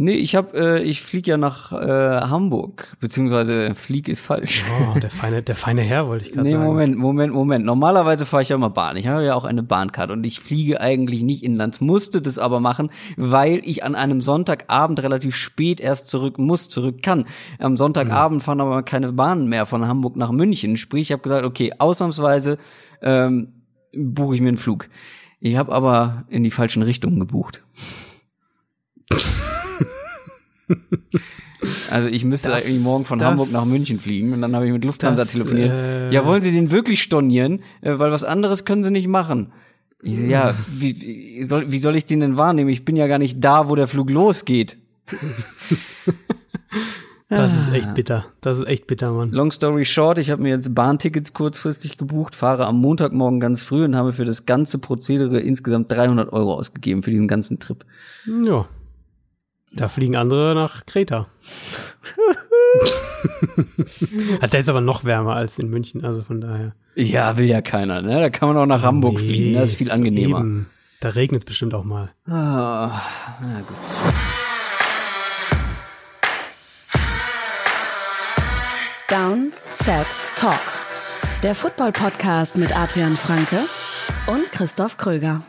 Nee, ich hab, äh, ich fliege ja nach äh, Hamburg, beziehungsweise flieg ist falsch. Oh, der feine, der feine Herr, wollte ich gerade nee, sagen. Moment, Moment, Moment. Normalerweise fahre ich ja immer Bahn. Ich habe ja auch eine Bahncard und ich fliege eigentlich nicht inlands, musste das aber machen, weil ich an einem Sonntagabend relativ spät erst zurück muss, zurück kann. Am Sonntagabend fahren aber keine Bahnen mehr von Hamburg nach München. Sprich, ich habe gesagt, okay, ausnahmsweise ähm, buche ich mir einen Flug. Ich habe aber in die falschen Richtungen gebucht. Also ich müsste Das- eigentlich morgen von Hamburg nach München fliegen und dann habe ich mit Lufthansa Das, telefoniert. äh, ja, wollen Sie den wirklich stornieren? Äh, weil was anderes können Sie nicht machen. Ich so, ja, wie, wie, soll, wie soll ich den denn wahrnehmen? Ich bin ja gar nicht da, wo der Flug losgeht. Das ist echt bitter. Das ist echt bitter, Mann. Long story short, ich habe mir jetzt Bahntickets kurzfristig gebucht, fahre am Montagmorgen ganz früh und habe für das ganze Prozedere insgesamt 300 Euro ausgegeben für diesen ganzen Trip. Ja. Da fliegen andere nach Kreta. Hat der ist aber noch wärmer als in München, also von daher. Ja, will ja keiner, ne? Da kann man auch nach Hamburg Nee, fliegen, das ist viel angenehmer. Eben. Da regnet es bestimmt auch mal. Ah, na gut. Down, Set, Talk. Der Football-Podcast mit Adrian Franke und Christoph Kröger.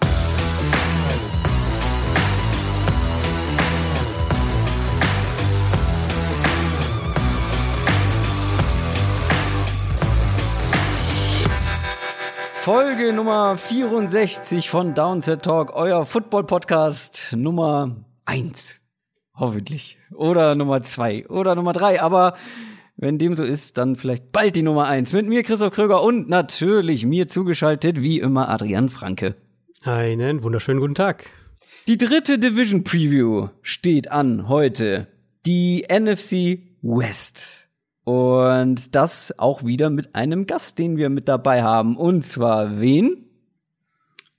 Folge Nummer 64 von Downset Talk, euer Football-Podcast Nummer 1. Hoffentlich. Oder Nummer 2. Oder Nummer 3. Aber wenn dem so ist, dann vielleicht bald die Nummer 1. Mit mir, Christoph Kröger und natürlich mir zugeschaltet, wie immer, Adrian Franke. Einen wunderschönen guten Tag. Die dritte Division Preview steht an heute. Die NFC West. Und das auch wieder mit einem Gast, den wir mit dabei haben. Und zwar wen?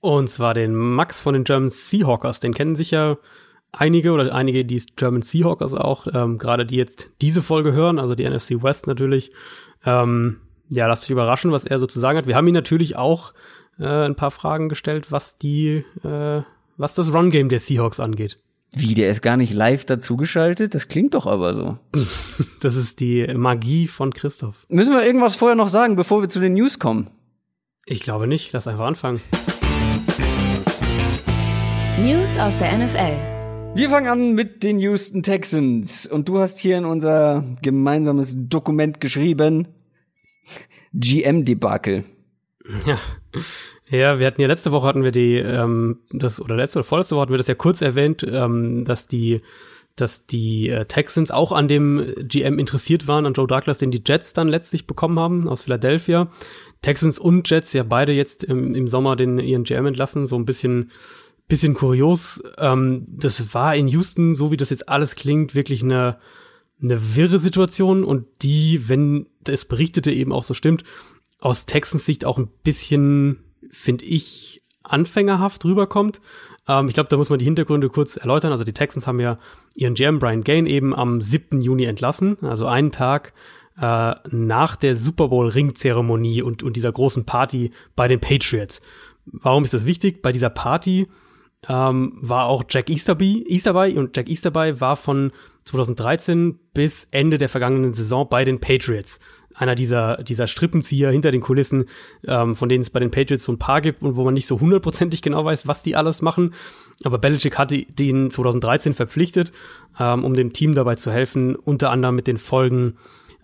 Und zwar den Max von den German Seahawkers. Den kennen sicher einige oder einige, die German Seahawkers auch, ähm, gerade die jetzt diese Folge hören, also die NFC West natürlich. Ähm, ja, lasst euch überraschen, was er so zu sagen hat. Wir haben ihn natürlich auch äh, ein paar Fragen gestellt, was die, äh, was das Run-Game der Seahawks angeht. Wie, der ist gar nicht live dazugeschaltet? Das klingt doch aber so. Das ist die Magie von Christoph. Müssen wir irgendwas vorher noch sagen, bevor wir zu den News kommen? Ich glaube nicht. Lass einfach anfangen. News aus der NFL. Wir fangen an mit den Houston Texans. Und du hast hier in unser gemeinsames Dokument geschrieben, GM-Debakel. Ja. Ja, wir hatten ja letzte Woche hatten wir die, ähm, das, oder letzte oder vorletzte Woche hatten wir das ja kurz erwähnt, ähm, dass die, dass die äh, Texans auch an dem GM interessiert waren, an Joe Douglas, den die Jets dann letztlich bekommen haben aus Philadelphia. Texans und Jets ja beide jetzt im, im Sommer den ihren GM entlassen, so ein bisschen, bisschen kurios. Ähm, das war in Houston, so wie das jetzt alles klingt, wirklich eine, eine wirre Situation und die, wenn das Berichtete eben auch so stimmt, aus Texans Sicht auch ein bisschen, finde ich, anfängerhaft rüberkommt. Ähm, ich glaube, da muss man die Hintergründe kurz erläutern. Also die Texans haben ja ihren GM Brian Gain eben am 7. Juni entlassen, also einen Tag äh, nach der Super Bowl Ringzeremonie und, und dieser großen Party bei den Patriots. Warum ist das wichtig? Bei dieser Party ähm, war auch Jack Easterby, Easterby und Jack Easterby war von 2013 bis Ende der vergangenen Saison bei den Patriots. Einer dieser, dieser Strippenzieher hinter den Kulissen, ähm, von denen es bei den Patriots so ein paar gibt und wo man nicht so hundertprozentig genau weiß, was die alles machen. Aber Belichick hatte den 2013 verpflichtet, ähm, um dem Team dabei zu helfen, unter anderem mit den Folgen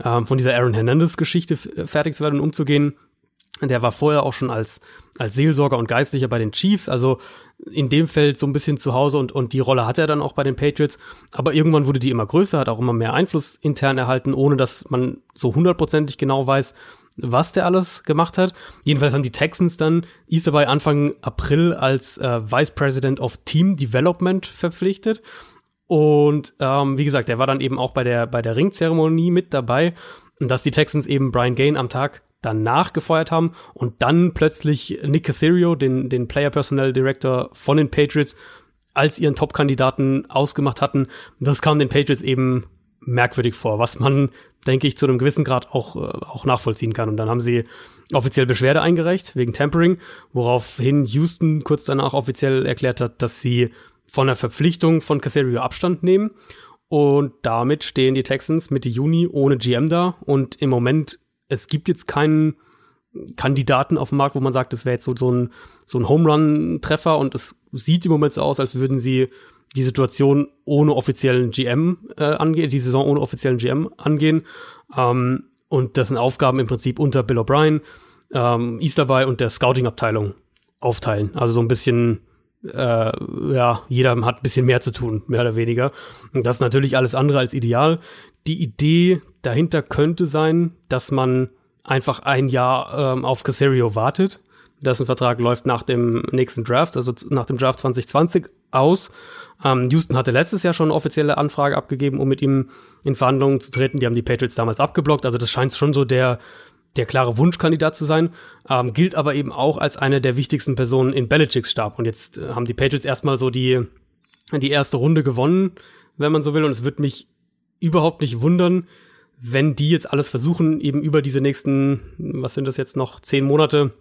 ähm, von dieser Aaron Hernandez-Geschichte fertig zu werden und umzugehen. Der war vorher auch schon als, als Seelsorger und Geistlicher bei den Chiefs, also in dem Feld so ein bisschen zu Hause und, und die Rolle hat er dann auch bei den Patriots. Aber irgendwann wurde die immer größer, hat auch immer mehr Einfluss intern erhalten, ohne dass man so hundertprozentig genau weiß, was der alles gemacht hat. Jedenfalls haben die Texans dann Easterby Anfang April als äh, Vice President of Team Development verpflichtet. Und ähm, wie gesagt, er war dann eben auch bei der, bei der Ringzeremonie mit dabei. Und dass die Texans eben Brian Gain am Tag danach gefeuert haben und dann plötzlich Nick Casario, den, den Player Personnel Director von den Patriots, als ihren Top-Kandidaten ausgemacht hatten. Das kam den Patriots eben merkwürdig vor, was man, denke ich, zu einem gewissen Grad auch, äh, auch nachvollziehen kann. Und dann haben sie offiziell Beschwerde eingereicht wegen Tampering, woraufhin Houston kurz danach offiziell erklärt hat, dass sie von der Verpflichtung von Casario Abstand nehmen. Und damit stehen die Texans Mitte Juni ohne GM da. Und im Moment, es gibt jetzt keinen Kandidaten auf dem Markt, wo man sagt, das wäre jetzt so, so ein, so ein Home Run-Treffer. Und es sieht im Moment so aus, als würden sie die Situation ohne offiziellen GM äh, angehen, die Saison ohne offiziellen GM angehen. Ähm, und das sind Aufgaben im Prinzip unter Bill O'Brien, ähm, Easterby und der Scouting-Abteilung aufteilen. Also so ein bisschen, äh, ja, jeder hat ein bisschen mehr zu tun, mehr oder weniger. Und das ist natürlich alles andere als ideal. Die Idee dahinter könnte sein, dass man einfach ein Jahr ähm, auf Casario wartet. Dessen Vertrag läuft nach dem nächsten Draft, also nach dem Draft 2020 aus. Ähm, Houston hatte letztes Jahr schon eine offizielle Anfrage abgegeben, um mit ihm in Verhandlungen zu treten. Die haben die Patriots damals abgeblockt. Also das scheint schon so der, der klare Wunschkandidat zu sein, ähm, gilt aber eben auch als eine der wichtigsten Personen in Belichicks Stab. Und jetzt äh, haben die Patriots erstmal so die, die erste Runde gewonnen, wenn man so will. Und es wird mich überhaupt nicht wundern, wenn die jetzt alles versuchen, eben über diese nächsten, was sind das jetzt noch, zehn Monate,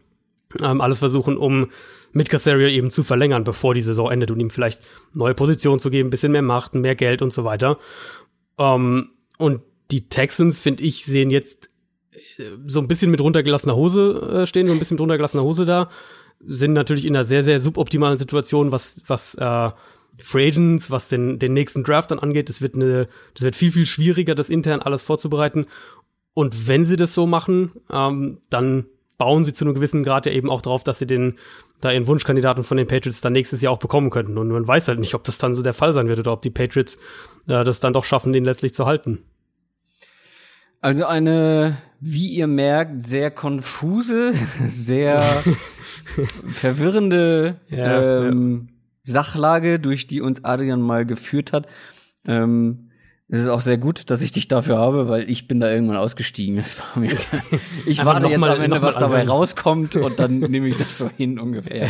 ähm, alles versuchen, um mit Casario eben zu verlängern, bevor die Saison endet und ihm vielleicht neue Positionen zu geben, bisschen mehr Macht, mehr Geld und so weiter. Ähm, und die Texans, finde ich, sehen jetzt äh, so ein bisschen mit runtergelassener Hose äh, stehen, so ein bisschen mit runtergelassener Hose da, sind natürlich in einer sehr, sehr suboptimalen Situation, was, was äh, Free Agents, was den, den nächsten Draft dann angeht. Das wird eine, das wird viel, viel schwieriger, das intern alles vorzubereiten. Und wenn sie das so machen, ähm, dann bauen sie zu einem gewissen Grad ja eben auch drauf, dass sie den, da ihren Wunschkandidaten von den Patriots dann nächstes Jahr auch bekommen könnten. Und man weiß halt nicht, ob das dann so der Fall sein wird oder ob die Patriots äh, das dann doch schaffen, den letztlich zu halten. Also eine, wie ihr merkt, sehr konfuse, sehr verwirrende ja, ähm, ja. Sachlage, durch die uns Adrian mal geführt hat. Ähm, es ist auch sehr gut, dass ich dich dafür habe, weil ich bin da irgendwann ausgestiegen. Das war mir ich warte jetzt mal, am Ende, was dabei anhören. rauskommt und dann nehme ich das so hin ungefähr.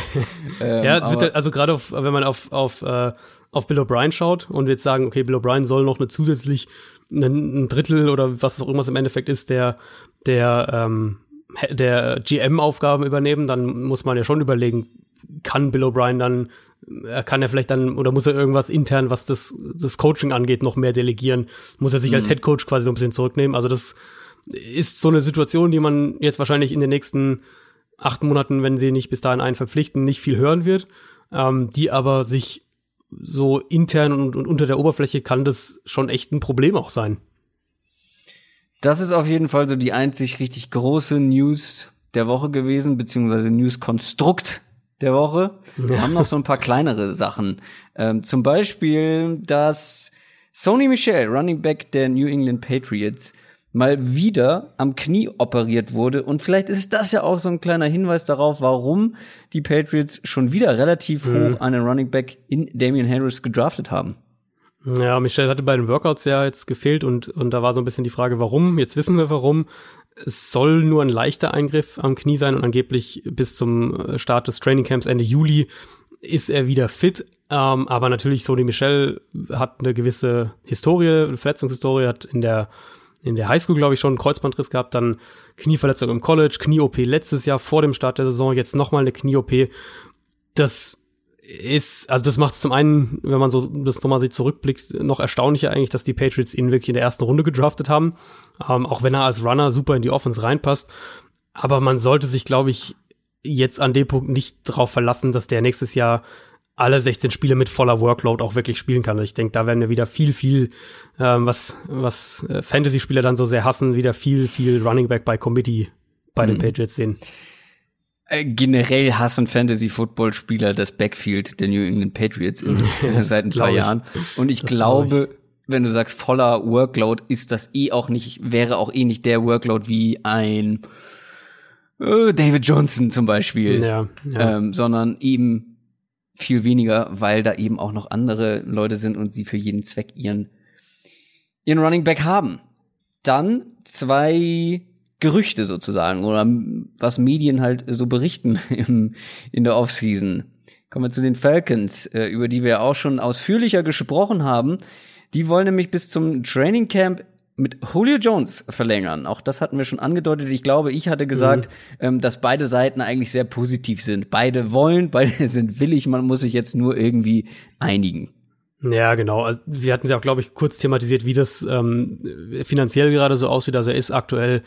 ähm, ja, es wird also gerade wenn man auf auf äh, auf Bill O'Brien schaut und jetzt sagen, okay, Bill O'Brien soll noch eine zusätzlich ein Drittel oder was auch immer es im Endeffekt ist, der der ähm, der GM-Aufgaben übernehmen, dann muss man ja schon überlegen, kann Bill O'Brien dann, er kann er vielleicht dann, oder muss er irgendwas intern, was das, das Coaching angeht, noch mehr delegieren? Muss er sich mhm. als Head Coach quasi so ein bisschen zurücknehmen? Also das ist so eine Situation, die man jetzt wahrscheinlich in den nächsten acht Monaten, wenn sie nicht bis dahin einen verpflichten, nicht viel hören wird, ähm, die aber sich so intern und, und unter der Oberfläche kann das schon echt ein Problem auch sein. Das ist auf jeden Fall so die einzig richtig große News der Woche gewesen, beziehungsweise News-Konstrukt der Woche. Wir haben noch so ein paar kleinere Sachen. Ähm, zum Beispiel, dass Sony Michel, Running Back der New England Patriots, mal wieder am Knie operiert wurde. Und vielleicht ist das ja auch so ein kleiner Hinweis darauf, warum die Patriots schon wieder relativ mhm. hoch einen Running Back in Damian Harris gedraftet haben. Ja, Michel hatte bei den Workouts ja jetzt gefehlt und, und da war so ein bisschen die Frage, warum. Jetzt wissen wir warum. Es soll nur ein leichter Eingriff am Knie sein und angeblich bis zum äh, Start des Trainingcamps Ende Juli ist er wieder fit. Ähm, aber natürlich, Sony Michel hat eine gewisse Historie, eine Verletzungshistorie, hat in der in der Highschool, glaube ich, schon einen Kreuzbandriss gehabt, dann Knieverletzung im College, Knie-OP letztes Jahr vor dem Start der Saison, jetzt nochmal eine Knie-OP. Das ist, also das macht es zum einen, wenn man so das nochmal sich zurückblickt, noch erstaunlicher eigentlich, dass die Patriots ihn wirklich in der ersten Runde gedraftet haben. Ähm, auch wenn er als Runner super in die Offense reinpasst. Aber man sollte sich, glaube ich, jetzt an dem Punkt nicht darauf verlassen, dass der nächstes Jahr alle 16 Spiele mit voller Workload auch wirklich spielen kann. Ich denke, da werden wir wieder viel, viel, ähm, was, was äh, Fantasy-Spieler dann so sehr hassen, wieder viel, viel Running Back by Committee bei mhm. den Patriots sehen. Äh, generell hassen Fantasy-Football-Spieler das Backfield der New England Patriots in, seit ein paar Jahren. Und ich das glaube, ich. wenn du sagst voller Workload, ist das eh auch nicht, wäre auch eh nicht der Workload wie ein äh, David Johnson zum Beispiel, ja, ja. Ähm, sondern eben viel weniger, weil da eben auch noch andere Leute sind und sie für jeden Zweck ihren ihren Running Back haben. Dann zwei Gerüchte sozusagen oder was Medien halt so berichten im, in der Offseason. Kommen wir zu den Falcons, äh, über die wir auch schon ausführlicher gesprochen haben. Die wollen nämlich bis zum Training Camp mit Julio Jones verlängern. Auch das hatten wir schon angedeutet. Ich glaube, ich hatte gesagt, mhm. ähm, dass beide Seiten eigentlich sehr positiv sind. Beide wollen, beide sind willig. Man muss sich jetzt nur irgendwie einigen. Ja, genau. Also, wir hatten ja auch, glaube ich, kurz thematisiert, wie das ähm, finanziell gerade so aussieht. Also er ist aktuell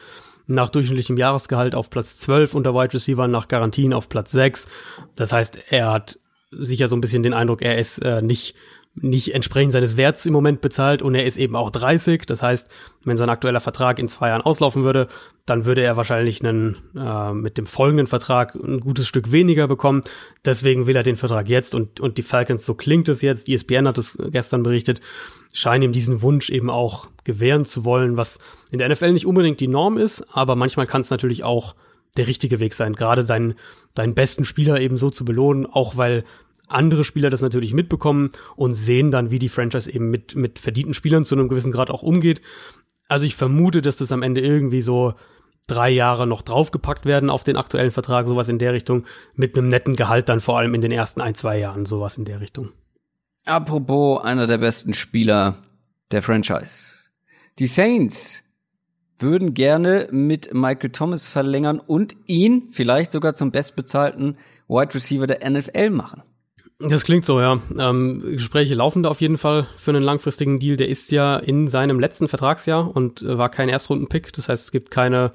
nach durchschnittlichem Jahresgehalt auf Platz 12 unter Wide Receiver, nach Garantien auf Platz 6. Das heißt, er hat sicher so ein bisschen den Eindruck, er ist äh, nicht nicht entsprechend seines Werts im Moment bezahlt und er ist eben auch 30. Das heißt, wenn sein aktueller Vertrag in zwei Jahren auslaufen würde, dann würde er wahrscheinlich einen, äh, mit dem folgenden Vertrag ein gutes Stück weniger bekommen. Deswegen will er den Vertrag jetzt und, und die Falcons, so klingt es jetzt, ESPN hat es gestern berichtet, scheinen ihm diesen Wunsch eben auch gewähren zu wollen, was in der NFL nicht unbedingt die Norm ist, aber manchmal kann es natürlich auch der richtige Weg sein, gerade seinen, seinen besten Spieler eben so zu belohnen, auch weil andere Spieler das natürlich mitbekommen und sehen dann, wie die Franchise eben mit, mit verdienten Spielern zu einem gewissen Grad auch umgeht. Also ich vermute, dass das am Ende irgendwie so drei Jahre noch draufgepackt werden auf den aktuellen Vertrag, sowas in der Richtung, mit einem netten Gehalt dann vor allem in den ersten ein, zwei Jahren, sowas in der Richtung. Apropos einer der besten Spieler der Franchise. Die Saints würden gerne mit Michael Thomas verlängern und ihn vielleicht sogar zum bestbezahlten Wide Receiver der NFL machen. Das klingt so, ja. Ähm, Gespräche laufen da auf jeden Fall für einen langfristigen Deal. Der ist ja in seinem letzten Vertragsjahr und äh, war kein Erstrunden-Pick. Das heißt, es gibt keine,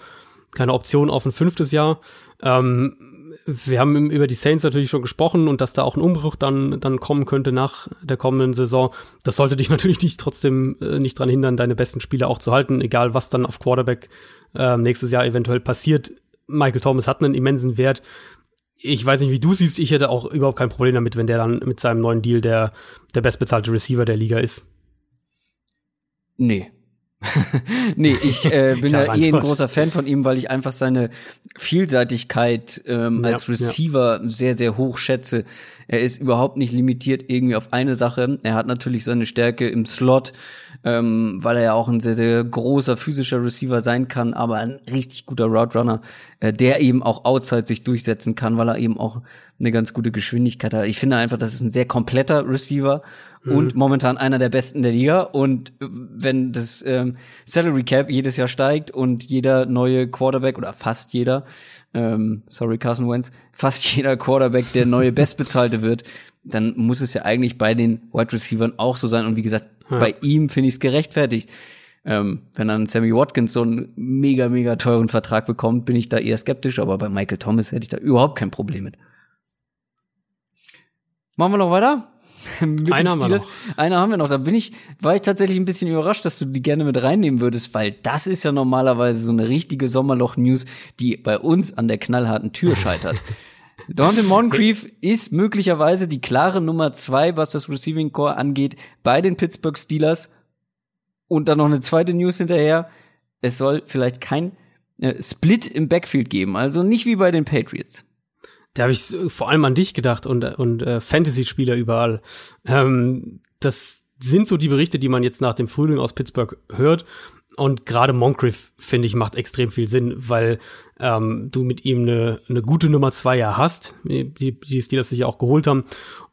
keine Option auf ein fünftes Jahr. Ähm, wir haben über die Saints natürlich schon gesprochen und dass da auch ein Umbruch dann, dann kommen könnte nach der kommenden Saison. Das sollte dich natürlich nicht trotzdem äh, nicht dran hindern, deine besten Spieler auch zu halten, egal was dann auf Quarterback äh, nächstes Jahr eventuell passiert. Michael Thomas hat einen immensen Wert ich weiß nicht, wie du siehst, ich hätte auch überhaupt kein Problem damit, wenn der dann mit seinem neuen Deal der, der bestbezahlte Receiver der Liga ist. Nee. nee, ich äh, bin ja eh ein großer Fan von ihm, weil ich einfach seine Vielseitigkeit ähm, ja, als Receiver ja. sehr, sehr hoch schätze. Er ist überhaupt nicht limitiert irgendwie auf eine Sache. Er hat natürlich seine Stärke im Slot, ähm, weil er ja auch ein sehr, sehr großer physischer Receiver sein kann, aber ein richtig guter Route Runner, äh, der eben auch outside sich durchsetzen kann, weil er eben auch eine ganz gute Geschwindigkeit hat. Ich finde einfach, das ist ein sehr kompletter Receiver mhm. und momentan einer der besten der Liga. Und wenn das ähm, Salary Cap jedes Jahr steigt und jeder neue Quarterback oder fast jeder ähm, sorry Carson Wentz, fast jeder Quarterback der neue Bestbezahlte wird, dann muss es ja eigentlich bei den Wide Receivers auch so sein. Und wie gesagt, ja. bei ihm finde ich es gerechtfertigt. Ähm, wenn dann Sammy Watkins so einen mega, mega teuren Vertrag bekommt, bin ich da eher skeptisch, aber bei Michael Thomas hätte ich da überhaupt kein Problem mit. Machen wir noch weiter? Einer haben wir noch. Einer haben wir noch. Da bin ich, war ich tatsächlich ein bisschen überrascht, dass du die gerne mit reinnehmen würdest, weil das ist ja normalerweise so eine richtige Sommerloch-News, die bei uns an der knallharten Tür scheitert. Dante Moncrief ist möglicherweise die klare Nummer zwei, was das Receiving Core angeht, bei den Pittsburgh Steelers. Und dann noch eine zweite News hinterher. Es soll vielleicht kein äh, Split im Backfield geben, also nicht wie bei den Patriots. Da habe ich vor allem an dich gedacht und, und äh, Fantasy-Spieler überall. Ähm, das sind so die Berichte, die man jetzt nach dem Frühling aus Pittsburgh hört. Und gerade Moncrief, finde ich, macht extrem viel Sinn, weil ähm, du mit ihm eine, eine gute Nummer zwei ja hast, die, die Steelers sich ja auch geholt haben.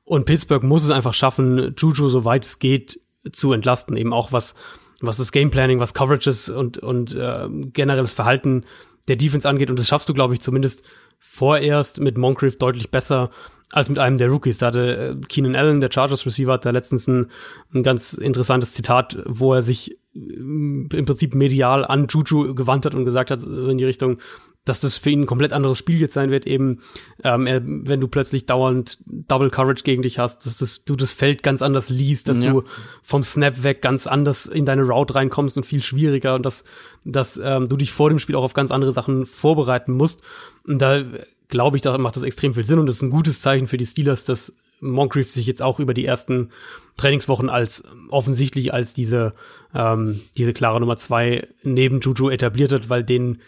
Und Pittsburgh muss es einfach schaffen, Juju, soweit es geht, zu entlasten. Eben auch was, was das Gameplanning, was Coverages und, und äh, generelles Verhalten der Defense angeht. Und das schaffst du, glaube ich, zumindest vorerst mit Moncrief deutlich besser als mit einem der Rookies. Da hatte äh, Keenan Allen, der Chargers Receiver, hat da letztens ein, ein ganz interessantes Zitat, wo er sich äh, im Prinzip medial an Juju gewandt hat und gesagt hat in die Richtung, dass das für ihn ein komplett anderes Spiel jetzt sein wird, eben, ähm, er, wenn du plötzlich dauernd Double Coverage gegen dich hast, dass das, du das Feld ganz anders liest, dass ja. du vom Snap weg ganz anders in deine Route reinkommst und viel schwieriger und dass, dass ähm, du dich vor dem Spiel auch auf ganz andere Sachen vorbereiten musst. Und da glaube ich, da macht das extrem viel Sinn und das ist ein gutes Zeichen für die Steelers, dass Moncrief sich jetzt auch über die ersten Trainingswochen als offensichtlich als diese, ähm, diese klare Nummer zwei neben Juju etabliert hat, weil den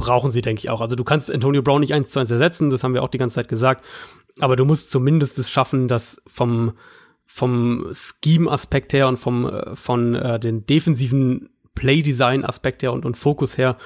brauchen sie, denke ich, auch. Also du kannst Antonio Brown nicht eins zu eins ersetzen, das haben wir auch die ganze Zeit gesagt. Aber du musst zumindest es schaffen, dass vom, vom Scheme-Aspekt her und vom, äh, von äh, den defensiven Play-Design-Aspekt her und, und Fokus her,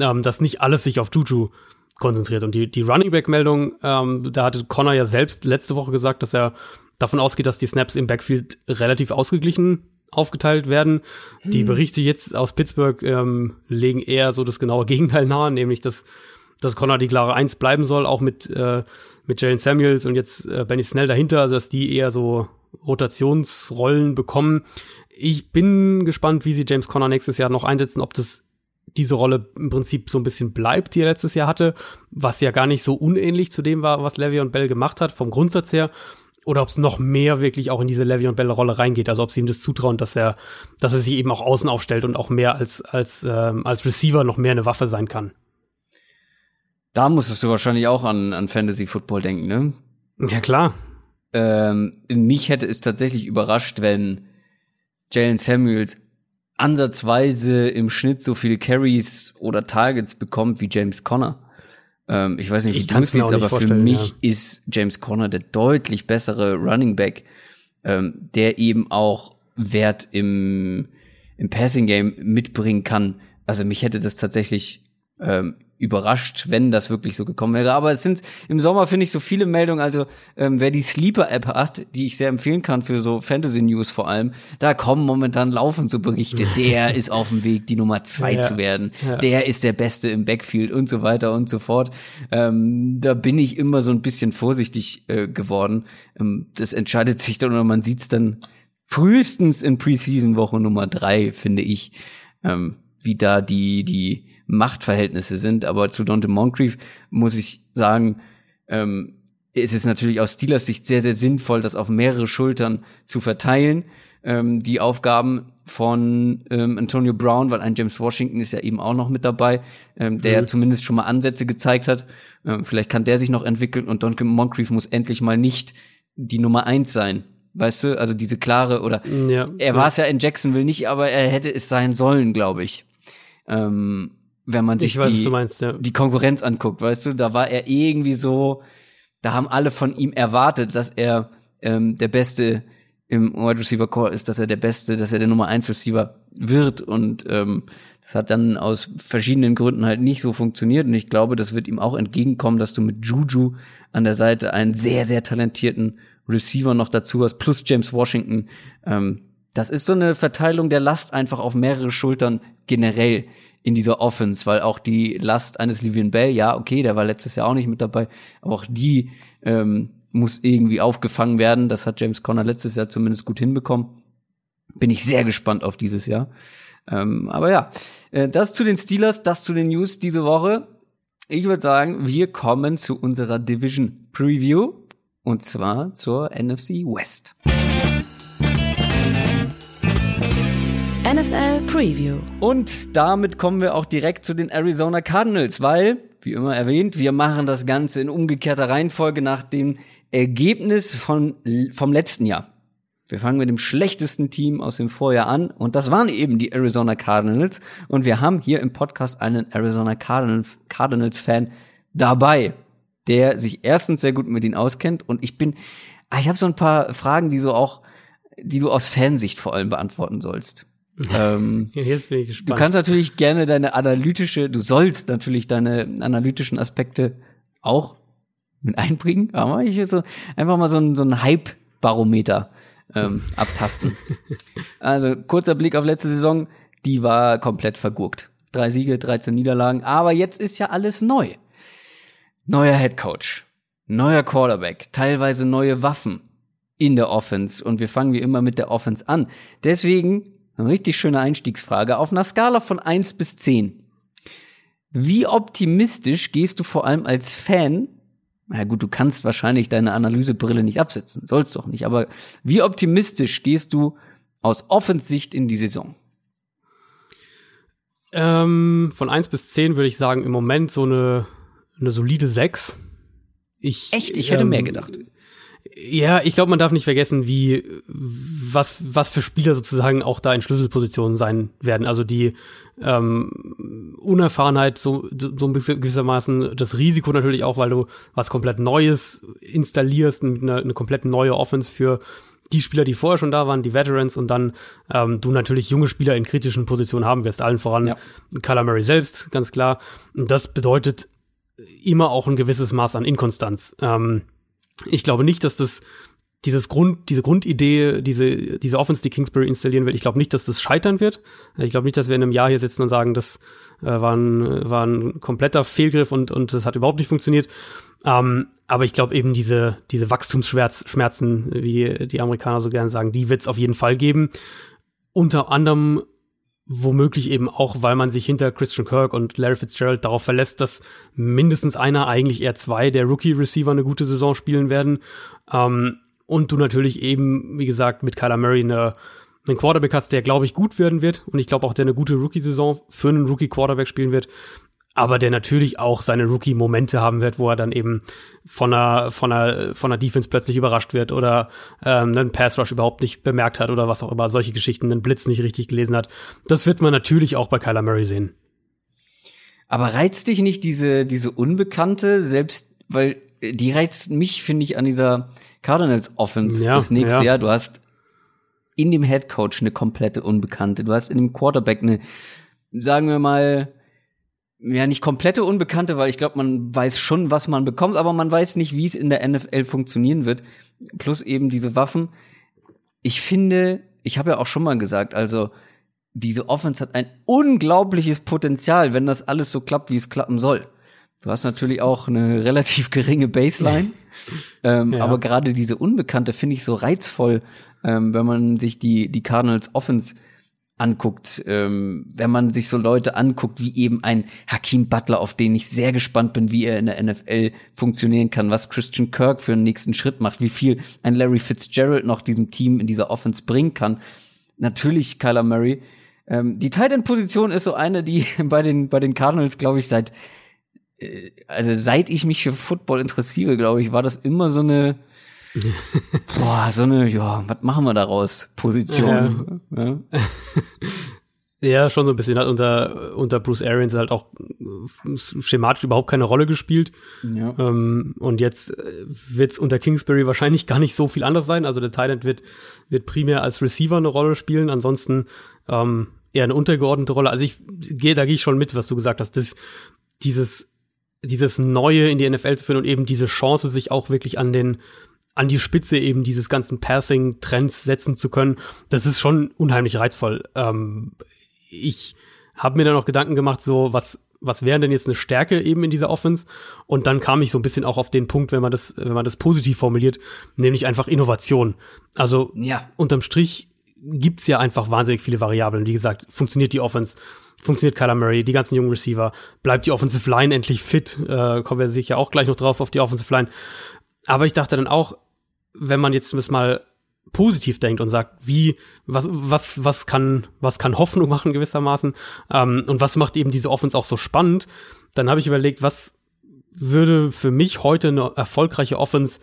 ähm, dass nicht alles sich auf Juju konzentriert. Und die, die Running Back-Meldung, ähm, da hatte Connor ja selbst letzte Woche gesagt, dass er davon ausgeht, dass die Snaps im Backfield relativ ausgeglichen aufgeteilt werden. Hm. Die Berichte jetzt aus Pittsburgh ähm, legen eher so das genaue Gegenteil nahe, nämlich dass, dass Connor die klare Eins bleiben soll, auch mit, äh, mit Jalen Samuels und jetzt äh, Benny Snell dahinter, also dass die eher so Rotationsrollen bekommen. Ich bin gespannt, wie sie James Conner nächstes Jahr noch einsetzen, ob das diese Rolle im Prinzip so ein bisschen bleibt, die er letztes Jahr hatte, was ja gar nicht so unähnlich zu dem war, was Levy und Bell gemacht hat, vom Grundsatz her, oder ob es noch mehr wirklich auch in diese Levy und Bell Rolle reingeht, also ob sie ihm das zutrauen, dass er, dass er sich eben auch außen aufstellt und auch mehr als als ähm, als Receiver noch mehr eine Waffe sein kann. Da musstest du wahrscheinlich auch an an Fantasy Football denken, ne? Ja klar. Ähm, mich hätte es tatsächlich überrascht, wenn Jalen Samuels ansatzweise im Schnitt so viele Carries oder Targets bekommt wie James Conner. Ähm, ich weiß nicht, wie du es siehst, aber für mich ja. ist James Conner der deutlich bessere Running Back, ähm, der eben auch Wert im, im Passing Game mitbringen kann. Also mich hätte das tatsächlich ähm, überrascht, wenn das wirklich so gekommen wäre. Aber es sind im Sommer, finde ich, so viele Meldungen. Also, ähm, wer die Sleeper-App hat, die ich sehr empfehlen kann für so Fantasy-News vor allem, da kommen momentan laufend so Berichte. Der ist auf dem Weg, die Nummer zwei ja, zu werden. Ja. Der ist der Beste im Backfield und so weiter und so fort. Ähm, da bin ich immer so ein bisschen vorsichtig äh, geworden. Ähm, das entscheidet sich dann oder man sieht es dann frühestens in Preseason-Woche Nummer drei, finde ich, ähm, wie da die, die Machtverhältnisse sind. Aber zu Dante Moncrief muss ich sagen, ähm, es ist natürlich aus Steelers Sicht sehr, sehr sinnvoll, das auf mehrere Schultern zu verteilen. Ähm, die Aufgaben von ähm, Antonio Brown, weil ein James Washington ist ja eben auch noch mit dabei, ähm, der mhm. zumindest schon mal Ansätze gezeigt hat. Ähm, vielleicht kann der sich noch entwickeln und Don Moncrief muss endlich mal nicht die Nummer eins sein. Weißt du, also diese klare oder ja, er war es ja in Jacksonville nicht, aber er hätte es sein sollen, glaube ich. Ähm, wenn man sich weiß, die, meinst, ja. die Konkurrenz anguckt, weißt du, da war er irgendwie so, da haben alle von ihm erwartet, dass er ähm, der Beste im Wide Receiver Core ist, dass er der Beste, dass er der Nummer 1 Receiver wird und ähm, das hat dann aus verschiedenen Gründen halt nicht so funktioniert und ich glaube, das wird ihm auch entgegenkommen, dass du mit Juju an der Seite einen sehr, sehr talentierten Receiver noch dazu hast, plus James Washington. Ähm, das ist so eine Verteilung der Last einfach auf mehrere Schultern generell in dieser Offense, weil auch die Last eines Livian Bell, ja, okay, der war letztes Jahr auch nicht mit dabei, aber auch die ähm, muss irgendwie aufgefangen werden. Das hat James Conner letztes Jahr zumindest gut hinbekommen. Bin ich sehr gespannt auf dieses Jahr. Ähm, aber ja, äh, das zu den Steelers, das zu den News diese Woche. Ich würde sagen, wir kommen zu unserer Division Preview und zwar zur NFC West. NFL Preview. Und damit kommen wir auch direkt zu den Arizona Cardinals, weil, wie immer erwähnt, wir machen das Ganze in umgekehrter Reihenfolge nach dem Ergebnis von, vom letzten Jahr. Wir fangen mit dem schlechtesten Team aus dem Vorjahr an und das waren eben die Arizona Cardinals und wir haben hier im Podcast einen Arizona Cardinals Fan dabei, der sich erstens sehr gut mit ihnen auskennt und ich bin, ah, ich habe so ein paar Fragen, die so auch, die du aus Fansicht vor allem beantworten sollst. ähm, Jetzt bin ich gespannt. Du kannst natürlich gerne deine analytische, du sollst natürlich deine analytischen Aspekte auch mit einbringen. Aber ich so einfach mal so ein, so ein Hype-Barometer ähm, abtasten. also kurzer Blick auf letzte Saison, die war komplett vergurkt. Drei Siege, 13 Niederlagen, aber jetzt ist ja alles neu. Neuer Head Coach, neuer Quarterback, teilweise neue Waffen in der Offense und wir fangen wie immer mit der Offense an. Deswegen eine richtig schöne Einstiegsfrage. Auf einer Skala von eins bis zehn. Wie optimistisch gehst du vor allem als Fan? Na gut, du kannst wahrscheinlich deine Analysebrille nicht absetzen, sollst doch nicht, aber wie optimistisch gehst du aus Offensicht in die Saison? Ähm, von eins bis zehn würde ich sagen, im Moment so eine, eine solide sechs. Ich, Echt? Ich hätte ähm, mehr gedacht. Ja, ich glaube, man darf nicht vergessen, wie was was für Spieler sozusagen auch da in Schlüsselpositionen sein werden. Also die ähm, Unerfahrenheit so so ein bisschen gewissermaßen das Risiko natürlich auch, weil du was komplett Neues installierst, eine, eine komplett neue Offense für die Spieler, die vorher schon da waren, die Veterans und dann ähm, du natürlich junge Spieler in kritischen Positionen haben wirst, allen voran ja. Murray selbst, ganz klar. Und das bedeutet immer auch ein gewisses Maß an Inkonstanz. Ähm, ich glaube nicht, dass das dieses Grund, diese Grundidee, diese, diese Offense, die Kingsbury installieren will, ich glaube nicht, dass das scheitern wird. Ich glaube nicht, dass wir in einem Jahr hier sitzen und sagen, das äh, war, ein, war ein kompletter Fehlgriff und, und das hat überhaupt nicht funktioniert. Ähm, aber ich glaube eben diese, diese Wachstumsschmerzen, wie die Amerikaner so gerne sagen, die wird es auf jeden Fall geben. Unter anderem womöglich eben auch, weil man sich hinter Christian Kirk und Larry Fitzgerald darauf verlässt, dass mindestens einer, eigentlich eher zwei der Rookie-Receiver eine gute Saison spielen werden. Ähm, und du natürlich eben, wie gesagt, mit Kyler Murray eine, einen Quarterback hast, der, glaube ich, gut werden wird. Und ich glaube auch, der eine gute Rookie-Saison für einen Rookie-Quarterback spielen wird. Aber der natürlich auch seine Rookie-Momente haben wird, wo er dann eben von einer, von einer, von einer Defense plötzlich überrascht wird oder ähm, einen Pass-Rush überhaupt nicht bemerkt hat oder was auch immer, solche Geschichten, einen Blitz nicht richtig gelesen hat. Das wird man natürlich auch bei Kyler Murray sehen. Aber reizt dich nicht diese, diese Unbekannte, selbst, weil die reizt mich, finde ich, an dieser Cardinals Offense ja, das nächste ja. Jahr. Du hast in dem Head Coach eine komplette Unbekannte. Du hast in dem Quarterback eine, sagen wir mal, ja, nicht komplette Unbekannte, weil ich glaube, man weiß schon, was man bekommt, aber man weiß nicht, wie es in der NFL funktionieren wird. Plus eben diese Waffen. Ich finde, ich habe ja auch schon mal gesagt, also diese Offense hat ein unglaubliches Potenzial, wenn das alles so klappt, wie es klappen soll. Du hast natürlich auch eine relativ geringe Baseline. ähm, ja. Aber gerade diese Unbekannte finde ich so reizvoll, ähm, wenn man sich die, die Cardinals Offense anguckt, ähm, wenn man sich so Leute anguckt, wie eben ein Hakim Butler, auf den ich sehr gespannt bin, wie er in der NFL funktionieren kann, was Christian Kirk für einen nächsten Schritt macht, wie viel ein Larry Fitzgerald noch diesem Team in dieser Offense bringen kann. Natürlich Kyler Murray. Ähm, die Tight End Position ist so eine, die bei den bei den Cardinals, glaube ich, seit äh, also seit ich mich für Football interessiere, glaube ich, war das immer so eine boah, so eine, ja, was machen wir daraus? Position. Ja. ja. ja schon so ein bisschen. Hat unter, unter Bruce Arians halt auch schematisch überhaupt keine Rolle gespielt. Ja. Ähm, und jetzt äh, wird es unter Kingsbury wahrscheinlich gar nicht so viel anders sein. Also der Thailand wird, wird primär als Receiver eine Rolle spielen. Ansonsten ähm, eher eine untergeordnete Rolle. Also ich gehe, da gehe ich schon mit, was du gesagt hast. Das, dieses dieses Neue in die NFL zu führen und eben diese Chance, sich auch wirklich an den an die Spitze eben dieses ganzen Passing-Trends setzen zu können, das ist schon unheimlich reizvoll. Ähm, ich habe mir dann auch Gedanken gemacht, so was was wäre denn jetzt eine Stärke eben in dieser Offense? Und dann kam ich so ein bisschen auch auf den Punkt, wenn man das, wenn man das positiv formuliert, nämlich einfach Innovation. Also ja. unterm Strich gibt's ja einfach wahnsinnig viele Variablen. Wie gesagt, funktioniert die Offense? funktioniert Kyler Murray, die ganzen jungen Receiver, bleibt die Offensive Line endlich fit, äh, kommen wir sicher auch gleich noch drauf auf die Offensive Line. Aber ich dachte dann auch, wenn man jetzt mal positiv denkt und sagt, wie, was, was, was kann, was kann Hoffnung machen gewissermaßen, ähm, und was macht eben diese Offense auch so spannend, dann habe ich überlegt, was würde für mich heute eine erfolgreiche Offense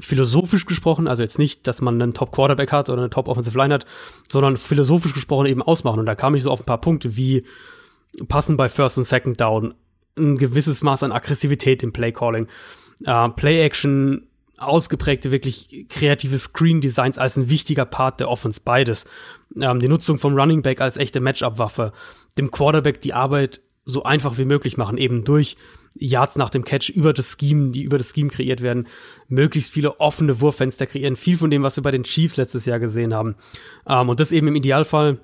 philosophisch gesprochen, also jetzt nicht, dass man einen Top Quarterback hat oder eine Top Offensive Line hat, sondern philosophisch gesprochen eben ausmachen. Und da kam ich so auf ein paar Punkte wie passen bei First und Second Down, ein gewisses Maß an Aggressivität im Play Calling, äh, Play Action, ausgeprägte, wirklich kreative Screen Designs als ein wichtiger Part der Offense, beides. Ähm, die Nutzung vom Running Back als echte Matchup-Waffe, dem Quarterback die Arbeit so einfach wie möglich machen, eben durch Yards nach dem Catch über das Scheme, die über das Scheme kreiert werden, möglichst viele offene Wurffenster kreieren, viel von dem, was wir bei den Chiefs letztes Jahr gesehen haben. Ähm, und das eben im Idealfall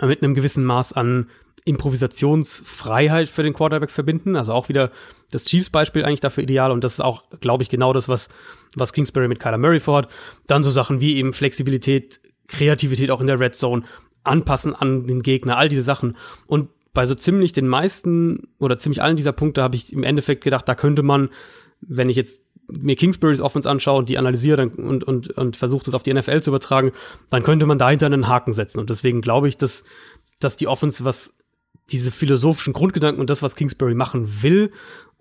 mit einem gewissen Maß an Improvisationsfreiheit für den Quarterback verbinden. Also auch wieder das Chiefs-Beispiel eigentlich dafür ideal und das ist auch, glaube ich, genau das, was, was Kingsbury mit Kyler Murray vorhat. Dann so Sachen wie eben Flexibilität, Kreativität auch in der Red Zone, anpassen an den Gegner, all diese Sachen. Und bei so ziemlich den meisten oder ziemlich allen dieser Punkte habe ich im Endeffekt gedacht, da könnte man, wenn ich jetzt mir Kingsburys Offense anschaue und die analysiere und, und, und versuche das auf die NFL zu übertragen, dann könnte man dahinter einen Haken setzen. Und deswegen glaube ich, dass, dass die Offense, was diese philosophischen Grundgedanken und das, was Kingsbury machen will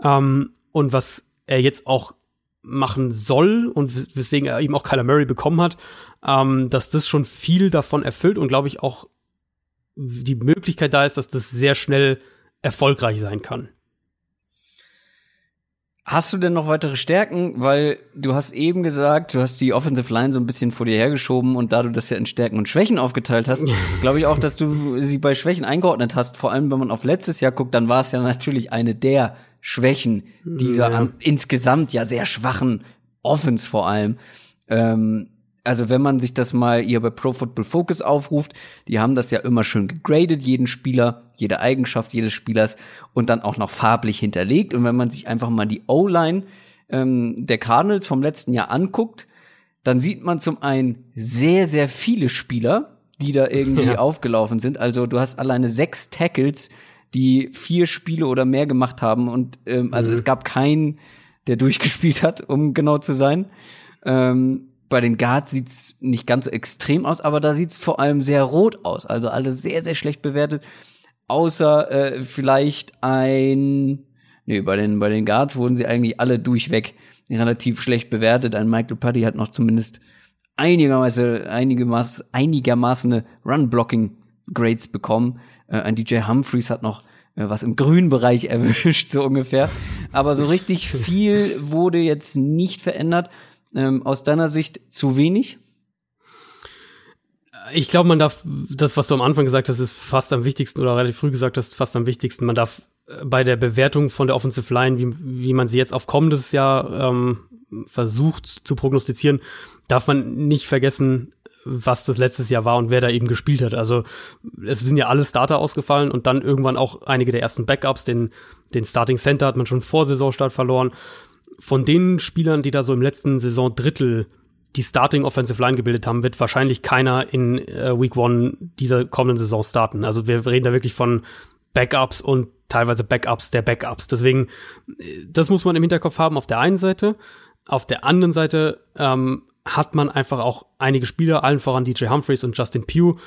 ähm, und was er jetzt auch machen soll und weswegen er eben auch Kyler Murray bekommen hat, ähm, dass das schon viel davon erfüllt und glaube ich auch die Möglichkeit da ist, dass das sehr schnell erfolgreich sein kann. Hast du denn noch weitere Stärken? Weil du hast eben gesagt, du hast die Offensive Line so ein bisschen vor dir hergeschoben und da du das ja in Stärken und Schwächen aufgeteilt hast, glaube ich auch, dass du sie bei Schwächen eingeordnet hast. Vor allem, wenn man auf letztes Jahr guckt, dann war es ja natürlich eine der Schwächen dieser ja. insgesamt ja sehr schwachen Offense vor allem. Ähm, also wenn man sich das mal hier bei Pro Football Focus aufruft, die haben das ja immer schön gegradet, jeden Spieler, jede Eigenschaft jedes Spielers und dann auch noch farblich hinterlegt. Und wenn man sich einfach mal die O-Line ähm, der Cardinals vom letzten Jahr anguckt, dann sieht man zum einen sehr, sehr viele Spieler, die da irgendwie ja. aufgelaufen sind. Also du hast alleine sechs Tackles, die vier Spiele oder mehr gemacht haben. Und ähm, also mhm. es gab keinen, der durchgespielt hat, um genau zu sein. Ähm, bei den Guards sieht's nicht ganz so extrem aus, aber da sieht's vor allem sehr rot aus. Also alles sehr, sehr schlecht bewertet. Außer äh, vielleicht ein. Nee, bei den, bei den Guards wurden sie eigentlich alle durchweg relativ schlecht bewertet. Ein Michael Putty hat noch zumindest einigermaßen, einigermaßen, einigermaßen eine Run-Blocking-Grades bekommen. Äh, ein DJ Humphreys hat noch äh, was im grünen Bereich erwischt, so ungefähr. Aber so richtig viel wurde jetzt nicht verändert. Ähm, aus deiner Sicht zu wenig? Ich glaube, man darf, das, was du am Anfang gesagt hast, ist fast am wichtigsten oder relativ früh gesagt hast, fast am wichtigsten. Man darf äh, bei der Bewertung von der Offensive Line, wie, wie man sie jetzt auf kommendes Jahr ähm, versucht zu prognostizieren, darf man nicht vergessen, was das letztes Jahr war und wer da eben gespielt hat. Also es sind ja alle Starter ausgefallen und dann irgendwann auch einige der ersten Backups. Den, den Starting Center hat man schon vor Saisonstart verloren von den Spielern, die da so im letzten Saison Drittel die Starting Offensive Line gebildet haben, wird wahrscheinlich keiner in äh, Week One dieser kommenden Saison starten. Also wir reden da wirklich von Backups und teilweise Backups der Backups. Deswegen, äh, das muss man im Hinterkopf haben auf der einen Seite. Auf der anderen Seite ähm, hat man einfach auch einige Spieler, allen voran DJ Humphreys und Justin Pugh,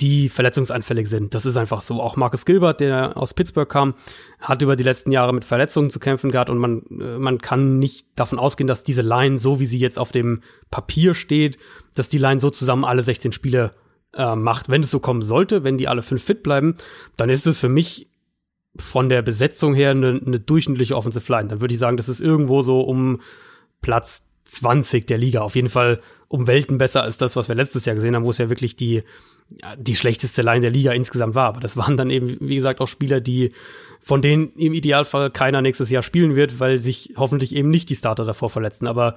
die verletzungsanfällig sind. Das ist einfach so. Auch Marcus Gilbert, der aus Pittsburgh kam, hat über die letzten Jahre mit Verletzungen zu kämpfen gehabt und man, äh, man kann nicht davon ausgehen, dass diese Line, so wie sie jetzt auf dem Papier steht, dass die Line so zusammen alle 16 Spiele äh, macht. Wenn es so kommen sollte, wenn die alle fünf fit bleiben, dann ist es für mich von der Besetzung her eine, eine durchschnittliche Offensive Line. Dann würde ich sagen, das ist irgendwo so um Platz 20 der Liga. Auf jeden Fall um Welten besser als das, was wir letztes Jahr gesehen haben, wo es ja wirklich die die schlechteste Line der Liga insgesamt war. Aber das waren dann eben, wie gesagt, auch Spieler, die von denen im Idealfall keiner nächstes Jahr spielen wird, weil sich hoffentlich eben nicht die Starter davor verletzen. Aber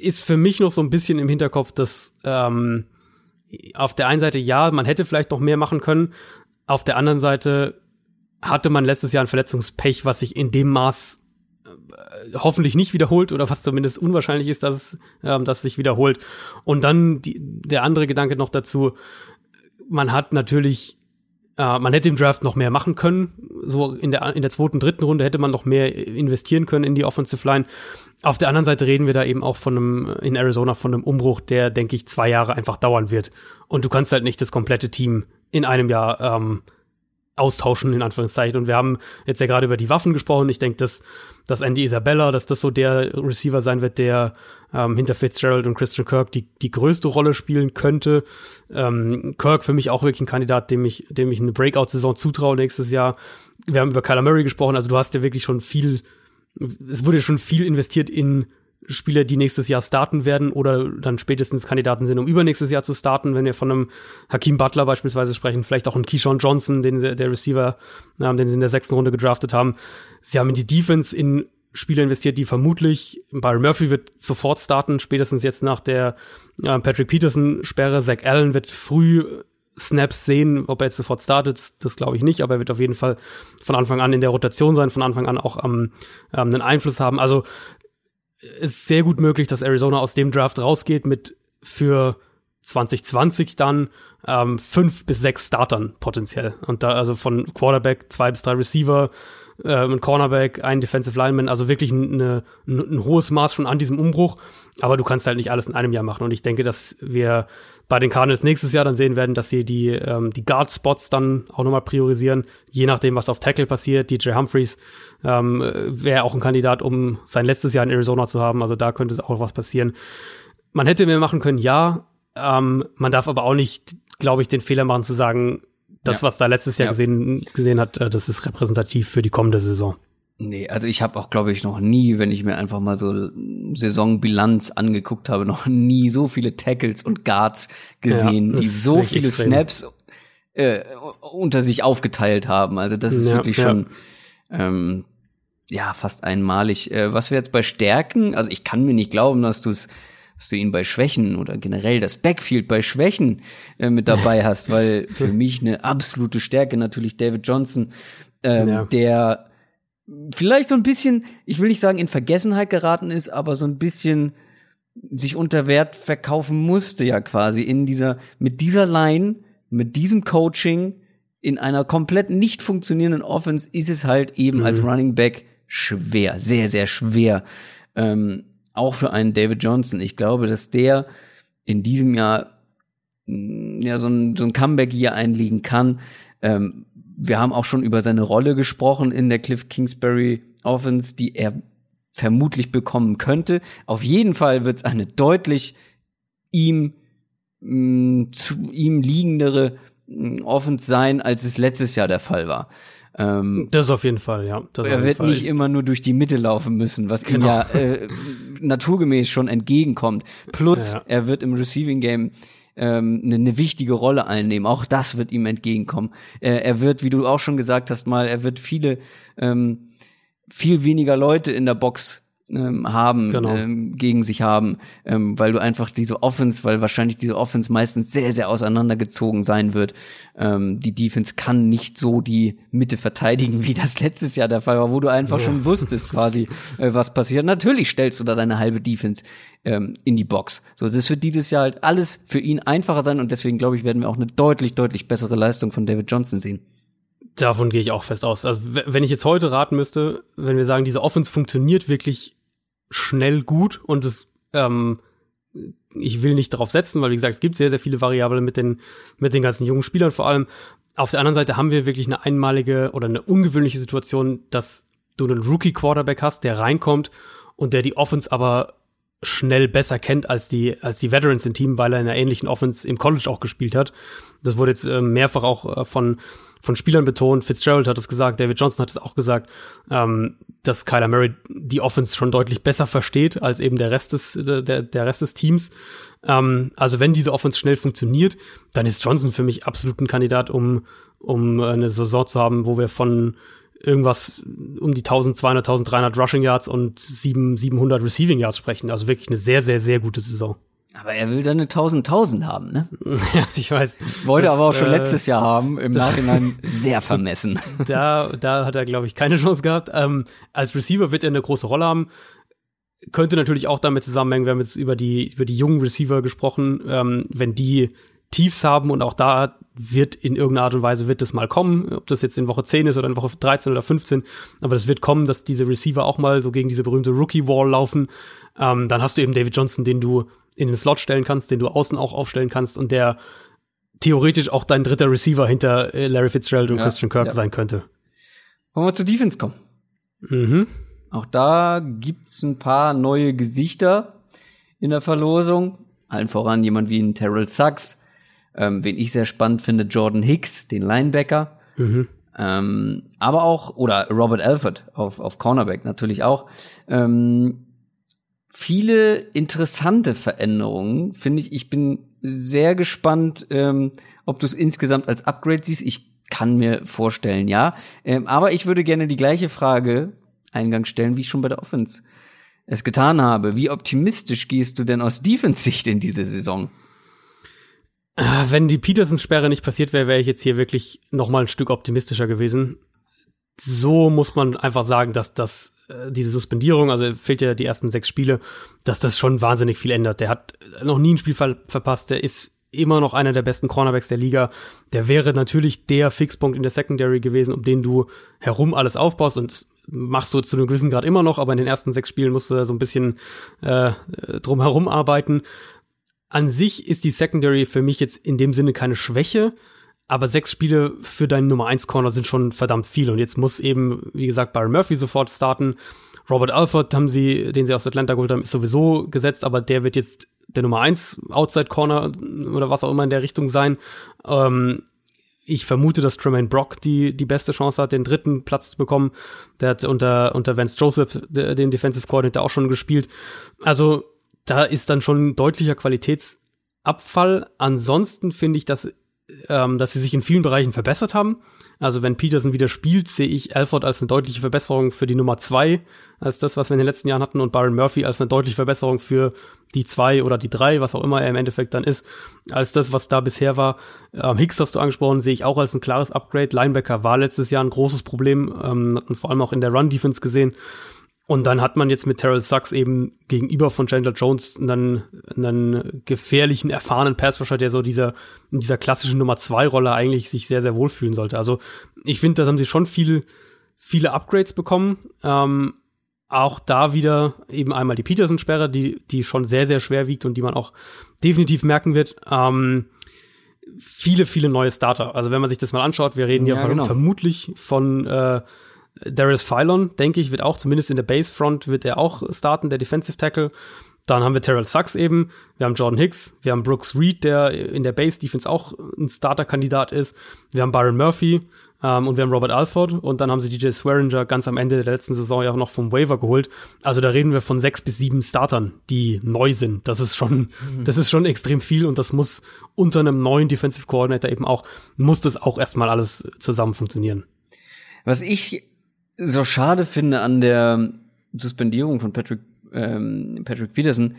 ist für mich noch so ein bisschen im Hinterkopf, dass ähm, auf der einen Seite ja, man hätte vielleicht noch mehr machen können. Auf der anderen Seite hatte man letztes Jahr ein Verletzungspech, was sich in dem Maß hoffentlich nicht wiederholt oder was zumindest unwahrscheinlich ist, dass ähm, dass es sich wiederholt. Und dann die, der andere Gedanke noch dazu, man hat natürlich, äh, man hätte im Draft noch mehr machen können. So in der, in der zweiten, dritten Runde hätte man noch mehr investieren können in die Offensive Line. Auf der anderen Seite reden wir da eben auch von einem, in Arizona von einem Umbruch, der, denke ich, zwei Jahre einfach dauern wird. Und du kannst halt nicht das komplette Team in einem Jahr ähm, austauschen, in Anführungszeichen. Und wir haben jetzt ja gerade über die Waffen gesprochen. Ich denke, dass, dass Andy Isabella, dass das so der Receiver sein wird, der ähm, hinter Fitzgerald und Christian Kirk die, die größte Rolle spielen könnte. Ähm, Kirk für mich auch wirklich ein Kandidat, dem ich, dem ich eine Breakout-Saison zutraue nächstes Jahr. Wir haben über Kyler Murray gesprochen, also du hast ja wirklich schon viel, es wurde schon viel investiert in Spieler, die nächstes Jahr starten werden oder dann spätestens Kandidaten sind, um übernächstes Jahr zu starten, wenn wir von einem Hakim Butler beispielsweise sprechen, vielleicht auch einen Keyshawn Johnson, den der Receiver, ähm, den sie in der sechsten Runde gedraftet haben. Sie haben in die Defense in Spieler investiert, die vermutlich, Byron Murphy wird sofort starten, spätestens jetzt nach der äh, Patrick Peterson-Sperre. Zach Allen wird früh Snaps sehen, ob er jetzt sofort startet, das, das glaube ich nicht, aber er wird auf jeden Fall von Anfang an in der Rotation sein, von Anfang an auch ähm, ähm, einen Einfluss haben. Also ist sehr gut möglich, dass Arizona aus dem Draft rausgeht mit für 2020 dann ähm, fünf bis sechs Startern potenziell. Und da also von Quarterback, zwei bis drei Receiver, äh, ein Cornerback, ein Defensive Lineman, also wirklich ein, ein, ein hohes Maß schon an diesem Umbruch. Aber du kannst halt nicht alles in einem Jahr machen. Und ich denke, dass wir bei den Cardinals nächstes Jahr dann sehen werden, dass sie die, ähm, die Guard-Spots dann auch nochmal priorisieren, je nachdem, was auf Tackle passiert. DJ Humphreys ähm, wäre auch ein Kandidat, um sein letztes Jahr in Arizona zu haben. Also da könnte auch was passieren. Man hätte mehr machen können, ja. Ähm, man darf aber auch nicht, glaube ich, den Fehler machen zu sagen, das, ja. was da letztes Jahr ja. gesehen, gesehen hat, äh, das ist repräsentativ für die kommende Saison. Nee, also ich habe auch, glaube ich, noch nie, wenn ich mir einfach mal so Saisonbilanz angeguckt habe, noch nie so viele Tackles und Guards gesehen, ja, die so viele extrem. Snaps äh, unter sich aufgeteilt haben. Also das ist ja, wirklich schon ähm, ja fast einmalig. Äh, was wir jetzt bei Stärken, also ich kann mir nicht glauben, dass du es dass du ihn bei Schwächen oder generell das Backfield bei Schwächen äh, mit dabei hast, weil für mich eine absolute Stärke natürlich David Johnson, ähm, ja. der vielleicht so ein bisschen, ich will nicht sagen in Vergessenheit geraten ist, aber so ein bisschen sich unter Wert verkaufen musste ja quasi in dieser, mit dieser Line, mit diesem Coaching, in einer komplett nicht funktionierenden Offense ist es halt eben mhm. als Running Back schwer, sehr, sehr schwer. Ähm, auch für einen David Johnson. Ich glaube, dass der in diesem Jahr mm, ja so ein, so ein Comeback hier einlegen kann. Ähm, wir haben auch schon über seine Rolle gesprochen in der Cliff Kingsbury Offense, die er vermutlich bekommen könnte. Auf jeden Fall wird es eine deutlich ihm mh, mm, zu ihm liegendere Offense sein, als es letztes Jahr der Fall war. Ähm, das auf jeden Fall, ja. er wird nicht immer nur durch die Mitte laufen müssen, was genau. ihm ja äh, naturgemäß schon entgegenkommt. Plus, ja, ja. er wird im Receiving Game ähm, eine, eine wichtige Rolle einnehmen. Auch das wird ihm entgegenkommen. Äh, er wird, wie du auch schon gesagt hast, mal, er wird viele ähm, viel weniger Leute in der Box ähm, haben, genau. ähm, gegen sich haben, ähm, weil du einfach diese Offense, weil wahrscheinlich diese Offense meistens sehr, sehr auseinandergezogen sein wird. Ähm, die Defense kann nicht so die Mitte verteidigen, wie das letztes Jahr der Fall war, wo du einfach ja. schon wusstest quasi, äh, was passiert. Natürlich stellst du da deine halbe Defense ähm, in die Box. So, das wird dieses Jahr halt alles für ihn einfacher sein und deswegen glaube ich, werden wir auch eine deutlich, deutlich bessere Leistung von David Johnson sehen. Davon gehe ich auch fest aus. Also wenn ich jetzt heute raten müsste, wenn wir sagen, diese Offense funktioniert wirklich schnell gut und es, ähm, ich will nicht darauf setzen, weil wie gesagt, es gibt sehr, sehr viele Variablen mit den, mit den ganzen jungen Spielern vor allem. Auf der anderen Seite haben wir wirklich eine einmalige oder eine ungewöhnliche Situation, dass du einen Rookie-Quarterback hast, der reinkommt und der die Offense aber schnell besser kennt als die, als die Veterans im Team, weil er in einer ähnlichen Offense im College auch gespielt hat. Das wurde jetzt äh, mehrfach auch äh, von, von Spielern betont. Fitzgerald hat es gesagt, David Johnson hat es auch gesagt, ähm, dass Kyler Murray die Offense schon deutlich besser versteht als eben der Rest des, der, der Rest des Teams. Ähm, also wenn diese Offense schnell funktioniert, dann ist Johnson für mich absolut ein Kandidat, um, um eine Saison zu haben, wo wir von irgendwas um die 1200, 1300 Rushing Yards und 7, 700 Receiving Yards sprechen. Also wirklich eine sehr, sehr, sehr gute Saison. Aber er will dann eine 1000 1000 haben, ne? ja, ich weiß. Wollte das, aber auch schon äh, letztes Jahr haben, im Nachhinein sehr vermessen. Da, da hat er, glaube ich, keine Chance gehabt. Ähm, als Receiver wird er eine große Rolle haben. Könnte natürlich auch damit zusammenhängen, wir haben jetzt über die, über die jungen Receiver gesprochen, ähm, wenn die Tiefs haben und auch da wird in irgendeiner Art und Weise wird das mal kommen, ob das jetzt in Woche 10 ist oder in Woche 13 oder 15, aber das wird kommen, dass diese Receiver auch mal so gegen diese berühmte Rookie-Wall laufen. Ähm, dann hast du eben David Johnson, den du in den Slot stellen kannst, den du außen auch aufstellen kannst und der theoretisch auch dein dritter Receiver hinter äh, Larry Fitzgerald und ja, Christian Kirk ja. sein könnte. Wollen wir zur Defense kommen? Mhm. Auch da gibt's ein paar neue Gesichter in der Verlosung. Allen voran jemand wie ein Terrell Sachs, ähm, wen ich sehr spannend finde, Jordan Hicks, den Linebacker. Mhm. Ähm, aber auch, oder Robert Alford auf, auf Cornerback natürlich auch. Ähm, viele interessante Veränderungen, finde ich. Ich bin sehr gespannt, ähm, ob du es insgesamt als Upgrade siehst. Ich kann mir vorstellen, ja. Ähm, aber ich würde gerne die gleiche Frage eingangs stellen, wie ich schon bei der Offense es getan habe. Wie optimistisch gehst du denn aus Defense-Sicht in diese Saison? Ah, wenn die Peterson-Sperre nicht passiert wäre, wäre ich jetzt hier wirklich noch mal ein Stück optimistischer gewesen. So muss man einfach sagen, dass das äh, diese Suspendierung, also fehlt ja die ersten sechs Spiele, dass das schon wahnsinnig viel ändert. Der hat noch nie ein Spiel ver verpasst, der ist immer noch einer der besten Cornerbacks der Liga. Der wäre natürlich der Fixpunkt in der Secondary gewesen, um den du herum alles aufbaust und machst du zu einem gewissen Grad immer noch, aber in den ersten sechs Spielen musst du da so ein bisschen äh, drum herum arbeiten an sich ist die Secondary für mich jetzt in dem Sinne keine Schwäche, aber sechs Spiele für deinen Nummer 1 Corner sind schon verdammt viel. Und jetzt muss eben, wie gesagt, Byron Murphy sofort starten. Robert Alford haben sie, den sie aus Atlanta geholt haben, ist sowieso gesetzt, aber der wird jetzt der Nummer 1 Outside Corner oder was auch immer in der Richtung sein. Ähm, ich vermute, dass Tremaine Brock die, die beste Chance hat, den dritten Platz zu bekommen. Der hat unter, unter Vance Joseph den Defensive Coordinator auch schon gespielt. Also da ist dann schon ein deutlicher Qualitätsabfall. Ansonsten finde ich, dass ähm, dass sie sich in vielen Bereichen verbessert haben. Also wenn Peterson wieder spielt, sehe ich Alford als eine deutliche Verbesserung für die Nummer zwei, als das, was wir in den letzten Jahren hatten, und Byron Murphy als eine deutliche Verbesserung für die zwei oder die drei, was auch immer er im Endeffekt dann ist, als das, was da bisher war. Ähm, Hicks hast du angesprochen, sehe ich auch als ein klares Upgrade. Linebacker war letztes Jahr ein großes Problem, ähm, hatten vor allem auch in der Run-Defense gesehen. Und dann hat man jetzt mit Terrell Sachs eben gegenüber von Chandler Jones einen, einen gefährlichen, erfahrenen Passrusher, der so dieser, in dieser klassischen Nummer zwei Rolle eigentlich sich sehr, sehr wohlfühlen sollte. Also ich finde, da haben sie schon viel, viele Upgrades bekommen. Ähm, auch da wieder eben einmal die Peterson-Sperre, die, die schon sehr, sehr schwer wiegt und die man auch definitiv merken wird. Ähm, viele, viele neue Starter. Also wenn man sich das mal anschaut, wir reden ja, ja genau. vermutlich von äh, Darius Phylon, denke ich, wird auch zumindest in der Base Front wird er auch starten, der Defensive Tackle. Dann haben wir Terrell Sachs eben, wir haben Jordan Hicks, wir haben Brooks Reed, der in der Base Defense auch ein Starter-Kandidat ist. Wir haben Byron Murphy ähm, und wir haben Robert Alford und dann haben sie DJ Swearinger ganz am Ende der letzten Saison ja auch noch vom Waiver geholt. Also da reden wir von sechs bis sieben Startern, die neu sind. Das ist schon, mhm. das ist schon extrem viel und das muss unter einem neuen Defensive Coordinator eben auch, muss das auch erstmal alles zusammen funktionieren. Was ich so schade finde an der Suspendierung von Patrick, ähm, Patrick Peterson,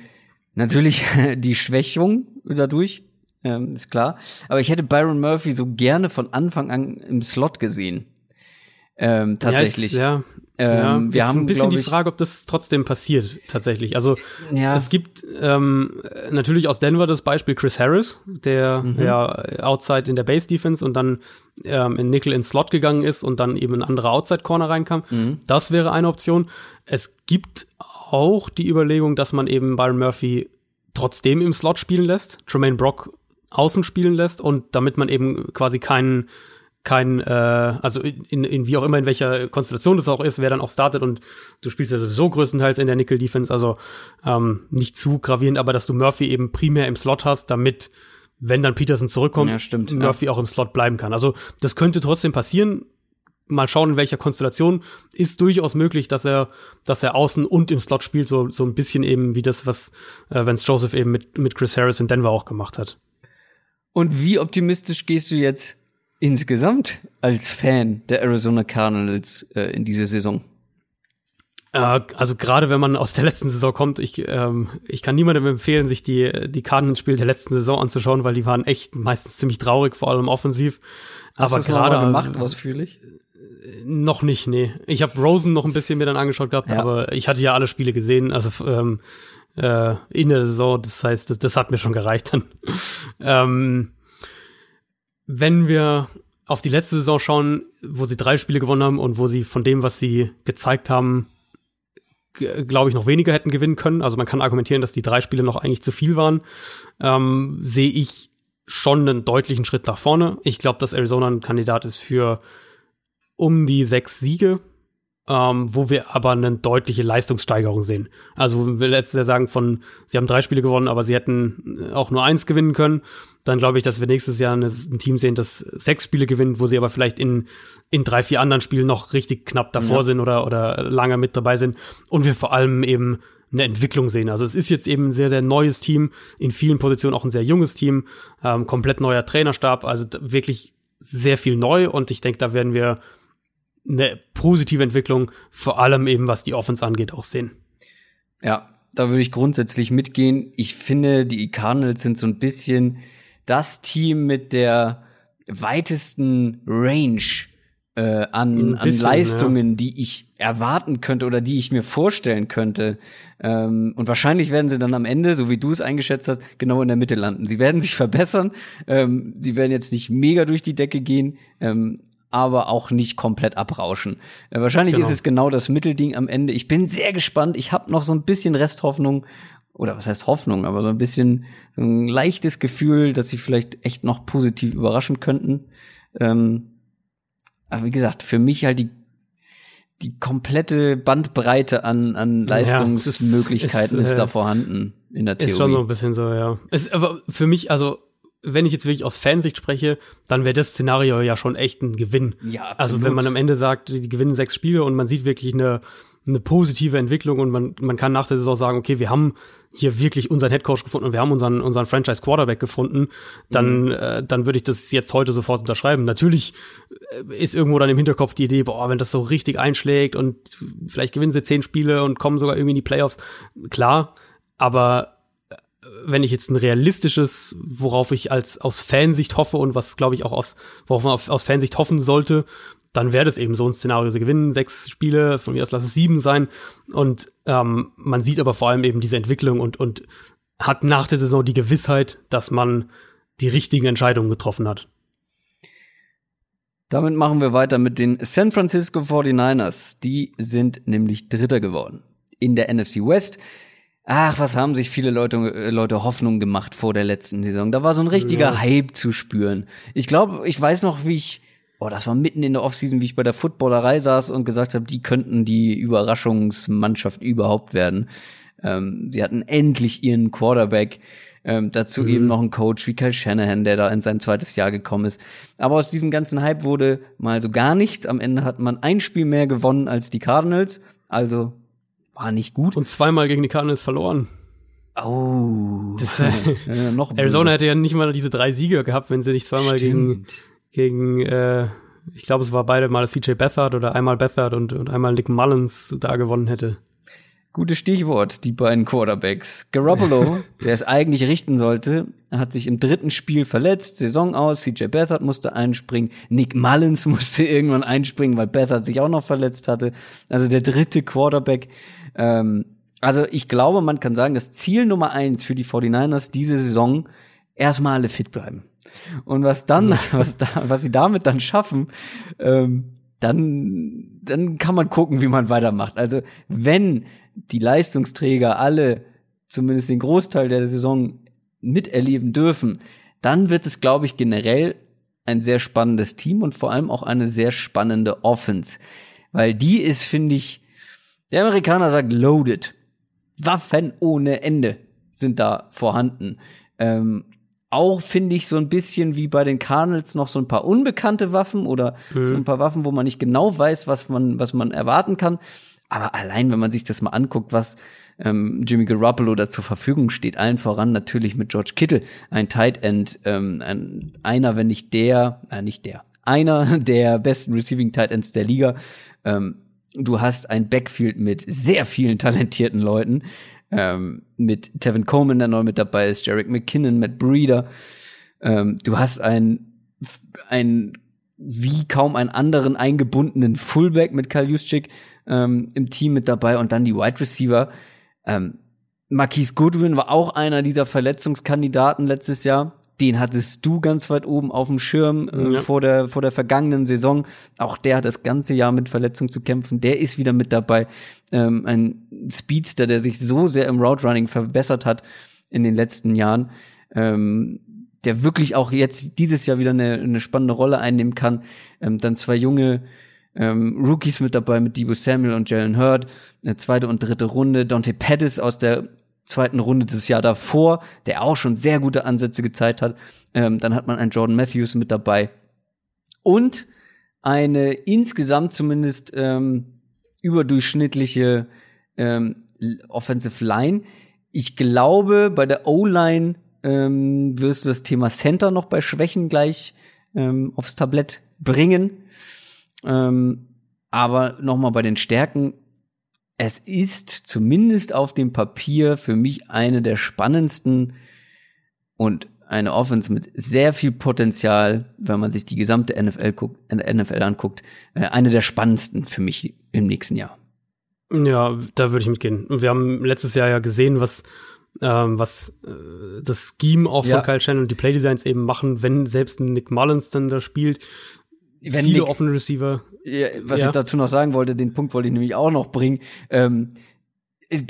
natürlich die Schwächung dadurch, ähm, ist klar. Aber ich hätte Byron Murphy so gerne von Anfang an im Slot gesehen. Ähm, tatsächlich. Ja, ähm, ja, wir haben ein bisschen die Frage, ob das trotzdem passiert tatsächlich. Also ja. es gibt ähm, natürlich aus Denver das Beispiel Chris Harris, der mhm. ja outside in der Base Defense und dann ähm, in Nickel in Slot gegangen ist und dann eben ein anderer Outside Corner reinkam. Mhm. Das wäre eine Option. Es gibt auch die Überlegung, dass man eben Byron Murphy trotzdem im Slot spielen lässt, Tremaine Brock außen spielen lässt und damit man eben quasi keinen kein, äh, also in, in wie auch immer, in welcher Konstellation das auch ist, wer dann auch startet und du spielst ja sowieso größtenteils in der Nickel-Defense, also ähm, nicht zu gravierend, aber dass du Murphy eben primär im Slot hast, damit, wenn dann Peterson zurückkommt, ja, stimmt, Murphy ja. auch im Slot bleiben kann. Also das könnte trotzdem passieren. Mal schauen, in welcher Konstellation. Ist durchaus möglich, dass er, dass er außen und im Slot spielt, so, so ein bisschen eben wie das, was äh, Vance Joseph eben mit, mit Chris Harris in Denver auch gemacht hat. Und wie optimistisch gehst du jetzt insgesamt als Fan der Arizona Cardinals äh, in dieser Saison? Äh, also gerade wenn man aus der letzten Saison kommt, ich, ähm, ich kann niemandem empfehlen, sich die, die Cardinals-Spiele der letzten Saison anzuschauen, weil die waren echt meistens ziemlich traurig, vor allem offensiv. Hast Aber gerade gemacht, was fühle ich? Noch nicht, nee. Ich habe Rosen noch ein bisschen mir dann angeschaut gehabt, ja. aber ich hatte ja alle Spiele gesehen, also ähm, äh, in der Saison, das heißt, das, das hat mir schon gereicht dann. ähm, wenn wir auf die letzte Saison schauen, wo sie drei Spiele gewonnen haben und wo sie von dem, was sie gezeigt haben, glaube ich, noch weniger hätten gewinnen können. Also man kann argumentieren, dass die drei Spiele noch eigentlich zu viel waren. Ähm, sehe ich schon einen deutlichen Schritt nach vorne. Ich glaube, dass Arizona ein Kandidat ist für um die sechs Siege ähm, wo wir aber eine deutliche Leistungssteigerung sehen. Also will letztes Jahr sagen von, sie haben drei Spiele gewonnen, aber sie hätten auch nur eins gewinnen können. Dann glaube ich, dass wir nächstes Jahr ein Team sehen, das sechs Spiele gewinnt, wo sie aber vielleicht in, in drei, vier anderen Spielen noch richtig knapp davor ja. sind oder, oder lange mit dabei sind. Und wir vor allem eben eine Entwicklung sehen. Also es ist jetzt eben ein sehr, sehr neues Team, in vielen Positionen auch ein sehr junges Team, ähm, komplett neuer Trainerstab, also wirklich sehr viel neu und ich denke, da werden wir eine positive Entwicklung, vor allem eben was die Offense angeht, auch sehen. Ja, da würde ich grundsätzlich mitgehen. Ich finde, die Cardinals sind so ein bisschen das Team mit der weitesten Range äh, an, bisschen, an Leistungen, ja. die ich erwarten könnte oder die ich mir vorstellen könnte. Ähm, und wahrscheinlich werden sie dann am Ende, so wie du es eingeschätzt hast, genau in der Mitte landen. Sie werden sich verbessern. Ähm, sie werden jetzt nicht mega durch die Decke gehen. Ähm, aber auch nicht komplett abrauschen. Äh, wahrscheinlich genau. ist es genau das Mittelding am Ende. Ich bin sehr gespannt. Ich habe noch so ein bisschen Resthoffnung oder was heißt Hoffnung, aber so ein bisschen so ein leichtes Gefühl, dass sie vielleicht echt noch positiv überraschen könnten. Ähm, aber wie gesagt, für mich halt die die komplette Bandbreite an, an Leistungsmöglichkeiten ja, ist, ist, ist, da äh, vorhanden in der Theorie. Ist schon so ein bisschen so, ja. Ist aber für mich, also wenn ich jetzt wirklich aus Fansicht spreche, dann wäre das Szenario ja schon echt ein Gewinn. Ja, absolut. Also wenn man am Ende sagt, die gewinnen sechs Spiele und man sieht wirklich eine, eine positive Entwicklung und man, man kann nach der Saison sagen, okay, wir haben hier wirklich unseren Headcoach gefunden und wir haben unseren, unseren Franchise Quarterback gefunden, dann, mhm. äh, dann würde ich das jetzt heute sofort unterschreiben. Natürlich äh, ist irgendwo dann im Hinterkopf die Idee, boah, wenn das so richtig einschlägt und vielleicht gewinnen sie zehn Spiele und kommen sogar irgendwie in die Playoffs. Klar, aber wenn ich jetzt ein realistisches, worauf ich als aus Fansicht hoffe und was glaube ich auch aus, worauf man aus Fansicht hoffen sollte, dann wäre das eben so ein Szenario. Sie gewinnen sechs Spiele, von mir aus lass es sieben sein. Und ähm, man sieht aber vor allem eben diese Entwicklung und, und hat nach der Saison die Gewissheit, dass man die richtigen Entscheidungen getroffen hat. Damit machen wir weiter mit den San Francisco 49ers. Die sind nämlich Dritter geworden in der NFC West. Ach, was haben sich viele Leute, äh, Leute Hoffnung gemacht vor der letzten Saison. Da war so ein richtiger ja. Hype zu spüren. Ich glaube, ich weiß noch, wie ich, oh, das war mitten in der Offseason, wie ich bei der Footballerei saß und gesagt habe, die könnten die Überraschungsmannschaft überhaupt werden. Ähm, sie hatten endlich ihren Quarterback. Ähm, dazu mhm. eben noch ein Coach wie Kyle Shanahan, der da in sein zweites Jahr gekommen ist. Aber aus diesem ganzen Hype wurde mal so gar nichts. Am Ende hat man ein Spiel mehr gewonnen als die Cardinals. Also war nicht gut. Und zweimal gegen die Cardinals verloren. Oh. Das, äh, ja, noch Arizona hätte ja nicht mal diese drei Siege gehabt, wenn sie nicht zweimal Stimmt. gegen, gegen äh, ich glaube, es war beide mal CJ Beathard oder einmal Beathard und, und einmal Nick Mullins da gewonnen hätte. Gutes Stichwort, die beiden Quarterbacks. Garoppolo, der es eigentlich richten sollte, hat sich im dritten Spiel verletzt, Saison aus, CJ Beathard musste einspringen, Nick Mullins musste irgendwann einspringen, weil Beathard sich auch noch verletzt hatte. Also der dritte Quarterback ähm, also ich glaube, man kann sagen, das Ziel Nummer eins für die 49ers diese Saison erstmal alle fit bleiben. Und was dann, was da, was sie damit dann schaffen, ähm, dann, dann kann man gucken, wie man weitermacht. Also wenn die Leistungsträger alle zumindest den Großteil der Saison miterleben dürfen, dann wird es, glaube ich, generell ein sehr spannendes Team und vor allem auch eine sehr spannende Offense. Weil die ist, finde ich, der Amerikaner sagt loaded. Waffen ohne Ende sind da vorhanden. Ähm, auch finde ich so ein bisschen wie bei den Cardinals noch so ein paar unbekannte Waffen oder mhm. so ein paar Waffen, wo man nicht genau weiß, was man, was man erwarten kann. Aber allein, wenn man sich das mal anguckt, was ähm, Jimmy Garoppolo da zur Verfügung steht, allen voran natürlich mit George Kittle, ein Tight End, ähm, ein, einer, wenn nicht der, äh, nicht der, einer der besten Receiving Tight Ends der Liga. Ähm, Du hast ein Backfield mit sehr vielen talentierten Leuten. Ähm, mit Tevin Coleman, der neu mit dabei ist, Jarek McKinnon, Matt Breeder. Ähm, du hast ein, ein wie kaum einen anderen eingebundenen Fullback mit Kyle Juszczyk ähm, im Team mit dabei und dann die Wide Receiver. Ähm, Marquise Goodwin war auch einer dieser Verletzungskandidaten letztes Jahr den hattest du ganz weit oben auf dem Schirm äh, ja. vor der vor der vergangenen Saison. Auch der hat das ganze Jahr mit Verletzungen zu kämpfen. Der ist wieder mit dabei. Ähm, ein Speedster, der sich so sehr im Route Running verbessert hat in den letzten Jahren. Ähm, der wirklich auch jetzt dieses Jahr wieder eine, eine spannende Rolle einnehmen kann. Ähm, dann zwei junge ähm, Rookies mit dabei mit Debo Samuel und Jalen Hurd. Eine zweite und dritte Runde. Dante Pettis aus der zweiten Runde des Jahr davor, der auch schon sehr gute Ansätze gezeigt hat. Ähm, dann hat man einen Jordan Matthews mit dabei. Und eine insgesamt zumindest ähm, überdurchschnittliche ähm, Offensive Line. Ich glaube, bei der O-Line ähm, wirst du das Thema Center noch bei Schwächen gleich ähm, aufs Tablett bringen. Ähm, aber nochmal bei den Stärken es ist zumindest auf dem Papier für mich eine der spannendsten und eine Offense mit sehr viel Potenzial, wenn man sich die gesamte NFL, guckt, NFL anguckt, äh, eine der spannendsten für mich im nächsten Jahr. Ja, da würde ich mitgehen. Wir haben letztes Jahr ja gesehen, was ähm, was äh, das Scheme auch ja. von Kyle Shannon und die Playdesigns eben machen, wenn selbst ein Nick Mullins dann da spielt, wenn viele Nick, offene Receiver. Ja, was ja. ich dazu noch sagen wollte, den Punkt wollte ich nämlich auch noch bringen. Ähm,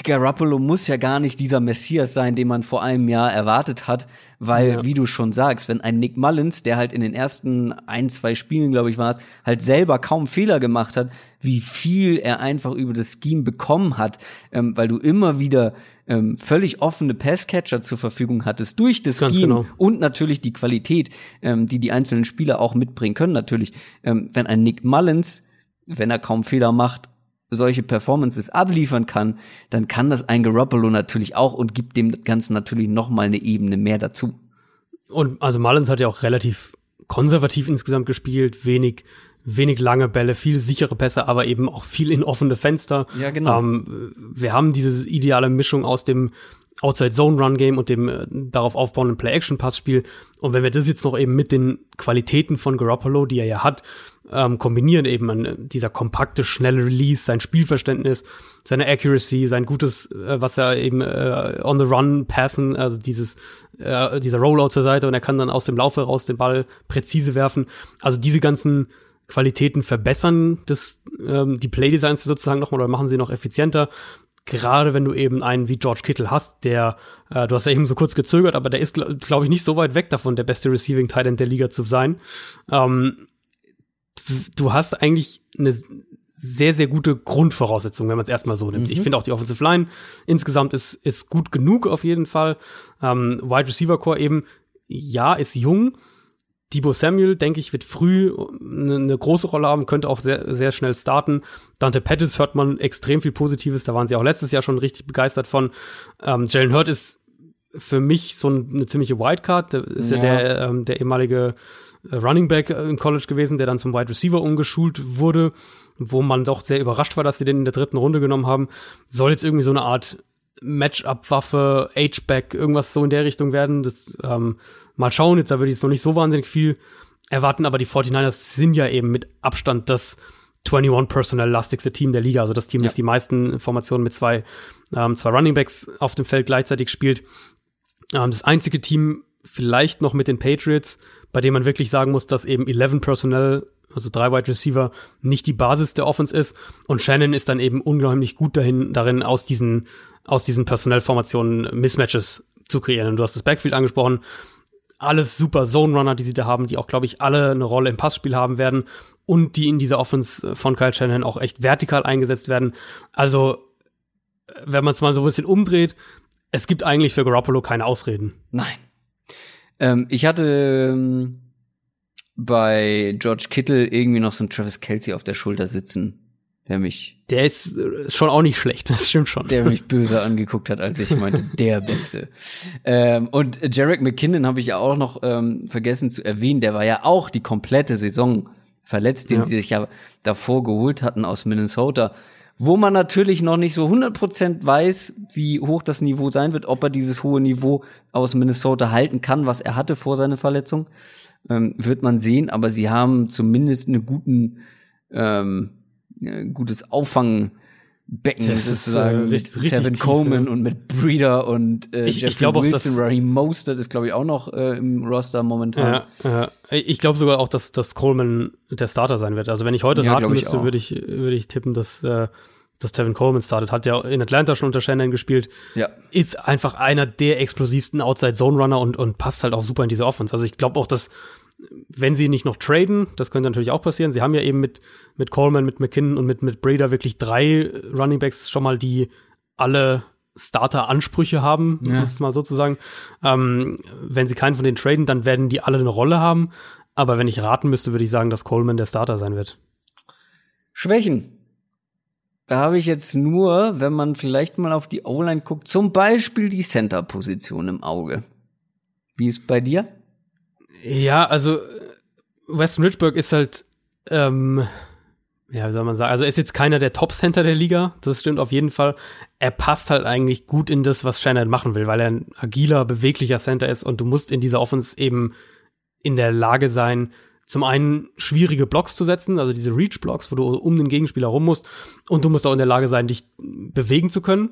Garoppolo muss ja gar nicht dieser Messias sein, den man vor einem Jahr erwartet hat, weil, ja. wie du schon sagst, wenn ein Nick Mullins, der halt in den ersten ein, zwei Spielen, glaube ich, war es, halt selber kaum Fehler gemacht hat, wie viel er einfach über das Scheme bekommen hat, ähm, weil du immer wieder ähm, völlig offene Passcatcher zur Verfügung hattest durch das Ganz Scheme genau. und natürlich die Qualität, ähm, die die einzelnen Spieler auch mitbringen können. Natürlich, ähm, wenn ein Nick Mullins, wenn er kaum Fehler macht, solche Performances abliefern kann, dann kann das ein Garoppolo natürlich auch und gibt dem Ganzen natürlich noch mal eine Ebene mehr dazu. Und also Mullins hat ja auch relativ konservativ insgesamt gespielt, wenig wenig lange Bälle, viel sichere Pässe, aber eben auch viel in offene Fenster. Ja, genau. Ähm, wir haben diese ideale Mischung aus dem Outside Zone Run Game und dem äh, darauf aufbauenden Play Action Pass Spiel. Und wenn wir das jetzt noch eben mit den Qualitäten von Garoppolo, die er ja hat, ähm, kombinieren eben an dieser kompakte, schnelle Release, sein Spielverständnis, seine Accuracy, sein gutes, äh, was er eben äh, on the run passen, also dieses, äh, dieser Rollout zur Seite und er kann dann aus dem Laufe raus den Ball präzise werfen. Also diese ganzen Qualitäten verbessern das, ähm, die Playdesigns sozusagen nochmal oder machen sie noch effizienter. Gerade wenn du eben einen wie George Kittle hast, der, äh, du hast ja eben so kurz gezögert, aber der ist, glaube glaub ich, nicht so weit weg davon, der beste Receiving Tight End der Liga zu sein. Ähm, du hast eigentlich eine sehr, sehr gute Grundvoraussetzung, wenn man es erstmal so nimmt. Mhm. Ich finde auch die Offensive Line insgesamt ist, ist gut genug auf jeden Fall. Ähm, Wide Receiver Core eben, ja, ist jung. Debo Samuel, denke ich, wird früh eine, eine, große Rolle haben, könnte auch sehr, sehr schnell starten. Dante Pettis hört man extrem viel Positives, da waren sie auch letztes Jahr schon richtig begeistert von. Ähm, Jalen Hurt ist für mich so eine ziemliche Wildcard, der ist ja, ja der, ähm, der ehemalige äh, Running Back äh, im College gewesen, der dann zum Wide Receiver umgeschult wurde, wo man doch sehr überrascht war, dass sie den in der dritten Runde genommen haben. Soll jetzt irgendwie so eine Art Matchup-Waffe, H-Back, irgendwas so in der Richtung werden. Das ähm, mal schauen, jetzt da würde ich jetzt noch nicht so wahnsinnig viel erwarten, aber die 49ers sind ja eben mit Abstand das 21 Personnel lastigste Team der Liga. Also das Team, ja. das die meisten Formationen mit zwei, ähm, zwei Running Backs auf dem Feld gleichzeitig spielt. Ähm, das einzige Team vielleicht noch mit den Patriots, bei dem man wirklich sagen muss, dass eben 11 Personnel, also drei Wide Receiver, nicht die Basis der Offense ist. Und Shannon ist dann eben unglaublich gut dahin, darin, aus diesen, aus diesen Personellformationen Mismatches zu kreieren. Und du hast das Backfield angesprochen. Alles super Zone Runner, die sie da haben, die auch, glaube ich, alle eine Rolle im Passspiel haben werden und die in dieser Offense von Kyle Shannon auch echt vertikal eingesetzt werden. Also, wenn man es mal so ein bisschen umdreht, es gibt eigentlich für Garoppolo keine Ausreden. Nein. Ähm, ich hatte ähm, bei George Kittle irgendwie noch so ein Travis Kelsey auf der Schulter sitzen, der mich. Der ist äh, schon auch nicht schlecht, das stimmt schon. Der mich böse angeguckt hat, als ich meinte, der Beste. Ähm, und Jarek McKinnon habe ich ja auch noch ähm, vergessen zu erwähnen, der war ja auch die komplette Saison verletzt, den ja. sie sich ja davor geholt hatten aus Minnesota wo man natürlich noch nicht so 100% weiß, wie hoch das Niveau sein wird, ob er dieses hohe Niveau aus Minnesota halten kann, was er hatte vor seiner Verletzung, ähm, wird man sehen. Aber sie haben zumindest einen guten, ähm, ein gutes Auffang Becken das sozusagen ist, äh, richtig, mit Tevin Coleman ja. und mit Breeder und äh, ich, ich glaube auch, dass Raheem Mostert ist glaube ich auch noch äh, im Roster momentan. Ja, ja. Ich glaube sogar auch, dass, dass Coleman der Starter sein wird. Also wenn ich heute ja, raten müsste, würde ich würde ich tippen, dass äh, dass Tevin Coleman startet, hat ja in Atlanta schon unter Shannon gespielt. Ja. Ist einfach einer der explosivsten Outside Zone Runner und und passt halt auch super in diese Offense. Also ich glaube auch, dass wenn sie nicht noch traden, das könnte natürlich auch passieren. Sie haben ja eben mit, mit Coleman, mit McKinnon und mit, mit Brader wirklich drei Running Backs schon mal, die alle Starter-Ansprüche haben, ja. muss mal sozusagen. Ähm, wenn sie keinen von denen traden, dann werden die alle eine Rolle haben. Aber wenn ich raten müsste, würde ich sagen, dass Coleman der Starter sein wird. Schwächen. Da habe ich jetzt nur, wenn man vielleicht mal auf die O-Line guckt, zum Beispiel die Center-Position im Auge. Wie ist bei dir? Ja, also Weston Richburg ist halt, ähm, ja, wie soll man sagen, also er ist jetzt keiner der Top-Center der Liga, das stimmt auf jeden Fall. Er passt halt eigentlich gut in das, was Shannon machen will, weil er ein agiler, beweglicher Center ist und du musst in dieser Offense eben in der Lage sein, zum einen schwierige Blocks zu setzen, also diese Reach-Blocks, wo du um den Gegenspieler rum musst, und du musst auch in der Lage sein, dich bewegen zu können.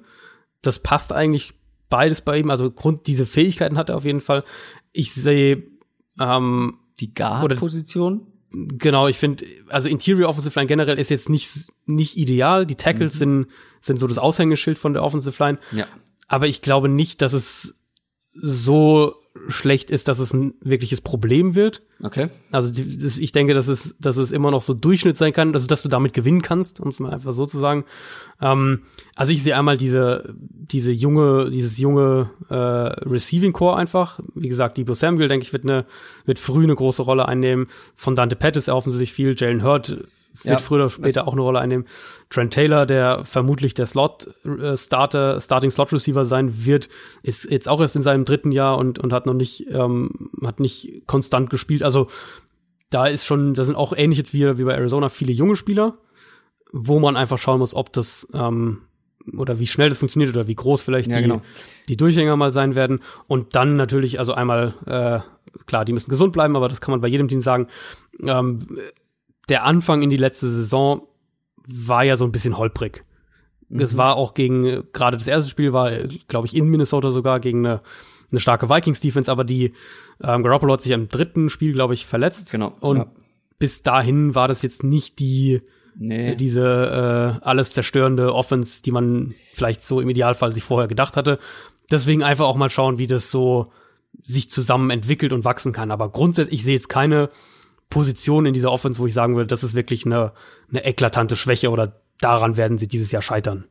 Das passt eigentlich beides bei ihm, also Grund, diese Fähigkeiten hat er auf jeden Fall. Ich sehe ähm, die Guard-Position. Genau, ich finde, also Interior Offensive Line generell ist jetzt nicht nicht ideal. Die Tackles mhm. sind, sind so das Aushängeschild von der Offensive Line. Ja. Aber ich glaube nicht, dass es so schlecht ist, dass es ein wirkliches Problem wird. Okay. Also ich denke, dass es, dass es immer noch so Durchschnitt sein kann, also dass du damit gewinnen kannst, um es mal einfach so zu sagen. Ähm, also ich sehe einmal diese, diese junge, dieses junge äh, Receiving Core einfach. Wie gesagt, Debo Samuel, denke ich, wird eine, wird früh eine große Rolle einnehmen. Von Dante Pettis erhoffen sie sich viel. Jalen Hurt wird ja, früher oder später auch eine Rolle einnehmen. Trent Taylor, der vermutlich der Slot äh, Starter, Starting Slot Receiver sein wird, ist jetzt auch erst in seinem dritten Jahr und und hat noch nicht ähm, hat nicht konstant gespielt. Also da ist schon, da sind auch ähnlich jetzt wie, wie bei Arizona viele junge Spieler, wo man einfach schauen muss, ob das ähm, oder wie schnell das funktioniert oder wie groß vielleicht ja, die, genau. die Durchhänger mal sein werden. Und dann natürlich, also einmal, äh, klar, die müssen gesund bleiben, aber das kann man bei jedem Team sagen. Ähm, der Anfang in die letzte Saison war ja so ein bisschen holprig. Mhm. Es war auch gegen, gerade das erste Spiel war, glaube ich, in Minnesota sogar gegen eine, eine starke Vikings-Defense, aber die ähm, Garoppolo hat sich im dritten Spiel, glaube ich, verletzt. Genau. Und ja. bis dahin war das jetzt nicht die nee. diese äh, alles zerstörende Offense, die man vielleicht so im Idealfall sich vorher gedacht hatte. Deswegen einfach auch mal schauen, wie das so sich zusammen entwickelt und wachsen kann. Aber grundsätzlich, ich sehe jetzt keine Position in dieser Offense, wo ich sagen würde, das ist wirklich eine, eine eklatante Schwäche oder daran werden sie dieses Jahr scheitern.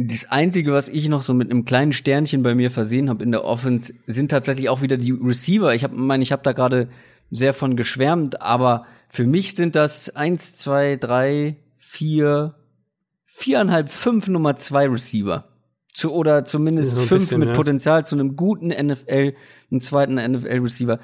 Das Einzige, was ich noch so mit einem kleinen Sternchen bei mir versehen habe in der Offense, sind tatsächlich auch wieder die Receiver. Ich habe meine, ich habe da gerade sehr von geschwärmt, aber für mich sind das eins, zwei, drei, vier, viereinhalb, fünf Nummer zwei Receiver. Zu, oder zumindest so fünf bisschen, mit ja. Potenzial zu einem guten NFL, einem zweiten NFL-Receiver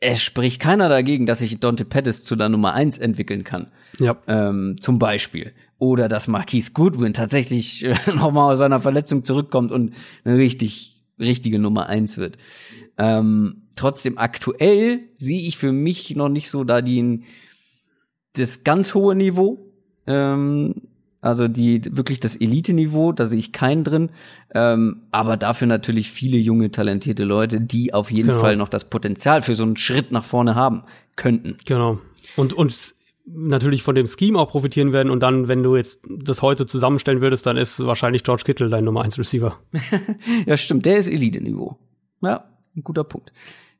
es spricht keiner dagegen, dass sich Dante Pettis zu der Nummer eins entwickeln kann. Ja. Ähm, zum Beispiel. Oder dass Marquise Goodwin tatsächlich äh, nochmal aus seiner Verletzung zurückkommt und eine richtig, richtige Nummer eins wird. Ähm, trotzdem aktuell sehe ich für mich noch nicht so da die, das ganz hohe Niveau. Ähm, also die wirklich das Elite-Niveau, da sehe ich keinen drin. Ähm, aber dafür natürlich viele junge, talentierte Leute, die auf jeden genau. Fall noch das Potenzial für so einen Schritt nach vorne haben könnten. Genau. Und, und natürlich von dem Scheme auch profitieren werden. Und dann, wenn du jetzt das heute zusammenstellen würdest, dann ist wahrscheinlich George Kittle dein Nummer 1 Receiver. ja, stimmt. Der ist Elite-Niveau. Ja, ein guter Punkt.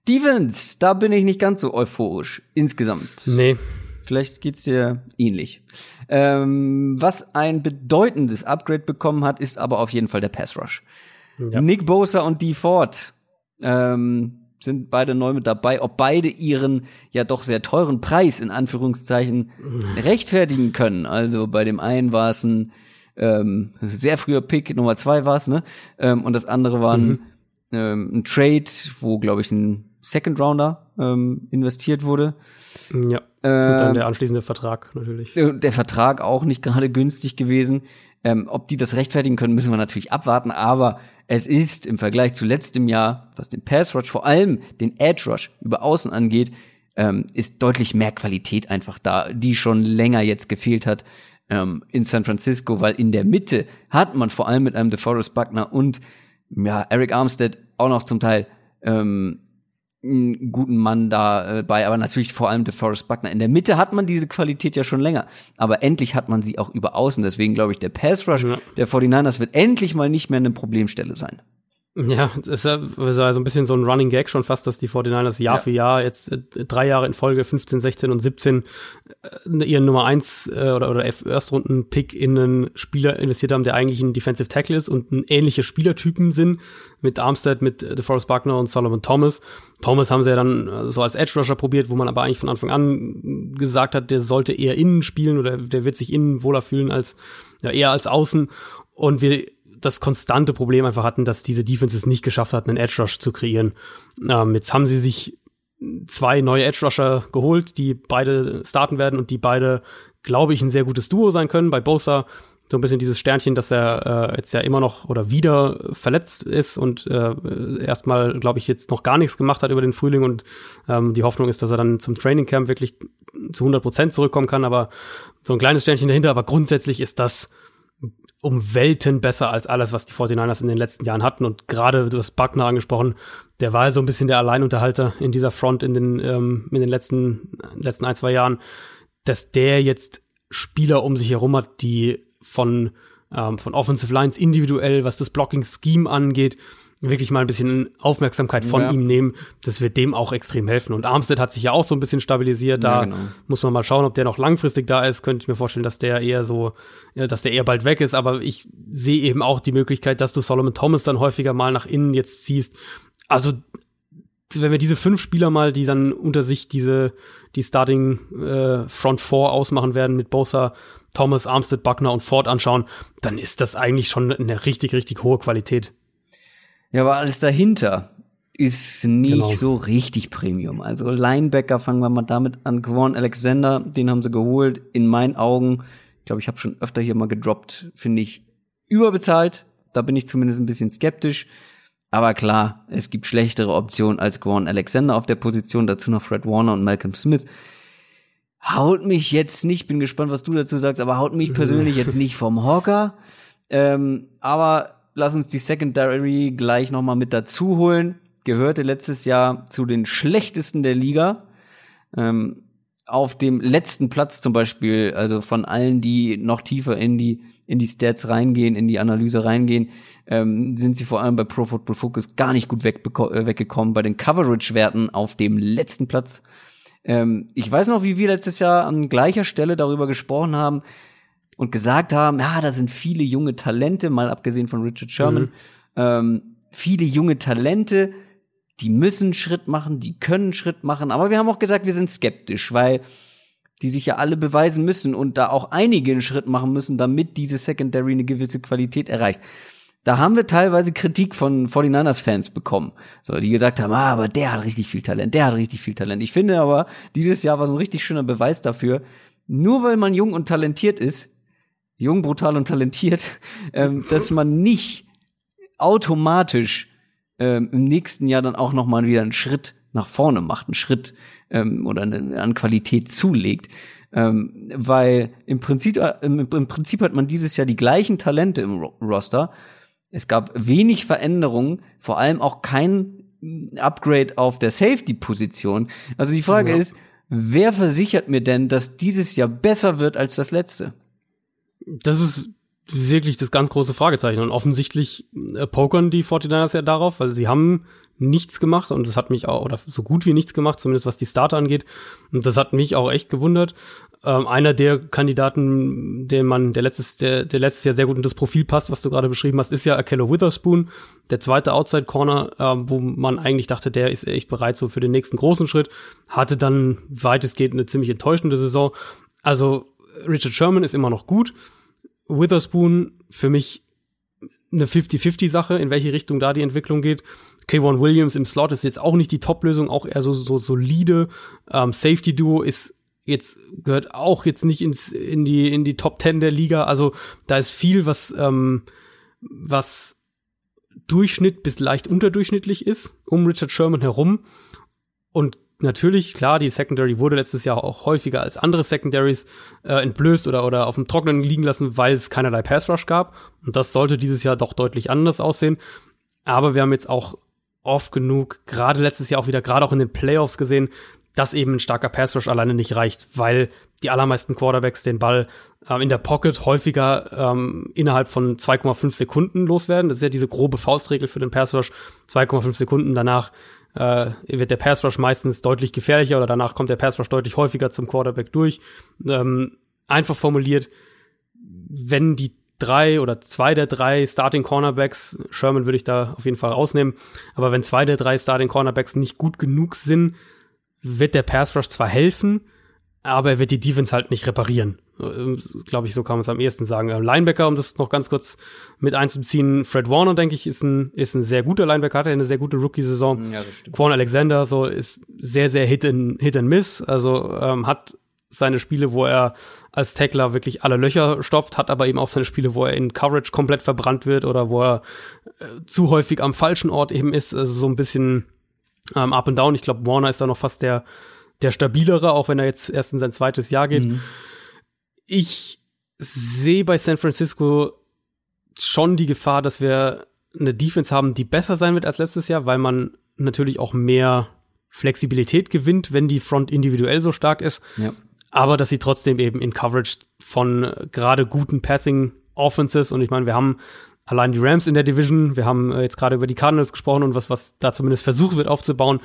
Stevens, da bin ich nicht ganz so euphorisch insgesamt. Nee. Vielleicht geht's dir ähnlich. Ähm, was ein bedeutendes Upgrade bekommen hat, ist aber auf jeden Fall der Pass Rush. Ja. Nick Bosa und Dee Ford ähm, sind beide neu mit dabei, ob beide ihren ja doch sehr teuren Preis in Anführungszeichen rechtfertigen können. Also bei dem einen war es ein ähm, sehr früher Pick, Nummer zwei war es, ne? Ähm, und das andere war ein, mhm. ähm, ein Trade, wo, glaube ich, ein Second Rounder ähm, investiert wurde. Ja. Äh, und dann der anschließende Vertrag natürlich. Äh, der Vertrag auch nicht gerade günstig gewesen. Ähm, ob die das rechtfertigen können, müssen wir natürlich abwarten. Aber es ist im Vergleich zu letztem Jahr, was den Pass Rush, vor allem den Edge Rush über Außen angeht, ähm, ist deutlich mehr Qualität einfach da, die schon länger jetzt gefehlt hat ähm, in San Francisco, weil in der Mitte hat man vor allem mit einem DeForest Buckner und ja, Eric Armstead auch noch zum Teil ähm, einen guten Mann dabei, äh, aber natürlich vor allem DeForest Buckner. In der Mitte hat man diese Qualität ja schon länger, aber endlich hat man sie auch über außen. Deswegen glaube ich, der Pass Rush ja. der 49ers wird endlich mal nicht mehr eine Problemstelle sein. Ja, das ist ja so ein bisschen so ein Running Gag schon fast, dass die 49ers Jahr ja. für Jahr jetzt äh, drei Jahre in Folge 15, 16 und 17 äh, ihren Nummer eins äh, oder, oder Erstrunden-Pick in einen Spieler investiert haben, der eigentlich ein Defensive Tackle ist und ein ähnliche Spielertypen sind mit Armstead, mit DeForest Buckner und Solomon Thomas. Thomas haben sie ja dann so als Edge Rusher probiert, wo man aber eigentlich von Anfang an gesagt hat, der sollte eher innen spielen oder der wird sich innen wohler fühlen als ja, eher als außen. Und wir das konstante Problem einfach hatten, dass diese Defenses nicht geschafft hatten, einen Edge Rush zu kreieren. Ähm, jetzt haben sie sich zwei neue Edge Rusher geholt, die beide starten werden und die beide, glaube ich, ein sehr gutes Duo sein können. Bei Bosa so ein bisschen dieses Sternchen, dass er äh, jetzt ja immer noch oder wieder verletzt ist und äh, erstmal, glaube ich, jetzt noch gar nichts gemacht hat über den Frühling und ähm, die Hoffnung ist, dass er dann zum Training Camp wirklich zu 100 Prozent zurückkommen kann, aber so ein kleines Sternchen dahinter, aber grundsätzlich ist das um Welten besser als alles, was die 49ers in den letzten Jahren hatten. Und gerade, du hast Buckner angesprochen, der war so ein bisschen der Alleinunterhalter in dieser Front in den, ähm, in den letzten, letzten ein, zwei Jahren, dass der jetzt Spieler um sich herum hat, die von, ähm, von Offensive Lines individuell, was das Blocking-Scheme angeht, wirklich mal ein bisschen Aufmerksamkeit von ja. ihm nehmen. Das wird dem auch extrem helfen. Und Armstead hat sich ja auch so ein bisschen stabilisiert. Da ja, genau. muss man mal schauen, ob der noch langfristig da ist. Könnte ich mir vorstellen, dass der eher so, dass der eher bald weg ist. Aber ich sehe eben auch die Möglichkeit, dass du Solomon Thomas dann häufiger mal nach innen jetzt ziehst. Also wenn wir diese fünf Spieler mal, die dann unter sich diese die Starting äh, Front Four ausmachen werden mit Bosa, Thomas, Armstead, Buckner und Ford anschauen, dann ist das eigentlich schon eine richtig richtig hohe Qualität. Ja, aber alles dahinter ist nicht genau. so richtig Premium. Also Linebacker fangen wir mal damit an. Gwan Alexander, den haben sie geholt. In meinen Augen, ich glaube, ich habe schon öfter hier mal gedroppt, finde ich überbezahlt. Da bin ich zumindest ein bisschen skeptisch. Aber klar, es gibt schlechtere Optionen als Gwan Alexander auf der Position. Dazu noch Fred Warner und Malcolm Smith. Haut mich jetzt nicht, bin gespannt, was du dazu sagst, aber haut mich persönlich jetzt nicht vom Hocker. Ähm, aber lass uns die Secondary gleich noch mal mit dazu holen. Gehörte letztes Jahr zu den schlechtesten der Liga. Ähm, auf dem letzten Platz zum Beispiel, also von allen, die noch tiefer in die in die Stats reingehen, in die Analyse reingehen, ähm, sind sie vor allem bei Pro Football Focus gar nicht gut äh, weggekommen. Bei den Coverage-Werten auf dem letzten Platz. Ähm, ich weiß noch, wie wir letztes Jahr an gleicher Stelle darüber gesprochen haben, und gesagt haben, ja, da sind viele junge Talente, mal abgesehen von Richard Sherman, mhm. ähm, viele junge Talente, die müssen Schritt machen, die können Schritt machen, aber wir haben auch gesagt, wir sind skeptisch, weil die sich ja alle beweisen müssen und da auch einige einen Schritt machen müssen, damit diese Secondary eine gewisse Qualität erreicht. Da haben wir teilweise Kritik von 49ers-Fans bekommen, so, die gesagt haben, ah, aber der hat richtig viel Talent, der hat richtig viel Talent. Ich finde aber, dieses Jahr war so ein richtig schöner Beweis dafür, nur weil man jung und talentiert ist, jung, brutal und talentiert, ähm, dass man nicht automatisch ähm, im nächsten Jahr dann auch noch mal wieder einen Schritt nach vorne macht, einen Schritt ähm, oder eine, an Qualität zulegt. Ähm, weil im Prinzip, äh, im, im Prinzip hat man dieses Jahr die gleichen Talente im Roster. Es gab wenig Veränderungen, vor allem auch kein Upgrade auf der Safety-Position. Also die Frage ja. ist, wer versichert mir denn, dass dieses Jahr besser wird als das letzte? Das ist wirklich das ganz große Fragezeichen. Und offensichtlich äh, pokern die 49ers ja darauf, weil sie haben nichts gemacht und das hat mich auch, oder so gut wie nichts gemacht, zumindest was die Starter angeht. Und das hat mich auch echt gewundert. Ähm, einer der Kandidaten, den man, der letztes, der, der letztes Jahr sehr gut in das Profil passt, was du gerade beschrieben hast, ist ja Akello Witherspoon, der zweite Outside Corner, äh, wo man eigentlich dachte, der ist echt bereit so für den nächsten großen Schritt, hatte dann weitestgehend eine ziemlich enttäuschende Saison. Also Richard Sherman ist immer noch gut, Witherspoon für mich eine 50-50-Sache, in welche Richtung da die Entwicklung geht. K1 Williams im Slot ist jetzt auch nicht die Top-Lösung, auch eher so, so solide. Ähm, Safety-Duo ist jetzt, gehört auch jetzt nicht ins, in die, in die Top 10 der Liga. Also da ist viel, was, ähm, was Durchschnitt bis leicht unterdurchschnittlich ist, um Richard Sherman herum. Und natürlich, klar, die Secondary wurde letztes Jahr auch häufiger als andere Secondaries äh, entblößt oder, oder auf dem Trockenen liegen lassen, weil es keinerlei Pass Rush gab. Und das sollte dieses Jahr doch deutlich anders aussehen. Aber wir haben jetzt auch oft genug, gerade letztes Jahr auch wieder, gerade auch in den Playoffs gesehen, dass eben ein starker Pass Rush alleine nicht reicht, weil die allermeisten Quarterbacks den Ball ähm, in der Pocket häufiger ähm, innerhalb von 2,5 Sekunden loswerden. Das ist ja diese grobe Faustregel für den Pass Rush. 2,5 Sekunden danach äh, wird der Pass Rush meistens deutlich gefährlicher oder danach kommt der Pass Rush deutlich häufiger zum Quarterback durch. Ähm, einfach formuliert, wenn die drei oder zwei der drei Starting Cornerbacks, Sherman würde ich da auf jeden Fall rausnehmen, aber wenn zwei der drei Starting Cornerbacks nicht gut genug sind, wird der Pass Rush zwar helfen, aber er wird die Defense halt nicht reparieren. Äh, Glaube ich, so kann man es am ehesten sagen. Äh, Linebacker, um das noch ganz kurz mit einzubeziehen, Fred Warner, denke ich, ist ein, ist ein sehr guter Linebacker, hatte eine sehr gute Rookie-Saison. Ja, Quan Alexander, so ist sehr, sehr Hit and, Hit and Miss. Also ähm, hat seine Spiele, wo er als Tackler wirklich alle Löcher stopft, hat aber eben auch seine Spiele, wo er in Coverage komplett verbrannt wird oder wo er äh, zu häufig am falschen Ort eben ist. Also so ein bisschen ähm, up and down. Ich glaube, Warner ist da noch fast der der stabilere, auch wenn er jetzt erst in sein zweites Jahr geht. Mhm. Ich sehe bei San Francisco schon die Gefahr, dass wir eine Defense haben, die besser sein wird als letztes Jahr, weil man natürlich auch mehr Flexibilität gewinnt, wenn die Front individuell so stark ist. Ja. aber dass sie trotzdem eben in Coverage von gerade guten Passing Offenses und ich meine, wir haben allein die Rams in der Division, wir haben äh, jetzt gerade über die Cardinals gesprochen und was, was da zumindest versucht wird aufzubauen,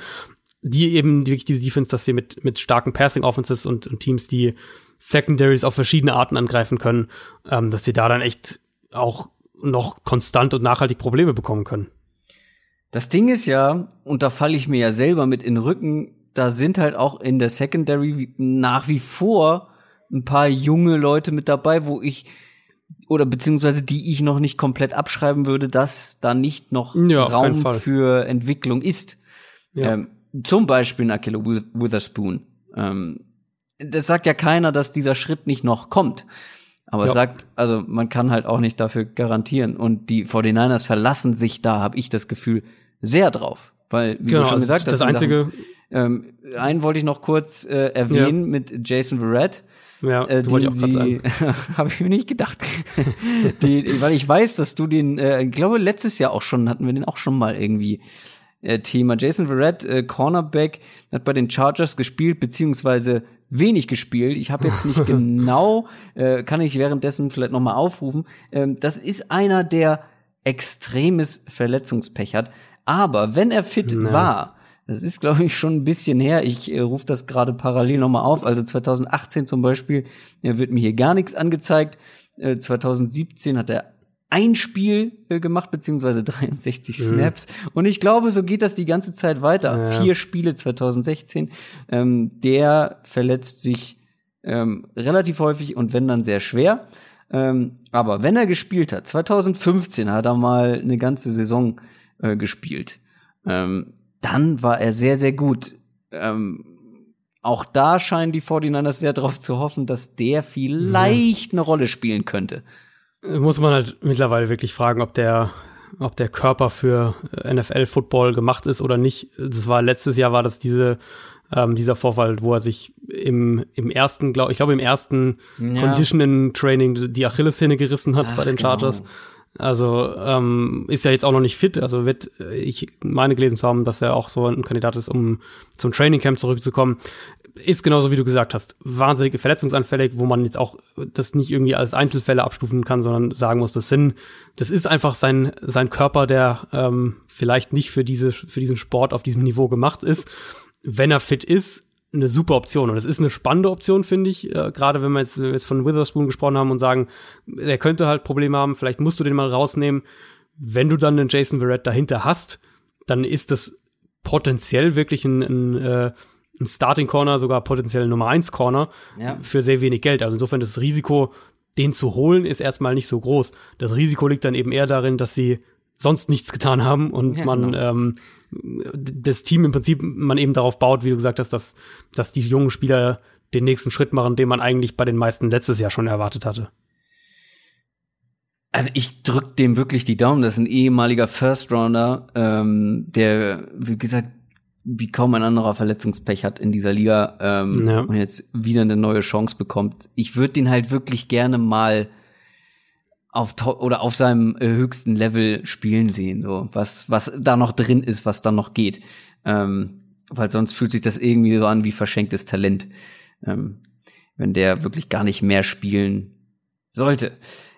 die eben wirklich diese Defense, dass sie mit, mit starken Passing Offenses und, und Teams, die Secondaries auf verschiedene Arten angreifen können, ähm, dass sie da dann echt auch noch konstant und nachhaltig Probleme bekommen können. Das Ding ist ja, und da falle ich mir ja selber mit in den Rücken, da sind halt auch in der Secondary nach wie vor ein paar junge Leute mit dabei, wo ich oder beziehungsweise die ich noch nicht komplett abschreiben würde, dass da nicht noch ja, Raum für Entwicklung ist. Ja. Ähm, zum Beispiel Akelo Witherspoon. Ähm, das sagt ja keiner, dass dieser Schritt nicht noch kommt. Aber ja. sagt, also man kann halt auch nicht dafür garantieren. Und die 49ers verlassen sich da, habe ich das Gefühl, sehr drauf. Weil, wie genau, du schon also gesagt hast, das einzige. Sachen, ähm, einen wollte ich noch kurz äh, erwähnen ja. mit Jason Verrett. Ja, äh, wollte ich auch gerade sagen. Habe ich mir nicht gedacht. die, weil ich weiß, dass du den, äh, ich glaube, letztes Jahr auch schon, hatten wir den auch schon mal irgendwie äh, Thema. Jason Verrett, äh, Cornerback, hat bei den Chargers gespielt, beziehungsweise wenig gespielt. Ich habe jetzt nicht genau, äh, kann ich währenddessen vielleicht noch mal aufrufen. Ähm, das ist einer, der extremes Verletzungspech hat. Aber wenn er fit Nein. war, das ist, glaube ich, schon ein bisschen her. Ich äh, rufe das gerade parallel nochmal auf. Also 2018 zum Beispiel, er wird mir hier gar nichts angezeigt. Äh, 2017 hat er ein Spiel äh, gemacht, beziehungsweise 63 mhm. Snaps. Und ich glaube, so geht das die ganze Zeit weiter. Ja. Vier Spiele 2016. Ähm, der verletzt sich ähm, relativ häufig und wenn dann sehr schwer. Ähm, aber wenn er gespielt hat, 2015 hat er mal eine ganze Saison äh, gespielt. Ähm, dann war er sehr, sehr gut. Ähm, auch da scheinen die 49ers sehr darauf zu hoffen, dass der vielleicht ja. eine Rolle spielen könnte muss man halt mittlerweile wirklich fragen, ob der, ob der Körper für NFL-Football gemacht ist oder nicht. Das war letztes Jahr war das diese ähm, dieser Vorfall, wo er sich im, im ersten, glaube ich glaube im ersten ja. Conditioning Training die Achillessehne gerissen hat Ach, bei den genau. Chargers. Genau. Also ähm, ist ja jetzt auch noch nicht fit. Also wird ich meine gelesen zu haben, dass er auch so ein Kandidat ist, um zum Training Camp zurückzukommen ist genauso wie du gesagt hast, wahnsinnig verletzungsanfällig, wo man jetzt auch das nicht irgendwie als Einzelfälle abstufen kann, sondern sagen muss, das sind, das ist einfach sein, sein Körper, der ähm, vielleicht nicht für diese, für diesen Sport auf diesem Niveau gemacht ist. Wenn er fit ist, eine super Option. Und es ist eine spannende Option, finde ich, äh, gerade wenn wir jetzt, jetzt von Witherspoon gesprochen haben und sagen, er könnte halt Probleme haben, vielleicht musst du den mal rausnehmen. Wenn du dann einen Jason Verrett dahinter hast, dann ist das potenziell wirklich ein, ein äh, ein Starting Corner, sogar potenziell Nummer 1 Corner ja. für sehr wenig Geld. Also insofern das Risiko, den zu holen, ist erstmal nicht so groß. Das Risiko liegt dann eben eher darin, dass sie sonst nichts getan haben und ja, man genau. ähm, das Team im Prinzip man eben darauf baut, wie du gesagt hast, dass, dass die jungen Spieler den nächsten Schritt machen, den man eigentlich bei den meisten letztes Jahr schon erwartet hatte. Also ich drück dem wirklich die Daumen. Das ist ein ehemaliger First Rounder, ähm, der, wie gesagt, wie kaum ein anderer Verletzungspech hat in dieser Liga ähm, ja. und jetzt wieder eine neue Chance bekommt. Ich würde den halt wirklich gerne mal auf oder auf seinem äh, höchsten Level spielen sehen, so was was da noch drin ist, was da noch geht, ähm, weil sonst fühlt sich das irgendwie so an wie verschenktes Talent, ähm, wenn der wirklich gar nicht mehr spielen sollte.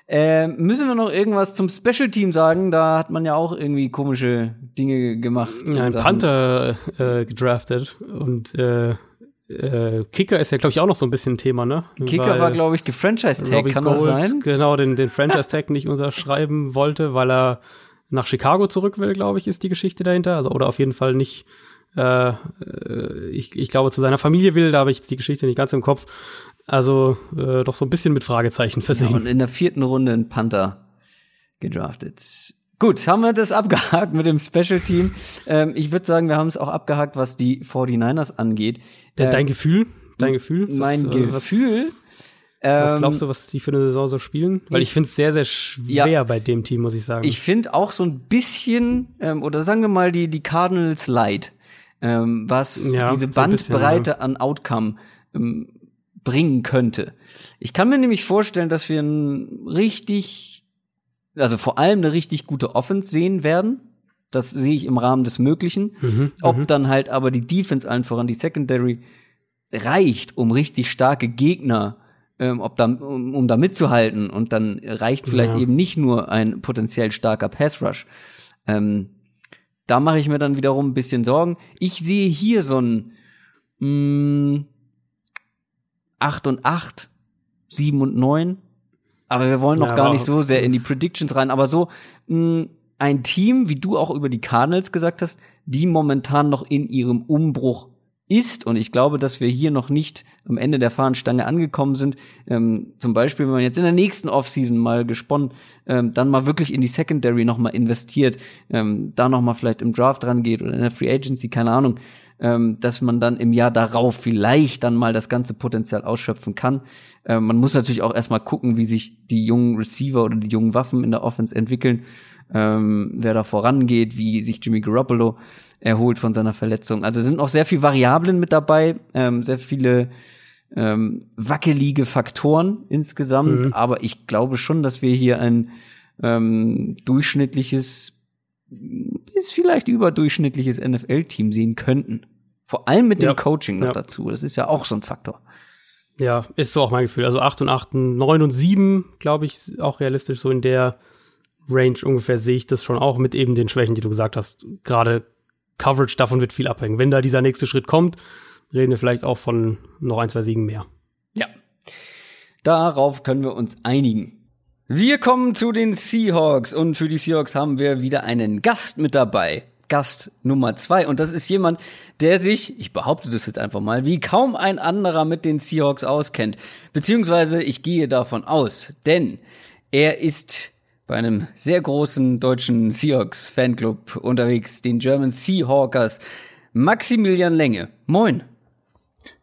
Äh, müssen wir noch irgendwas zum Special Team sagen? Da hat man ja auch irgendwie komische Dinge gemacht. Ja, ein Panther äh, gedraftet und äh, äh, Kicker ist ja, glaube ich, auch noch so ein bisschen ein Thema, ne? Kicker weil war, glaube ich, gefranchise-tag, kann Gold, das sein? Genau, den, den Franchise-Tag nicht unterschreiben wollte, weil er nach Chicago zurück will, glaube ich, ist die Geschichte dahinter. Also, oder auf jeden Fall nicht, äh, äh ich, ich glaube, zu seiner Familie will, da habe ich die Geschichte nicht ganz im Kopf. Also äh, doch so ein bisschen mit Fragezeichen versehen. Ja, und in der vierten Runde ein Panther gedraftet. Gut, haben wir das abgehakt mit dem Special Team. Ähm, ich würde sagen, wir haben es auch abgehakt, was die 49ers angeht. Äh, dein Gefühl? Dein Gefühl? Mein was, äh, Gefühl? Was, was glaubst du, was die für eine Saison so spielen? Weil ich, ich finde es sehr, sehr schwer ja, bei dem Team, muss ich sagen. Ich finde auch so ein bisschen, ähm, oder sagen wir mal, die, die Cardinals Light, ähm, was ja, diese Bandbreite so bisschen, ja. an Outcome ähm, bringen könnte. Ich kann mir nämlich vorstellen, dass wir ein richtig, also vor allem eine richtig gute Offense sehen werden. Das sehe ich im Rahmen des Möglichen. Mhm, Ob mhm. dann halt aber die Defense allen voran, die Secondary, reicht, um richtig starke Gegner ähm, ob da, um, um da mitzuhalten. Und dann reicht vielleicht ja. eben nicht nur ein potenziell starker Pass Rush. Ähm, da mache ich mir dann wiederum ein bisschen Sorgen. Ich sehe hier so ein mh, 8 und 8, 7 und 9. Aber wir wollen noch ja, gar nicht so sehr in die Predictions rein. Aber so mh, ein Team, wie du auch über die Cardinals gesagt hast, die momentan noch in ihrem Umbruch ist, und ich glaube, dass wir hier noch nicht am Ende der Fahnenstange angekommen sind, ähm, zum Beispiel, wenn man jetzt in der nächsten Offseason mal gesponnen, ähm, dann mal wirklich in die Secondary noch mal investiert, ähm, da noch mal vielleicht im Draft rangeht oder in der Free Agency, keine Ahnung, ähm, dass man dann im Jahr darauf vielleicht dann mal das ganze Potenzial ausschöpfen kann. Ähm, man muss natürlich auch erstmal gucken, wie sich die jungen Receiver oder die jungen Waffen in der Offense entwickeln, ähm, wer da vorangeht, wie sich Jimmy Garoppolo erholt von seiner Verletzung. Also sind noch sehr viele Variablen mit dabei, ähm, sehr viele ähm, wackelige Faktoren insgesamt, mhm. aber ich glaube schon, dass wir hier ein ähm, durchschnittliches, bis vielleicht überdurchschnittliches NFL-Team sehen könnten. Vor allem mit dem ja. Coaching noch ja. dazu. Das ist ja auch so ein Faktor. Ja, ist so auch mein Gefühl. Also 8 und 8, 9 und 7, glaube ich, auch realistisch so in der Range ungefähr sehe ich das schon auch mit eben den Schwächen, die du gesagt hast. Gerade Coverage, davon wird viel abhängen. Wenn da dieser nächste Schritt kommt, reden wir vielleicht auch von noch ein, zwei Siegen mehr. Ja. Darauf können wir uns einigen. Wir kommen zu den Seahawks und für die Seahawks haben wir wieder einen Gast mit dabei. Gast Nummer zwei. Und das ist jemand, der sich, ich behaupte das jetzt einfach mal, wie kaum ein anderer mit den Seahawks auskennt. Beziehungsweise ich gehe davon aus, denn er ist bei einem sehr großen deutschen Seahawks Fanclub unterwegs, den German Seahawkers. Maximilian Länge. Moin.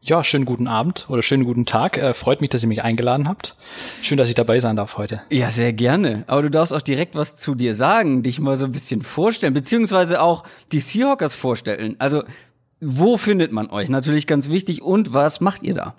Ja, schönen guten Abend oder schönen guten Tag. Äh, freut mich, dass ihr mich eingeladen habt. Schön, dass ich dabei sein darf heute. Ja, sehr gerne. Aber du darfst auch direkt was zu dir sagen, dich mal so ein bisschen vorstellen, beziehungsweise auch die Seahawkers vorstellen. Also, wo findet man euch? Natürlich ganz wichtig. Und was macht ihr da?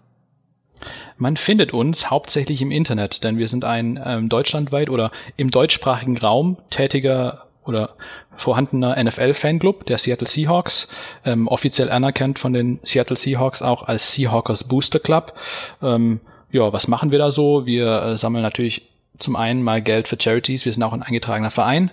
Man findet uns hauptsächlich im Internet, denn wir sind ein ähm, deutschlandweit oder im deutschsprachigen Raum tätiger oder vorhandener NFL-Fanclub der Seattle Seahawks, ähm, offiziell anerkannt von den Seattle Seahawks auch als Seahawkers Booster Club. Ähm, ja, was machen wir da so? Wir äh, sammeln natürlich zum einen mal Geld für Charities, wir sind auch ein eingetragener Verein.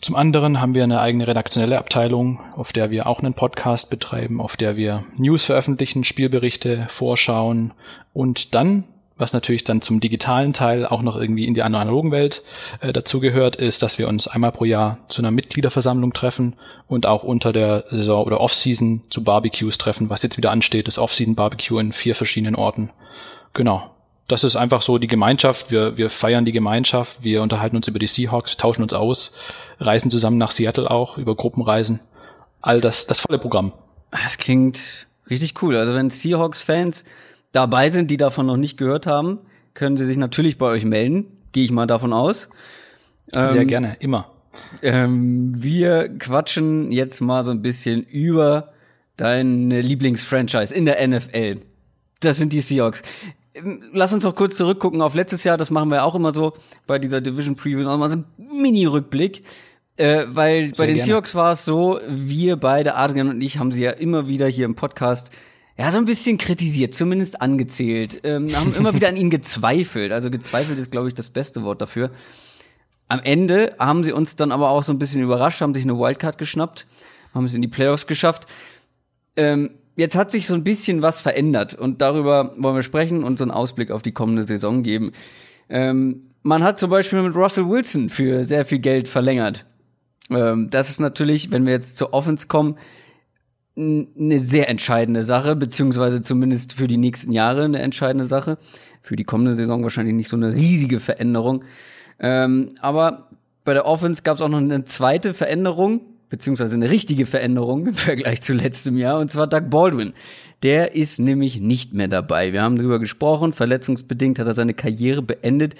Zum anderen haben wir eine eigene redaktionelle Abteilung, auf der wir auch einen Podcast betreiben, auf der wir News veröffentlichen, Spielberichte vorschauen und dann, was natürlich dann zum digitalen Teil auch noch irgendwie in die analogen Welt äh, dazugehört, ist, dass wir uns einmal pro Jahr zu einer Mitgliederversammlung treffen und auch unter der Saison oder Off-Season zu Barbecues treffen, was jetzt wieder ansteht, das Off-Season Barbecue in vier verschiedenen Orten. Genau das ist einfach so die Gemeinschaft. Wir, wir feiern die Gemeinschaft, wir unterhalten uns über die Seahawks, tauschen uns aus, reisen zusammen nach Seattle auch, über Gruppenreisen. All das, das volle Programm. Das klingt richtig cool. Also wenn Seahawks-Fans dabei sind, die davon noch nicht gehört haben, können sie sich natürlich bei euch melden. Gehe ich mal davon aus. Sehr ähm, gerne, immer. Ähm, wir quatschen jetzt mal so ein bisschen über deine Lieblingsfranchise in der NFL. Das sind die Seahawks. Ähm, lass uns noch kurz zurückgucken auf letztes Jahr. Das machen wir auch immer so bei dieser Division Preview. Nochmal so ein Mini-Rückblick. Äh, weil Sehr bei den gerne. Seahawks war es so, wir beide, Adrian und ich, haben sie ja immer wieder hier im Podcast ja, so ein bisschen kritisiert, zumindest angezählt, ähm, haben immer wieder an ihnen gezweifelt. Also gezweifelt ist, glaube ich, das beste Wort dafür. Am Ende haben sie uns dann aber auch so ein bisschen überrascht, haben sich eine Wildcard geschnappt, haben es in die Playoffs geschafft. Ähm, jetzt hat sich so ein bisschen was verändert und darüber wollen wir sprechen und so einen Ausblick auf die kommende Saison geben. Ähm, man hat zum Beispiel mit Russell Wilson für sehr viel Geld verlängert. Ähm, das ist natürlich, wenn wir jetzt zur Offense kommen, eine sehr entscheidende Sache, beziehungsweise zumindest für die nächsten Jahre eine entscheidende Sache. Für die kommende Saison wahrscheinlich nicht so eine riesige Veränderung. Ähm, aber bei der Offense gab es auch noch eine zweite Veränderung, beziehungsweise eine richtige Veränderung im Vergleich zu letztem Jahr, und zwar Doug Baldwin. Der ist nämlich nicht mehr dabei. Wir haben darüber gesprochen, verletzungsbedingt hat er seine Karriere beendet.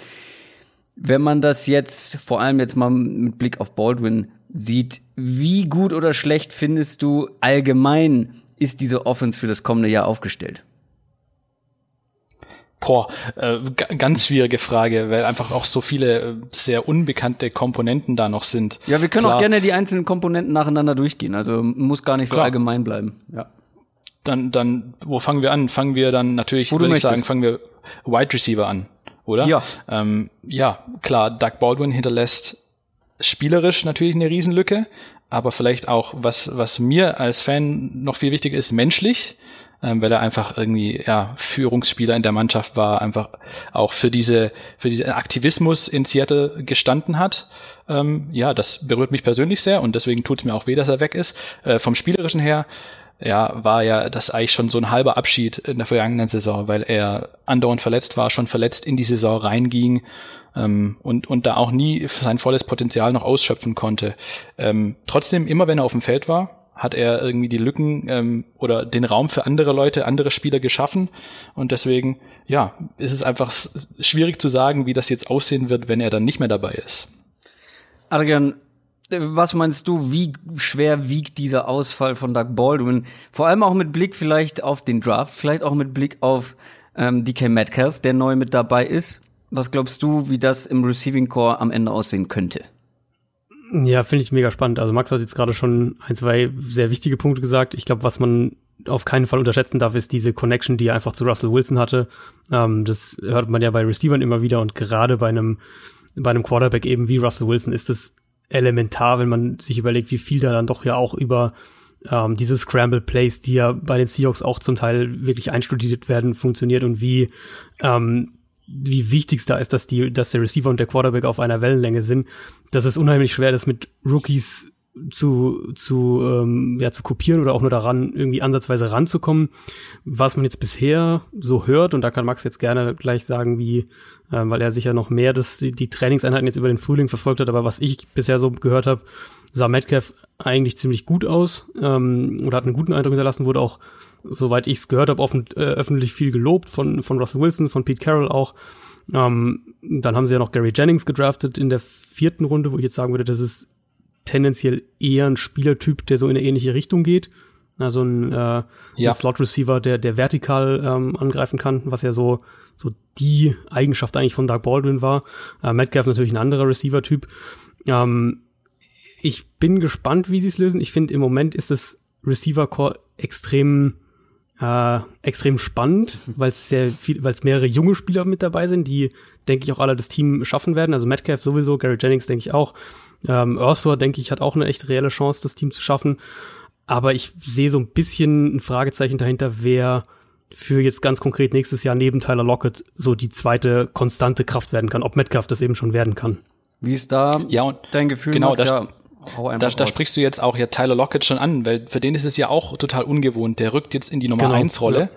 Wenn man das jetzt, vor allem jetzt mal mit Blick auf Baldwin sieht, wie gut oder schlecht findest du allgemein ist diese Offense für das kommende Jahr aufgestellt? Boah, äh, ganz schwierige Frage, weil einfach auch so viele äh, sehr unbekannte Komponenten da noch sind. Ja, wir können Klar. auch gerne die einzelnen Komponenten nacheinander durchgehen. Also muss gar nicht so Klar. allgemein bleiben. Ja. dann, dann, wo fangen wir an? Fangen wir dann natürlich, würde ich sagen, fangen wir Wide Receiver an, oder? Ja. Ähm, ja, klar, Doug Baldwin hinterlässt spielerisch natürlich eine Riesenlücke, aber vielleicht auch, was, was mir als Fan noch viel wichtiger ist, menschlich, ähm, weil er einfach irgendwie ja, Führungsspieler in der Mannschaft war, einfach auch für diese für diesen Aktivismus in Seattle gestanden hat. Ähm, ja, das berührt mich persönlich sehr und deswegen tut es mir auch weh, dass er weg ist. Äh, vom spielerischen her ja, war ja das eigentlich schon so ein halber Abschied in der vergangenen Saison, weil er andauernd verletzt war, schon verletzt in die Saison reinging ähm, und, und da auch nie sein volles Potenzial noch ausschöpfen konnte. Ähm, trotzdem, immer wenn er auf dem Feld war, hat er irgendwie die Lücken ähm, oder den Raum für andere Leute, andere Spieler geschaffen. Und deswegen, ja, ist es einfach schwierig zu sagen, wie das jetzt aussehen wird, wenn er dann nicht mehr dabei ist. Adrian, was meinst du, wie schwer wiegt dieser Ausfall von Doug Baldwin? Vor allem auch mit Blick vielleicht auf den Draft, vielleicht auch mit Blick auf ähm, DK Metcalf, der neu mit dabei ist. Was glaubst du, wie das im Receiving Core am Ende aussehen könnte? Ja, finde ich mega spannend. Also Max hat jetzt gerade schon ein, zwei sehr wichtige Punkte gesagt. Ich glaube, was man auf keinen Fall unterschätzen darf, ist diese Connection, die er einfach zu Russell Wilson hatte. Ähm, das hört man ja bei Receivern immer wieder und gerade bei einem, bei einem Quarterback eben wie Russell Wilson ist es elementar, wenn man sich überlegt, wie viel da dann doch ja auch über ähm, diese Scramble Plays, die ja bei den Seahawks auch zum Teil wirklich einstudiert werden, funktioniert und wie ähm, wie wichtig es da ist, dass die, dass der Receiver und der Quarterback auf einer Wellenlänge sind. Das ist unheimlich schwer, das mit Rookies zu, zu, ähm, ja, zu kopieren oder auch nur daran irgendwie ansatzweise ranzukommen. Was man jetzt bisher so hört, und da kann Max jetzt gerne gleich sagen, wie, äh, weil er sicher noch mehr das, die, die Trainingseinheiten jetzt über den Frühling verfolgt hat, aber was ich bisher so gehört habe, sah Metcalf eigentlich ziemlich gut aus ähm, oder hat einen guten Eindruck hinterlassen, wurde auch, soweit ich es gehört habe, offen, äh, öffentlich viel gelobt von, von Russell Wilson, von Pete Carroll auch. Ähm, dann haben sie ja noch Gary Jennings gedraftet in der vierten Runde, wo ich jetzt sagen würde, das ist tendenziell eher ein Spielertyp, der so in eine ähnliche Richtung geht. Also ein, äh, ja. ein Slot-Receiver, der, der vertikal ähm, angreifen kann, was ja so, so die Eigenschaft eigentlich von Doug Baldwin war. Äh, Metcalf natürlich ein anderer Receiver-Typ. Ähm, ich bin gespannt, wie sie es lösen. Ich finde, im Moment ist das Receiver-Core extrem äh, extrem spannend, weil es sehr viel, weil es mehrere junge Spieler mit dabei sind, die, denke ich, auch alle das Team schaffen werden. Also Metcalf sowieso, Gary Jennings denke ich auch. Ähm, Ursula, denke ich, hat auch eine echt reelle Chance, das Team zu schaffen. Aber ich sehe so ein bisschen ein Fragezeichen dahinter, wer für jetzt ganz konkret nächstes Jahr neben Tyler Lockett so die zweite konstante Kraft werden kann, ob Metcalf das eben schon werden kann. Wie ist da ja, und dein Gefühl? Genau, das, ja, da, da sprichst du jetzt auch ja Tyler Lockett schon an, weil für den ist es ja auch total ungewohnt. Der rückt jetzt in die Nummer genau, 1 Rolle,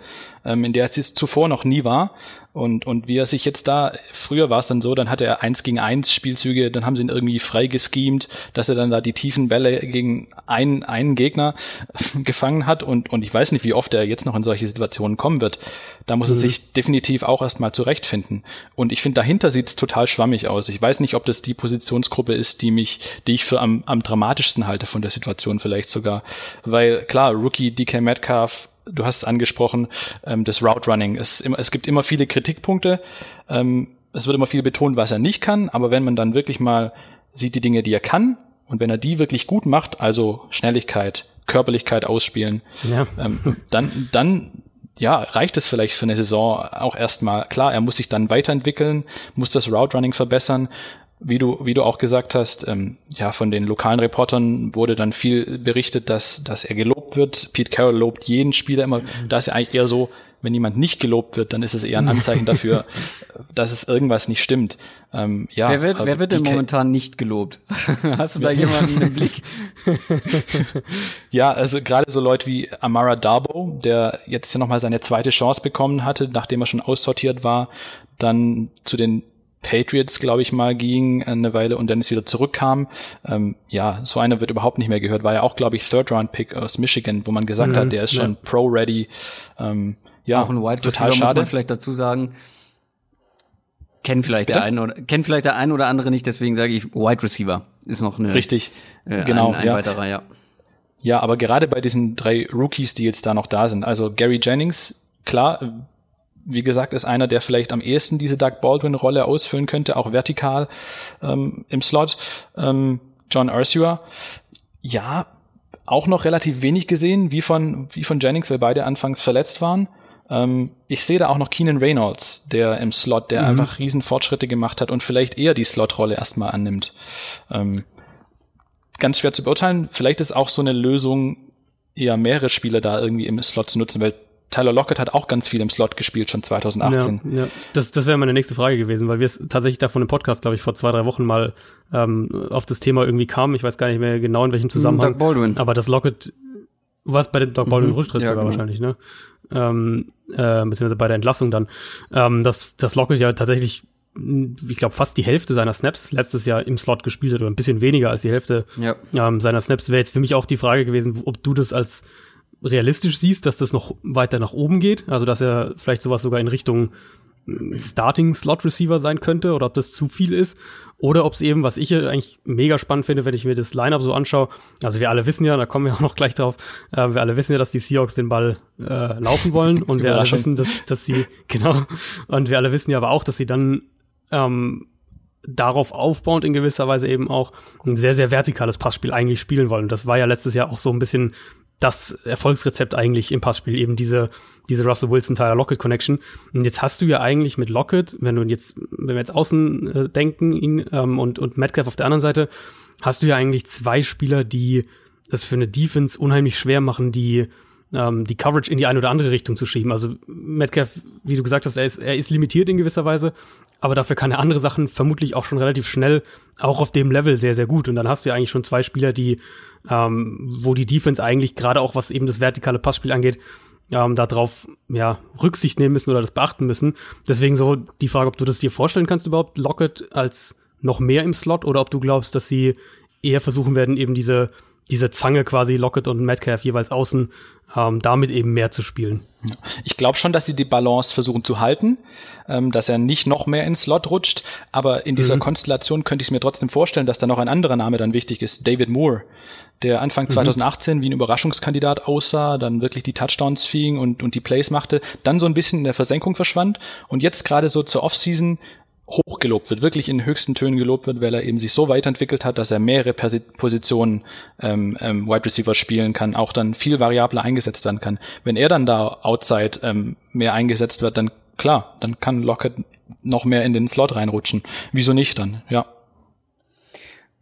ja. ähm, in der es zuvor noch nie war. Und, und wie er sich jetzt da, früher war es dann so, dann hatte er eins gegen eins Spielzüge, dann haben sie ihn irgendwie frei geschemt, dass er dann da die tiefen Bälle gegen einen, einen Gegner gefangen hat und, und ich weiß nicht, wie oft er jetzt noch in solche Situationen kommen wird. Da muss mhm. er sich definitiv auch erstmal zurechtfinden. Und ich finde, dahinter sieht es total schwammig aus. Ich weiß nicht, ob das die Positionsgruppe ist, die mich, die ich für am, am dramatischsten halte von der Situation vielleicht sogar. Weil klar, Rookie DK Metcalf du hast es angesprochen, ähm, das Route Running. Es, es gibt immer viele Kritikpunkte. Ähm, es wird immer viel betont, was er nicht kann, aber wenn man dann wirklich mal sieht die Dinge, die er kann, und wenn er die wirklich gut macht, also Schnelligkeit, Körperlichkeit ausspielen, ja. ähm, dann, dann ja, reicht es vielleicht für eine Saison auch erstmal. Klar, er muss sich dann weiterentwickeln, muss das Route Running verbessern, wie du, wie du auch gesagt hast, ähm, ja, von den lokalen Reportern wurde dann viel berichtet, dass, dass er gelobt wird. Pete Carroll lobt jeden Spieler immer. Da ist ja eigentlich eher so, wenn jemand nicht gelobt wird, dann ist es eher ein Anzeichen dafür, dass es irgendwas nicht stimmt. Ähm, ja, wer wird, wer wird denn momentan nicht gelobt? Hast du da jemanden im Blick? ja, also gerade so Leute wie Amara Darbo, der jetzt ja nochmal seine zweite Chance bekommen hatte, nachdem er schon aussortiert war, dann zu den Patriots, glaube ich, mal ging eine Weile und dann ist wieder zurückkam. Ähm, ja, so einer wird überhaupt nicht mehr gehört. War ja auch, glaube ich, Third-Round-Pick aus Michigan, wo man gesagt mhm, hat, der ist ja. schon Pro-ready. Ähm, ja, auch ein Wide total schade. muss man vielleicht dazu sagen. Kennt vielleicht Bitte? der eine oder kennt vielleicht der eine oder andere nicht, deswegen sage ich Wide Receiver ist noch eine richtig äh, genau ein, ein ja. weiterer ja. Ja, aber gerade bei diesen drei Rookies, die jetzt da noch da sind, also Gary Jennings, klar, wie gesagt, ist einer, der vielleicht am ehesten diese Doug Baldwin-Rolle ausfüllen könnte, auch vertikal ähm, im Slot. Ähm, John Ursua, ja, auch noch relativ wenig gesehen, wie von, wie von Jennings, weil beide anfangs verletzt waren. Ähm, ich sehe da auch noch Keenan Reynolds, der im Slot, der mhm. einfach riesen Fortschritte gemacht hat und vielleicht eher die Slot-Rolle erstmal annimmt. Ähm, ganz schwer zu beurteilen. Vielleicht ist auch so eine Lösung, eher mehrere Spieler da irgendwie im Slot zu nutzen, weil Tyler Lockett hat auch ganz viel im Slot gespielt, schon 2018. Ja, ja. Das, das wäre meine nächste Frage gewesen, weil wir es tatsächlich davon im Podcast, glaube ich, vor zwei, drei Wochen mal ähm, auf das Thema irgendwie kamen. Ich weiß gar nicht mehr genau, in welchem Zusammenhang. Doug Baldwin. Aber das Lockett, was bei dem Doug Baldwin mhm, Rücktritt ja, sogar genau. wahrscheinlich, ne? Ähm, äh, beziehungsweise bei der Entlassung dann. Ähm, dass das Lockett ja tatsächlich ich glaube, fast die Hälfte seiner Snaps letztes Jahr im Slot gespielt hat oder ein bisschen weniger als die Hälfte ja. ähm, seiner Snaps, wäre jetzt für mich auch die Frage gewesen, ob du das als realistisch siehst, dass das noch weiter nach oben geht, also dass er vielleicht sowas sogar in Richtung hm, Starting Slot Receiver sein könnte oder ob das zu viel ist oder ob es eben, was ich eigentlich mega spannend finde, wenn ich mir das Lineup so anschaue. Also wir alle wissen ja, da kommen wir auch noch gleich drauf. Äh, wir alle wissen ja, dass die Seahawks den Ball äh, laufen wollen und wir alle wissen, dass, dass sie genau und wir alle wissen ja aber auch, dass sie dann ähm, darauf aufbauend in gewisser Weise eben auch ein sehr, sehr vertikales Passspiel eigentlich spielen wollen. Und das war ja letztes Jahr auch so ein bisschen das Erfolgsrezept eigentlich im Passspiel, eben diese, diese Russell Wilson Tyler Lockett Connection. Und jetzt hast du ja eigentlich mit Lockett, wenn du jetzt, wenn wir jetzt außen äh, denken, ihn ähm, und, und Metcalf auf der anderen Seite, hast du ja eigentlich zwei Spieler, die es für eine Defense unheimlich schwer machen, die ähm, die Coverage in die eine oder andere Richtung zu schieben. Also Metcalf, wie du gesagt hast, er ist, er ist limitiert in gewisser Weise, aber dafür kann er andere Sachen vermutlich auch schon relativ schnell, auch auf dem Level sehr, sehr gut. Und dann hast du ja eigentlich schon zwei Spieler, die ähm, wo die Defense eigentlich gerade auch, was eben das vertikale Passspiel angeht, ähm, darauf ja, Rücksicht nehmen müssen oder das beachten müssen. Deswegen so die Frage, ob du das dir vorstellen kannst überhaupt, Lockett als noch mehr im Slot oder ob du glaubst, dass sie eher versuchen werden, eben diese, diese Zange quasi Lockett und Metcalf jeweils außen ähm, damit eben mehr zu spielen. Ich glaube schon, dass sie die Balance versuchen zu halten, ähm, dass er nicht noch mehr ins Slot rutscht, aber in dieser mhm. Konstellation könnte ich es mir trotzdem vorstellen, dass da noch ein anderer Name dann wichtig ist, David Moore, der Anfang mhm. 2018 wie ein Überraschungskandidat aussah, dann wirklich die Touchdowns fing und, und die Plays machte, dann so ein bisschen in der Versenkung verschwand und jetzt gerade so zur Offseason hochgelobt wird, wirklich in höchsten Tönen gelobt wird, weil er eben sich so weiterentwickelt hat, dass er mehrere Positionen ähm, ähm, Wide Receiver spielen kann, auch dann viel variabler eingesetzt werden kann. Wenn er dann da outside ähm, mehr eingesetzt wird, dann klar, dann kann Lockett noch mehr in den Slot reinrutschen. Wieso nicht dann? Ja.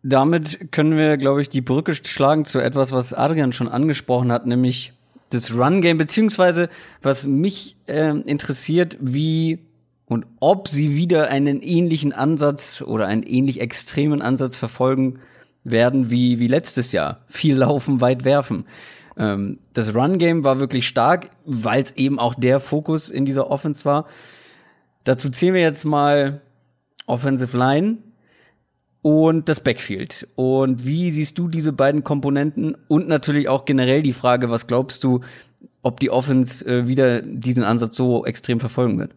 Damit können wir, glaube ich, die Brücke schlagen zu etwas, was Adrian schon angesprochen hat, nämlich das Run-Game, beziehungsweise was mich äh, interessiert, wie und ob sie wieder einen ähnlichen Ansatz oder einen ähnlich extremen Ansatz verfolgen werden wie, wie letztes Jahr. Viel laufen, weit werfen. Ähm, das Run-Game war wirklich stark, weil es eben auch der Fokus in dieser Offense war. Dazu zählen wir jetzt mal Offensive Line und das Backfield. Und wie siehst du diese beiden Komponenten? Und natürlich auch generell die Frage, was glaubst du, ob die Offense äh, wieder diesen Ansatz so extrem verfolgen wird?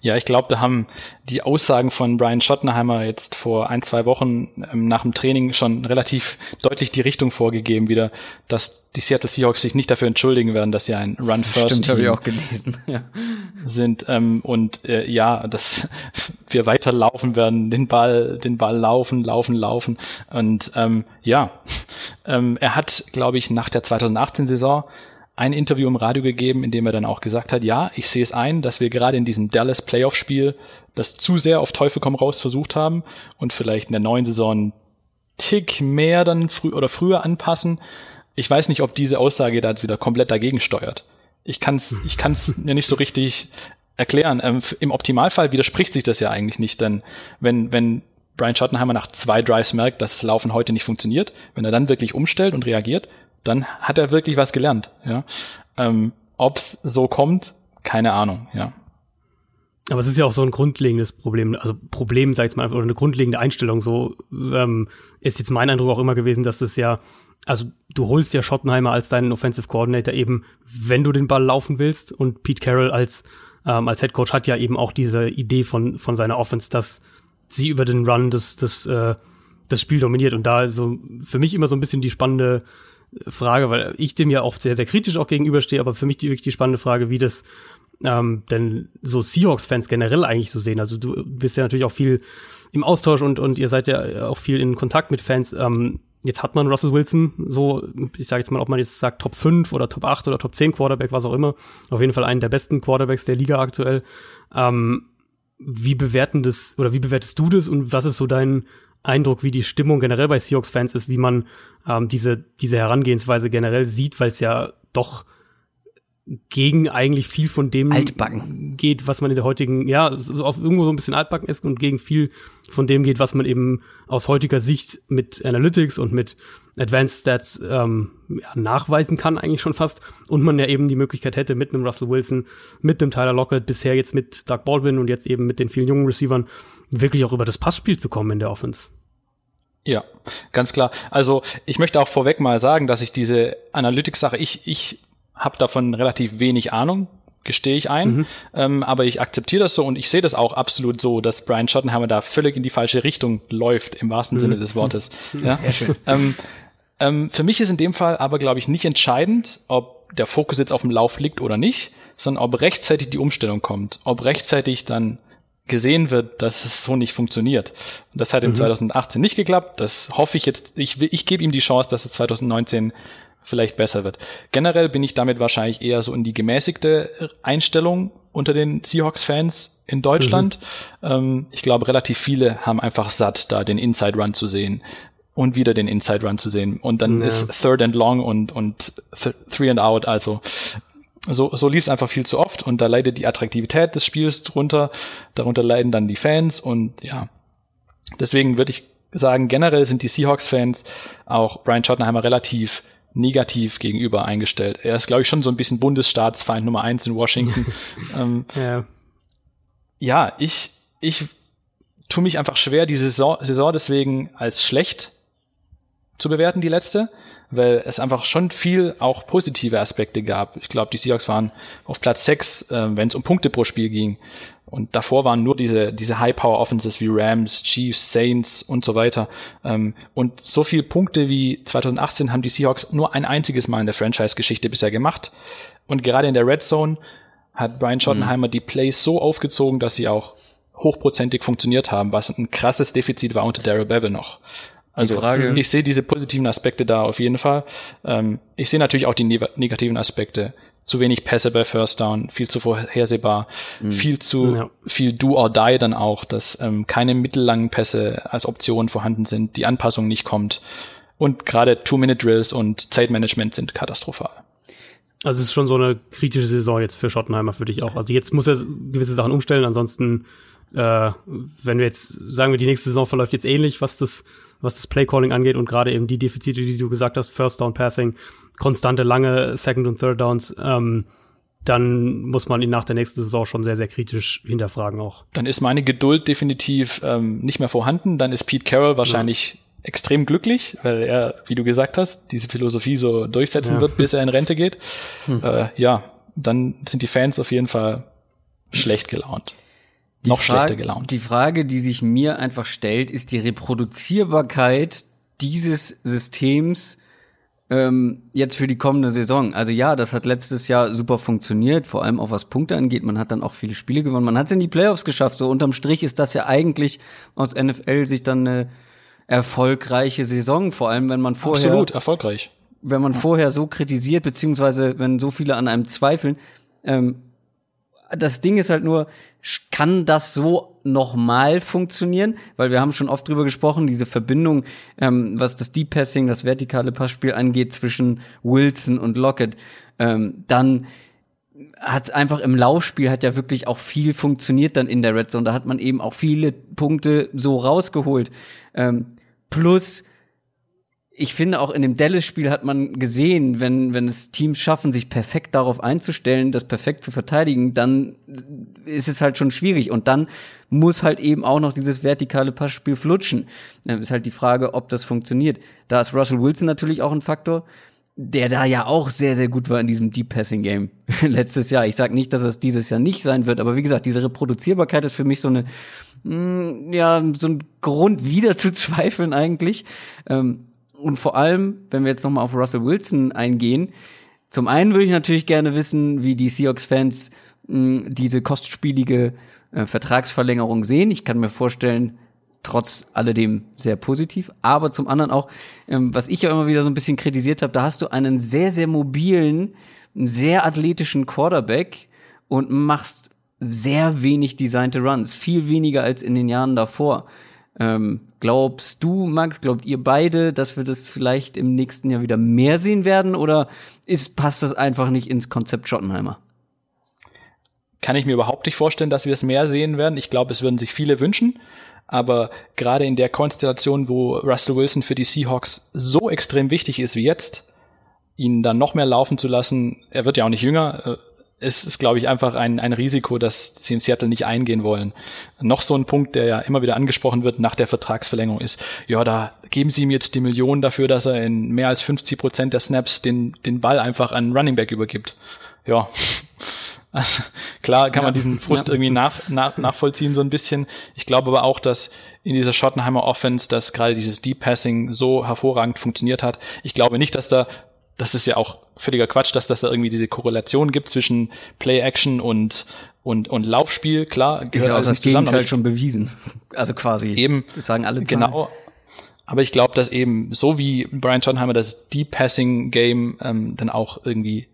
Ja, ich glaube, da haben die Aussagen von Brian Schottenheimer jetzt vor ein, zwei Wochen ähm, nach dem Training schon relativ deutlich die Richtung vorgegeben wieder, dass die Seattle Seahawks sich nicht dafür entschuldigen werden, dass sie ein Run-First-Team ja. Sind ähm, und äh, ja, dass wir weiterlaufen werden, den Ball, den Ball laufen, laufen, laufen und ähm, ja, ähm, er hat, glaube ich, nach der 2018-Saison ein Interview im Radio gegeben, in dem er dann auch gesagt hat, ja, ich sehe es ein, dass wir gerade in diesem Dallas Playoff-Spiel das zu sehr auf Teufel komm raus versucht haben und vielleicht in der neuen Saison einen Tick mehr dann früh oder früher anpassen. Ich weiß nicht, ob diese Aussage da jetzt wieder komplett dagegen steuert. Ich kann es ich kann's mir nicht so richtig erklären. Ähm, Im Optimalfall widerspricht sich das ja eigentlich nicht, denn wenn, wenn Brian Schottenheimer nach zwei Drives merkt, dass das Laufen heute nicht funktioniert, wenn er dann wirklich umstellt und reagiert, dann hat er wirklich was gelernt. Ja? Ähm, Ob es so kommt, keine Ahnung. Ja. Aber es ist ja auch so ein grundlegendes Problem, also Problem, sag ich mal, oder eine grundlegende Einstellung. So ähm, ist jetzt mein Eindruck auch immer gewesen, dass das ja, also du holst ja Schottenheimer als deinen Offensive Coordinator eben, wenn du den Ball laufen willst. Und Pete Carroll als ähm, als Head Coach hat ja eben auch diese Idee von von seiner Offense, dass sie über den Run das das äh, das Spiel dominiert. Und da ist so für mich immer so ein bisschen die spannende Frage, weil ich dem ja oft sehr, sehr kritisch auch gegenüberstehe, aber für mich die wirklich die spannende Frage, wie das ähm, denn so Seahawks-Fans generell eigentlich so sehen. Also du bist ja natürlich auch viel im Austausch und, und ihr seid ja auch viel in Kontakt mit Fans. Ähm, jetzt hat man Russell Wilson, so, ich sage jetzt mal, ob man jetzt sagt Top 5 oder Top 8 oder Top 10 Quarterback, was auch immer. Auf jeden Fall einen der besten Quarterbacks der Liga aktuell. Ähm, wie bewerten das, oder wie bewertest du das und was ist so dein Eindruck, wie die Stimmung generell bei Seahawks-Fans ist, wie man ähm, diese, diese Herangehensweise generell sieht, weil es ja doch gegen eigentlich viel von dem altbacken. geht, was man in der heutigen, ja, auf irgendwo so ein bisschen altbacken ist und gegen viel von dem geht, was man eben aus heutiger Sicht mit Analytics und mit Advanced Stats ähm, ja, nachweisen kann, eigentlich schon fast. Und man ja eben die Möglichkeit hätte, mit einem Russell Wilson, mit einem Tyler Lockett, bisher jetzt mit Doug Baldwin und jetzt eben mit den vielen jungen Receivern, wirklich auch über das Passspiel zu kommen in der Offense. Ja, ganz klar. Also ich möchte auch vorweg mal sagen, dass ich diese Analytics-Sache, ich, ich habe davon relativ wenig Ahnung, gestehe ich ein. Mhm. Ähm, aber ich akzeptiere das so und ich sehe das auch absolut so, dass Brian Schottenheimer da völlig in die falsche Richtung läuft, im wahrsten mhm. Sinne des Wortes. ja? Sehr schön. Ähm, ähm, für mich ist in dem Fall aber, glaube ich, nicht entscheidend, ob der Fokus jetzt auf dem Lauf liegt oder nicht, sondern ob rechtzeitig die Umstellung kommt, ob rechtzeitig dann gesehen wird, dass es so nicht funktioniert. Und das hat im 2018 mhm. nicht geklappt. Das hoffe ich jetzt. Ich, ich gebe ihm die Chance, dass es 2019 vielleicht besser wird. Generell bin ich damit wahrscheinlich eher so in die gemäßigte Einstellung unter den Seahawks-Fans in Deutschland. Mhm. Ähm, ich glaube, relativ viele haben einfach satt, da den Inside Run zu sehen und wieder den Inside Run zu sehen. Und dann ja. ist Third and Long und, und th Three and Out. Also so, so lief es einfach viel zu oft und da leidet die Attraktivität des Spiels drunter. Darunter leiden dann die Fans und ja. Deswegen würde ich sagen, generell sind die Seahawks-Fans auch Brian Schottenheimer relativ negativ gegenüber eingestellt. Er ist, glaube ich, schon so ein bisschen Bundesstaatsfeind Nummer eins in Washington. ähm, ja. ja, ich, ich tue mich einfach schwer, die Saison, Saison deswegen als schlecht zu bewerten, die letzte, weil es einfach schon viel auch positive Aspekte gab. Ich glaube, die Seahawks waren auf Platz sechs, äh, wenn es um Punkte pro Spiel ging. Und davor waren nur diese, diese High-Power-Offenses wie Rams, Chiefs, Saints und so weiter. Ähm, und so viele Punkte wie 2018 haben die Seahawks nur ein einziges Mal in der Franchise-Geschichte bisher gemacht. Und gerade in der Red Zone hat Brian Schottenheimer mhm. die Plays so aufgezogen, dass sie auch hochprozentig funktioniert haben, was ein krasses Defizit war unter Daryl Bevel noch. Also Frage, ich sehe diese positiven Aspekte da auf jeden Fall. Ähm, ich sehe natürlich auch die ne negativen Aspekte zu wenig Pässe bei First Down, viel zu vorhersehbar, mhm. viel zu ja. viel Do or Die dann auch, dass ähm, keine mittellangen Pässe als Option vorhanden sind, die Anpassung nicht kommt und gerade Two-Minute-Drills und Zeitmanagement sind katastrophal. Also es ist schon so eine kritische Saison jetzt für Schottenheimer für dich auch. Also jetzt muss er gewisse Sachen umstellen, ansonsten äh, wenn wir jetzt sagen wir die nächste Saison verläuft jetzt ähnlich, was das was das Playcalling angeht und gerade eben die Defizite, die du gesagt hast, First Down Passing, konstante lange Second und Third Downs, ähm, dann muss man ihn nach der nächsten Saison schon sehr, sehr kritisch hinterfragen auch. Dann ist meine Geduld definitiv ähm, nicht mehr vorhanden. Dann ist Pete Carroll wahrscheinlich ja. extrem glücklich, weil er, wie du gesagt hast, diese Philosophie so durchsetzen ja. wird, bis er in Rente geht. Hm. Äh, ja, dann sind die Fans auf jeden Fall schlecht gelaunt die noch Frage, schlechter gelaunt. Die Frage, die sich mir einfach stellt, ist die Reproduzierbarkeit dieses Systems ähm, jetzt für die kommende Saison. Also ja, das hat letztes Jahr super funktioniert, vor allem auch was Punkte angeht. Man hat dann auch viele Spiele gewonnen. Man hat es in die Playoffs geschafft. So unterm Strich ist das ja eigentlich aus NFL sich dann eine erfolgreiche Saison, vor allem wenn man vorher absolut erfolgreich, wenn man vorher so kritisiert beziehungsweise wenn so viele an einem zweifeln. Ähm, das Ding ist halt nur, kann das so nochmal funktionieren? Weil wir haben schon oft drüber gesprochen, diese Verbindung, ähm, was das Deep Passing, das vertikale Passspiel angeht zwischen Wilson und Lockett, ähm, dann hat einfach im Laufspiel hat ja wirklich auch viel funktioniert dann in der Red Zone. Da hat man eben auch viele Punkte so rausgeholt. Ähm, plus ich finde auch in dem Dallas-Spiel hat man gesehen, wenn, wenn es Teams schaffen, sich perfekt darauf einzustellen, das perfekt zu verteidigen, dann ist es halt schon schwierig. Und dann muss halt eben auch noch dieses vertikale Passspiel flutschen. Ist halt die Frage, ob das funktioniert. Da ist Russell Wilson natürlich auch ein Faktor, der da ja auch sehr, sehr gut war in diesem Deep Passing Game letztes Jahr. Ich sage nicht, dass es dieses Jahr nicht sein wird, aber wie gesagt, diese Reproduzierbarkeit ist für mich so eine, mh, mm, ja, so ein Grund wieder zu zweifeln eigentlich. Ähm, und vor allem, wenn wir jetzt nochmal auf Russell Wilson eingehen, zum einen würde ich natürlich gerne wissen, wie die Seahawks-Fans diese kostspielige äh, Vertragsverlängerung sehen. Ich kann mir vorstellen, trotz alledem sehr positiv. Aber zum anderen auch, ähm, was ich ja immer wieder so ein bisschen kritisiert habe, da hast du einen sehr, sehr mobilen, sehr athletischen Quarterback und machst sehr wenig designte Runs, viel weniger als in den Jahren davor. Ähm, glaubst du, Max, glaubt ihr beide, dass wir das vielleicht im nächsten Jahr wieder mehr sehen werden oder ist, passt das einfach nicht ins Konzept Schottenheimer? Kann ich mir überhaupt nicht vorstellen, dass wir es mehr sehen werden. Ich glaube, es würden sich viele wünschen. Aber gerade in der Konstellation, wo Russell Wilson für die Seahawks so extrem wichtig ist wie jetzt, ihn dann noch mehr laufen zu lassen, er wird ja auch nicht jünger, äh, es ist, glaube ich, einfach ein, ein Risiko, dass sie in Seattle nicht eingehen wollen. Noch so ein Punkt, der ja immer wieder angesprochen wird nach der Vertragsverlängerung ist, ja, da geben sie ihm jetzt die Millionen dafür, dass er in mehr als 50 Prozent der Snaps den, den Ball einfach an Running Back übergibt. Ja. Also, klar kann ja, man diesen Frust ja. irgendwie nach, nach, nachvollziehen so ein bisschen. Ich glaube aber auch, dass in dieser Schottenheimer Offense, dass gerade dieses Deep Passing so hervorragend funktioniert hat. Ich glaube nicht, dass da das ist ja auch völliger Quatsch, dass das da irgendwie diese Korrelation gibt zwischen Play-Action und, und, und Laufspiel. Klar, ist ja auch das Gegenteil schon bewiesen. Also quasi. Eben. Das sagen alle Zahlen. Genau. Aber ich glaube, dass eben so wie Brian Schottenheimer das Deep Passing Game ähm, dann auch irgendwie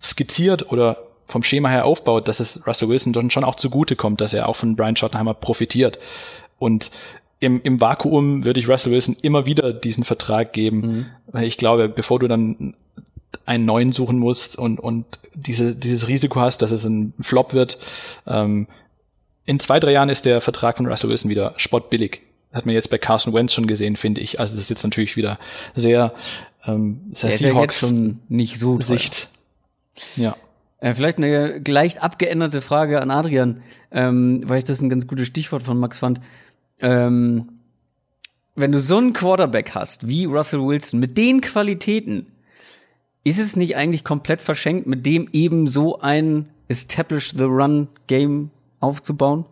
skizziert oder vom Schema her aufbaut, dass es Russell Wilson dann schon auch zugute kommt, dass er auch von Brian Schottenheimer profitiert. Und im, im Vakuum würde ich Russell Wilson immer wieder diesen Vertrag geben, mhm. weil ich glaube, bevor du dann einen neuen suchen musst und, und diese, dieses Risiko hast, dass es ein Flop wird, ähm, in zwei, drei Jahren ist der Vertrag von Russell Wilson wieder spottbillig. Hat man jetzt bei Carson Wentz schon gesehen, finde ich. Also das ist jetzt natürlich wieder sehr, ähm, sehr der Seahawks ja schon nicht so Sicht. Ja. Äh, vielleicht eine leicht abgeänderte Frage an Adrian, ähm, weil ich das ein ganz gutes Stichwort von Max fand ähm, wenn du so einen Quarterback hast wie Russell Wilson mit den Qualitäten, ist es nicht eigentlich komplett verschenkt, mit dem eben so ein Establish the Run Game aufzubauen?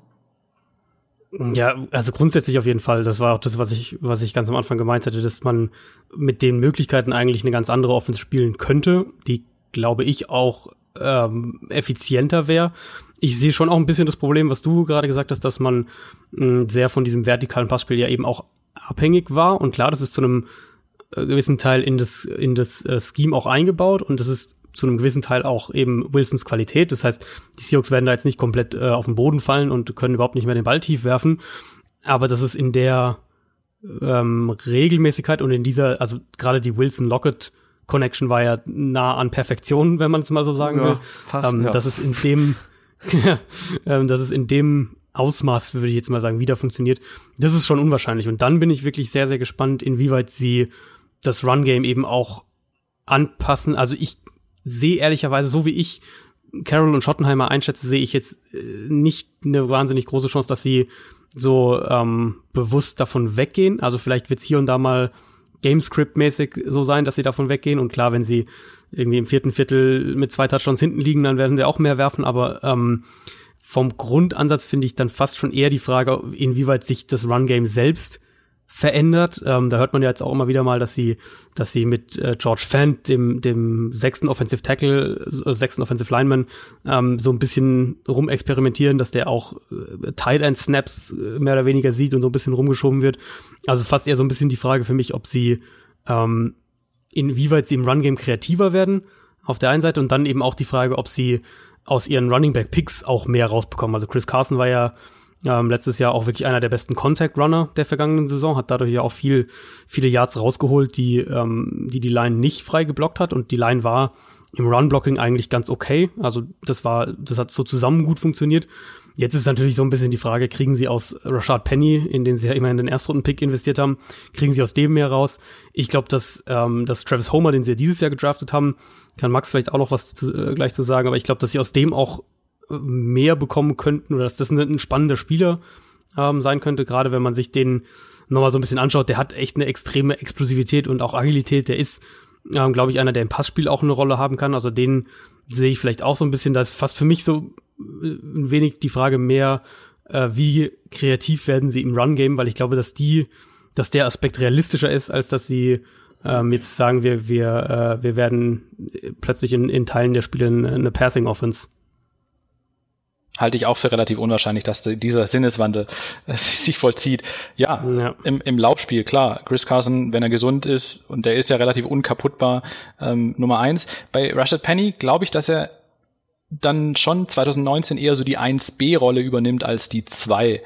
Ja, also grundsätzlich auf jeden Fall. Das war auch das, was ich, was ich ganz am Anfang gemeint hatte, dass man mit den Möglichkeiten eigentlich eine ganz andere Offense spielen könnte, die, glaube ich, auch ähm, effizienter wäre ich sehe schon auch ein bisschen das Problem, was du gerade gesagt hast, dass man mh, sehr von diesem vertikalen Passspiel ja eben auch abhängig war. Und klar, das ist zu einem gewissen Teil in das, in das äh, Scheme auch eingebaut und das ist zu einem gewissen Teil auch eben Wilsons Qualität. Das heißt, die Seahawks werden da jetzt nicht komplett äh, auf den Boden fallen und können überhaupt nicht mehr den Ball tief werfen. Aber das ist in der ähm, Regelmäßigkeit und in dieser, also gerade die Wilson-Lockett Connection war ja nah an Perfektion, wenn man es mal so sagen ja, will. Fast, ähm, ja. Das ist in dem ähm, dass es in dem Ausmaß, würde ich jetzt mal sagen, wieder funktioniert, das ist schon unwahrscheinlich. Und dann bin ich wirklich sehr, sehr gespannt, inwieweit sie das Run-Game eben auch anpassen. Also ich sehe ehrlicherweise, so wie ich Carroll und Schottenheimer einschätze, sehe ich jetzt äh, nicht eine wahnsinnig große Chance, dass sie so ähm, bewusst davon weggehen. Also vielleicht wird es hier und da mal Gamescript-mäßig so sein, dass sie davon weggehen. Und klar, wenn sie irgendwie im vierten Viertel mit zwei Touchdowns hinten liegen, dann werden wir auch mehr werfen. Aber ähm, vom Grundansatz finde ich dann fast schon eher die Frage, inwieweit sich das Run-Game selbst verändert. Ähm, da hört man ja jetzt auch immer wieder mal, dass sie, dass sie mit äh, George Fant, dem, dem sechsten Offensive Tackle, äh, sechsten Offensive Lineman, ähm, so ein bisschen rumexperimentieren, dass der auch äh, Tight End Snaps äh, mehr oder weniger sieht und so ein bisschen rumgeschoben wird. Also fast eher so ein bisschen die Frage für mich, ob sie ähm, inwieweit sie im Run Game kreativer werden auf der einen Seite und dann eben auch die Frage, ob sie aus ihren Running Back Picks auch mehr rausbekommen. Also Chris Carson war ja ähm, letztes Jahr auch wirklich einer der besten Contact Runner der vergangenen Saison, hat dadurch ja auch viel, viele Yards rausgeholt, die, ähm, die die Line nicht frei geblockt hat und die Line war im Run-Blocking eigentlich ganz okay. Also das war, das hat so zusammen gut funktioniert. Jetzt ist natürlich so ein bisschen die Frage, kriegen sie aus Rashad Penny, in den sie ja immerhin den Erstrunden-Pick investiert haben, kriegen sie aus dem mehr raus? Ich glaube, dass, ähm, dass Travis Homer, den sie ja dieses Jahr gedraftet haben, kann Max vielleicht auch noch was zu, äh, gleich zu sagen, aber ich glaube, dass sie aus dem auch mehr bekommen könnten oder dass das ein, spannender Spieler ähm, sein könnte, gerade wenn man sich den nochmal so ein bisschen anschaut. Der hat echt eine extreme Explosivität und auch Agilität. Der ist, ähm, glaube ich, einer, der im Passspiel auch eine Rolle haben kann. Also den sehe ich vielleicht auch so ein bisschen. Das ist fast für mich so äh, ein wenig die Frage mehr, äh, wie kreativ werden sie im Run-Game, weil ich glaube, dass die, dass der Aspekt realistischer ist, als dass sie ähm, jetzt sagen wir, wir, äh, wir werden plötzlich in, in Teilen der Spiele eine Passing-Offense halte ich auch für relativ unwahrscheinlich, dass dieser Sinneswandel äh, sich vollzieht. Ja, ja, Im, im Laufspiel, klar, Chris Carson, wenn er gesund ist, und der ist ja relativ unkaputtbar, ähm, Nummer eins. Bei Rashad Penny glaube ich, dass er dann schon 2019 eher so die 1B-Rolle übernimmt als die 2.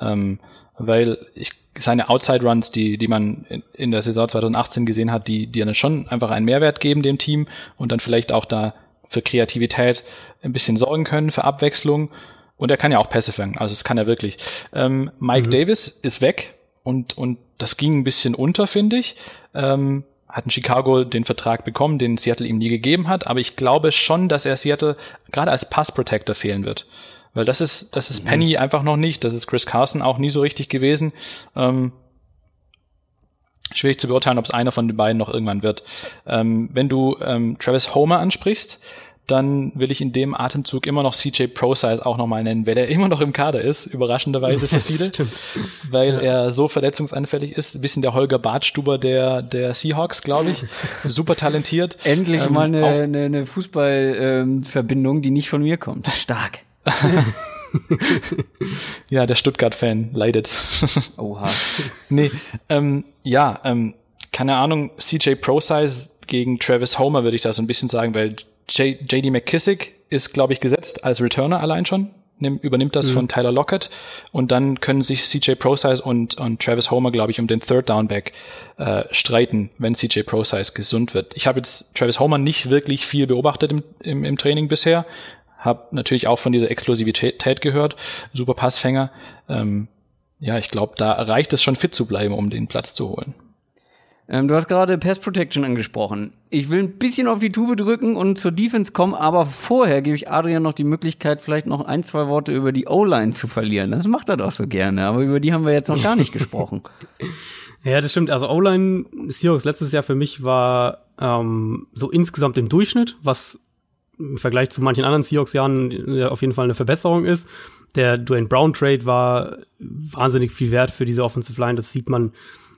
Ähm, weil ich seine Outside Runs, die, die man in, in der Saison 2018 gesehen hat, die, die dann schon einfach einen Mehrwert geben dem Team und dann vielleicht auch da für Kreativität ein bisschen sorgen können, für Abwechslung. Und er kann ja auch Pässe fangen, also das kann er wirklich. Ähm, Mike mhm. Davis ist weg und, und das ging ein bisschen unter, finde ich. Ähm, hat in Chicago den Vertrag bekommen, den Seattle ihm nie gegeben hat, aber ich glaube schon, dass er Seattle gerade als Pass Protector fehlen wird. Weil das ist, das ist mhm. Penny einfach noch nicht, das ist Chris Carson auch nie so richtig gewesen. Ähm, schwierig zu beurteilen, ob es einer von den beiden noch irgendwann wird. Ähm, wenn du ähm, Travis Homer ansprichst, dann will ich in dem Atemzug immer noch CJ ProSize auch nochmal nennen, weil er immer noch im Kader ist, überraschenderweise für viele. Stimmt. Weil ja. er so verletzungsanfällig ist. Ein bisschen der Holger Bartstuber der, der Seahawks, glaube ich. Super talentiert. Endlich ähm, mal eine, eine, eine Fußballverbindung, ähm, die nicht von mir kommt. Stark. ja, der Stuttgart-Fan leidet. Oha. nee, ähm, ja, ähm, keine Ahnung, CJ ProSize gegen Travis Homer würde ich da so ein bisschen sagen, weil J JD McKissick ist, glaube ich, gesetzt als Returner allein schon. Nimm, übernimmt das mhm. von Tyler Lockett und dann können sich CJ ProSize und, und Travis Homer, glaube ich, um den Third Downback äh, streiten, wenn CJ ProSize gesund wird. Ich habe jetzt Travis Homer nicht wirklich viel beobachtet im, im, im Training bisher, habe natürlich auch von dieser Exklusivität gehört, super Passfänger. Ähm, ja, ich glaube, da reicht es schon fit zu bleiben, um den Platz zu holen. Ähm, du hast gerade Pass Protection angesprochen. Ich will ein bisschen auf die Tube drücken und zur Defense kommen, aber vorher gebe ich Adrian noch die Möglichkeit, vielleicht noch ein, zwei Worte über die O-Line zu verlieren. Das macht er doch so gerne, aber über die haben wir jetzt noch gar nicht gesprochen. Ja, das stimmt. Also O-Line Seahawks letztes Jahr für mich war ähm, so insgesamt im Durchschnitt, was im Vergleich zu manchen anderen Seahawks-Jahren auf jeden Fall eine Verbesserung ist. Der Dwayne Brown Trade war wahnsinnig viel wert für diese Offensive Line. Das sieht man,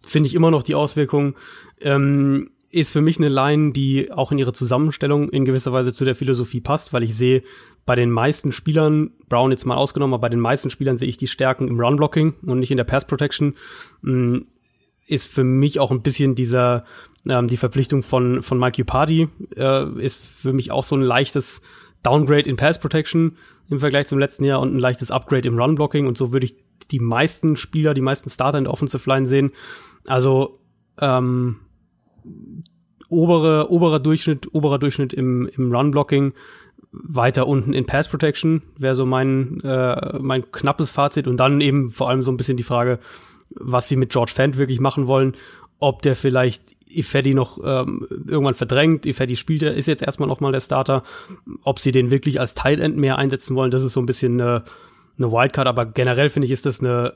finde ich, immer noch die Auswirkungen. Ähm, ist für mich eine Line, die auch in ihrer Zusammenstellung in gewisser Weise zu der Philosophie passt, weil ich sehe bei den meisten Spielern, Brown jetzt mal ausgenommen, aber bei den meisten Spielern sehe ich die Stärken im Run-Blocking und nicht in der Pass-Protection. Mm, ist für mich auch ein bisschen dieser ähm, die Verpflichtung von, von Mike Upardi äh, ist für mich auch so ein leichtes Downgrade in Pass Protection im Vergleich zum letzten Jahr und ein leichtes Upgrade im Run Blocking. Und so würde ich die meisten Spieler, die meisten Starter in der Offensive Line sehen. Also ähm, obere, oberer Durchschnitt, oberer Durchschnitt im, im Run Blocking, weiter unten in Pass Protection wäre so mein, äh, mein knappes Fazit. Und dann eben vor allem so ein bisschen die Frage, was sie mit George Fent wirklich machen wollen, ob der vielleicht Ifedi noch ähm, irgendwann verdrängt. Ifedi spielt, ist jetzt erstmal noch mal der Starter. Ob sie den wirklich als Tight mehr einsetzen wollen, das ist so ein bisschen eine, eine Wildcard. Aber generell finde ich, ist das eine,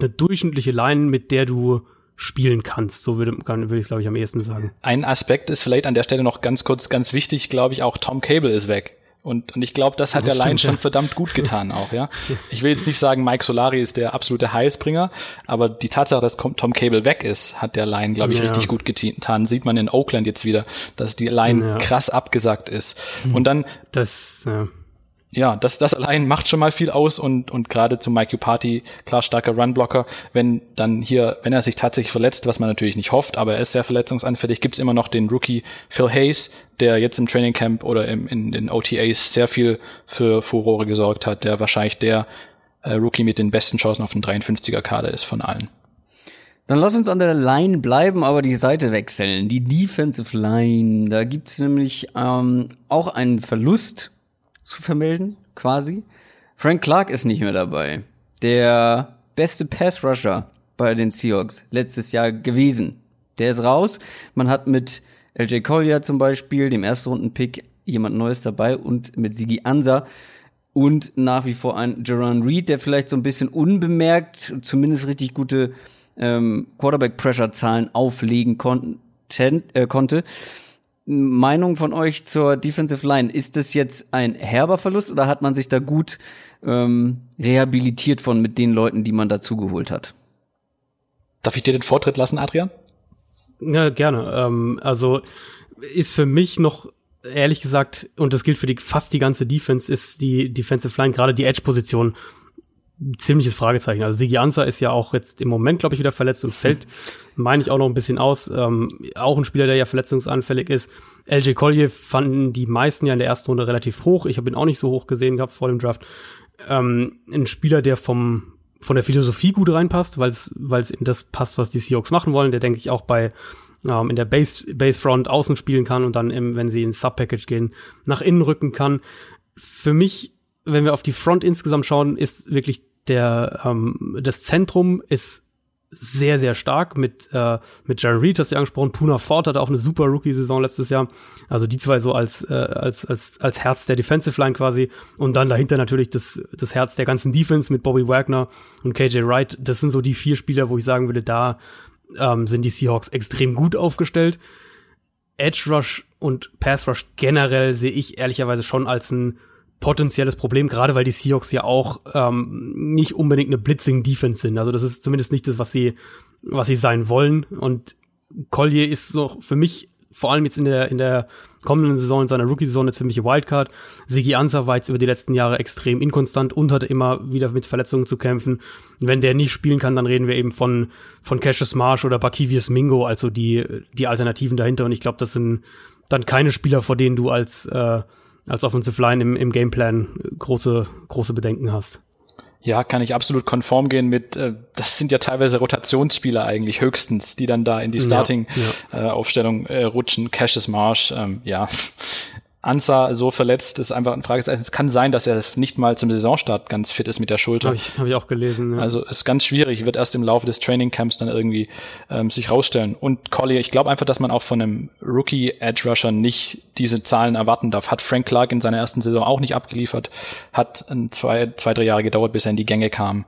eine durchschnittliche Line, mit der du spielen kannst. So würde, würde ich, glaube ich, am ehesten sagen. Ein Aspekt ist vielleicht an der Stelle noch ganz kurz, ganz wichtig, glaube ich, auch Tom Cable ist weg. Und, und ich glaube, das hat das der Line schon verdammt gut getan auch, ja. Ich will jetzt nicht sagen, Mike Solari ist der absolute Heilsbringer, aber die Tatsache, dass Tom Cable weg ist, hat der Line, glaube ich, ja. richtig gut getan. Sieht man in Oakland jetzt wieder, dass die Line ja. krass abgesagt ist. Und dann. Das, ja ja, das, das allein macht schon mal viel aus und, und gerade zu Mike Party, klar starker Runblocker, wenn dann hier, wenn er sich tatsächlich verletzt, was man natürlich nicht hofft, aber er ist sehr verletzungsanfällig, gibt's immer noch den Rookie Phil Hayes, der jetzt im Training Camp oder im, in den OTAs sehr viel für Furore gesorgt hat, der wahrscheinlich der äh, Rookie mit den besten Chancen auf den 53er Kader ist von allen. Dann lass uns an der Line bleiben, aber die Seite wechseln. Die Defensive Line, da gibt's nämlich ähm, auch einen Verlust zu vermelden, quasi. Frank Clark ist nicht mehr dabei. Der beste Pass-Rusher bei den Seahawks letztes Jahr gewesen. Der ist raus. Man hat mit LJ Collier zum Beispiel, dem Erstrunden-Pick, jemand Neues dabei und mit Sigi Ansa und nach wie vor ein Jerron Reed, der vielleicht so ein bisschen unbemerkt, zumindest richtig gute ähm, Quarterback-Pressure-Zahlen auflegen kon äh, konnte. Meinung von euch zur Defensive Line. Ist das jetzt ein herber Verlust oder hat man sich da gut ähm, rehabilitiert von mit den Leuten, die man dazugeholt hat? Darf ich dir den Vortritt lassen, Adrian? Ja, gerne. Ähm, also ist für mich noch ehrlich gesagt, und das gilt für die, fast die ganze Defense, ist die Defensive Line, gerade die Edge-Position, ziemliches Fragezeichen. Also Sigi Ansa ist ja auch jetzt im Moment, glaube ich, wieder verletzt und fällt, meine ich, auch noch ein bisschen aus. Ähm, auch ein Spieler, der ja verletzungsanfällig ist. LJ Collier fanden die meisten ja in der ersten Runde relativ hoch. Ich habe ihn auch nicht so hoch gesehen gehabt vor dem Draft. Ähm, ein Spieler, der vom von der Philosophie gut reinpasst, weil es weil es in das passt, was die Seahawks machen wollen. Der denke ich auch bei ähm, in der Base Base Front außen spielen kann und dann im, wenn sie ins Sub Package gehen nach innen rücken kann. Für mich wenn wir auf die Front insgesamt schauen, ist wirklich der ähm, das Zentrum ist sehr, sehr stark mit, äh, mit Jaron Reed, hast du angesprochen. Puna Ford hatte auch eine super Rookie-Saison letztes Jahr. Also die zwei so als, äh, als, als, als Herz der Defensive Line quasi. Und dann dahinter natürlich das, das Herz der ganzen Defense mit Bobby Wagner und KJ Wright. Das sind so die vier Spieler, wo ich sagen würde, da ähm, sind die Seahawks extrem gut aufgestellt. Edge Rush und Pass Rush generell sehe ich ehrlicherweise schon als ein potenzielles Problem, gerade weil die Seahawks ja auch ähm, nicht unbedingt eine Blitzing-Defense sind. Also das ist zumindest nicht das, was sie, was sie sein wollen. Und Collier ist so für mich vor allem jetzt in der, in der kommenden Saison, in seiner Rookie-Saison eine ziemliche Wildcard. Sigi Ansa war jetzt über die letzten Jahre extrem inkonstant und hatte immer wieder mit Verletzungen zu kämpfen. wenn der nicht spielen kann, dann reden wir eben von, von Cassius Marsh oder Bakivius Mingo, also die, die Alternativen dahinter. Und ich glaube, das sind dann keine Spieler, vor denen du als, äh, als Offensive Line im, im Gameplan große, große Bedenken hast. Ja, kann ich absolut konform gehen mit, äh, das sind ja teilweise Rotationsspieler eigentlich höchstens, die dann da in die Starting-Aufstellung ja, ja. äh, rutschen. Cassius Marsh, ähm, ja, Ansa so verletzt, ist einfach ein Fragezeichen. Es kann sein, dass er nicht mal zum Saisonstart ganz fit ist mit der Schulter. Habe ich, hab ich auch gelesen. Ja. Also ist ganz schwierig, wird erst im Laufe des Trainingcamps dann irgendwie ähm, sich rausstellen. Und Collier, ich glaube einfach, dass man auch von einem Rookie Edge Rusher nicht diese Zahlen erwarten darf. Hat Frank Clark in seiner ersten Saison auch nicht abgeliefert, hat zwei, zwei, drei Jahre gedauert, bis er in die Gänge kam.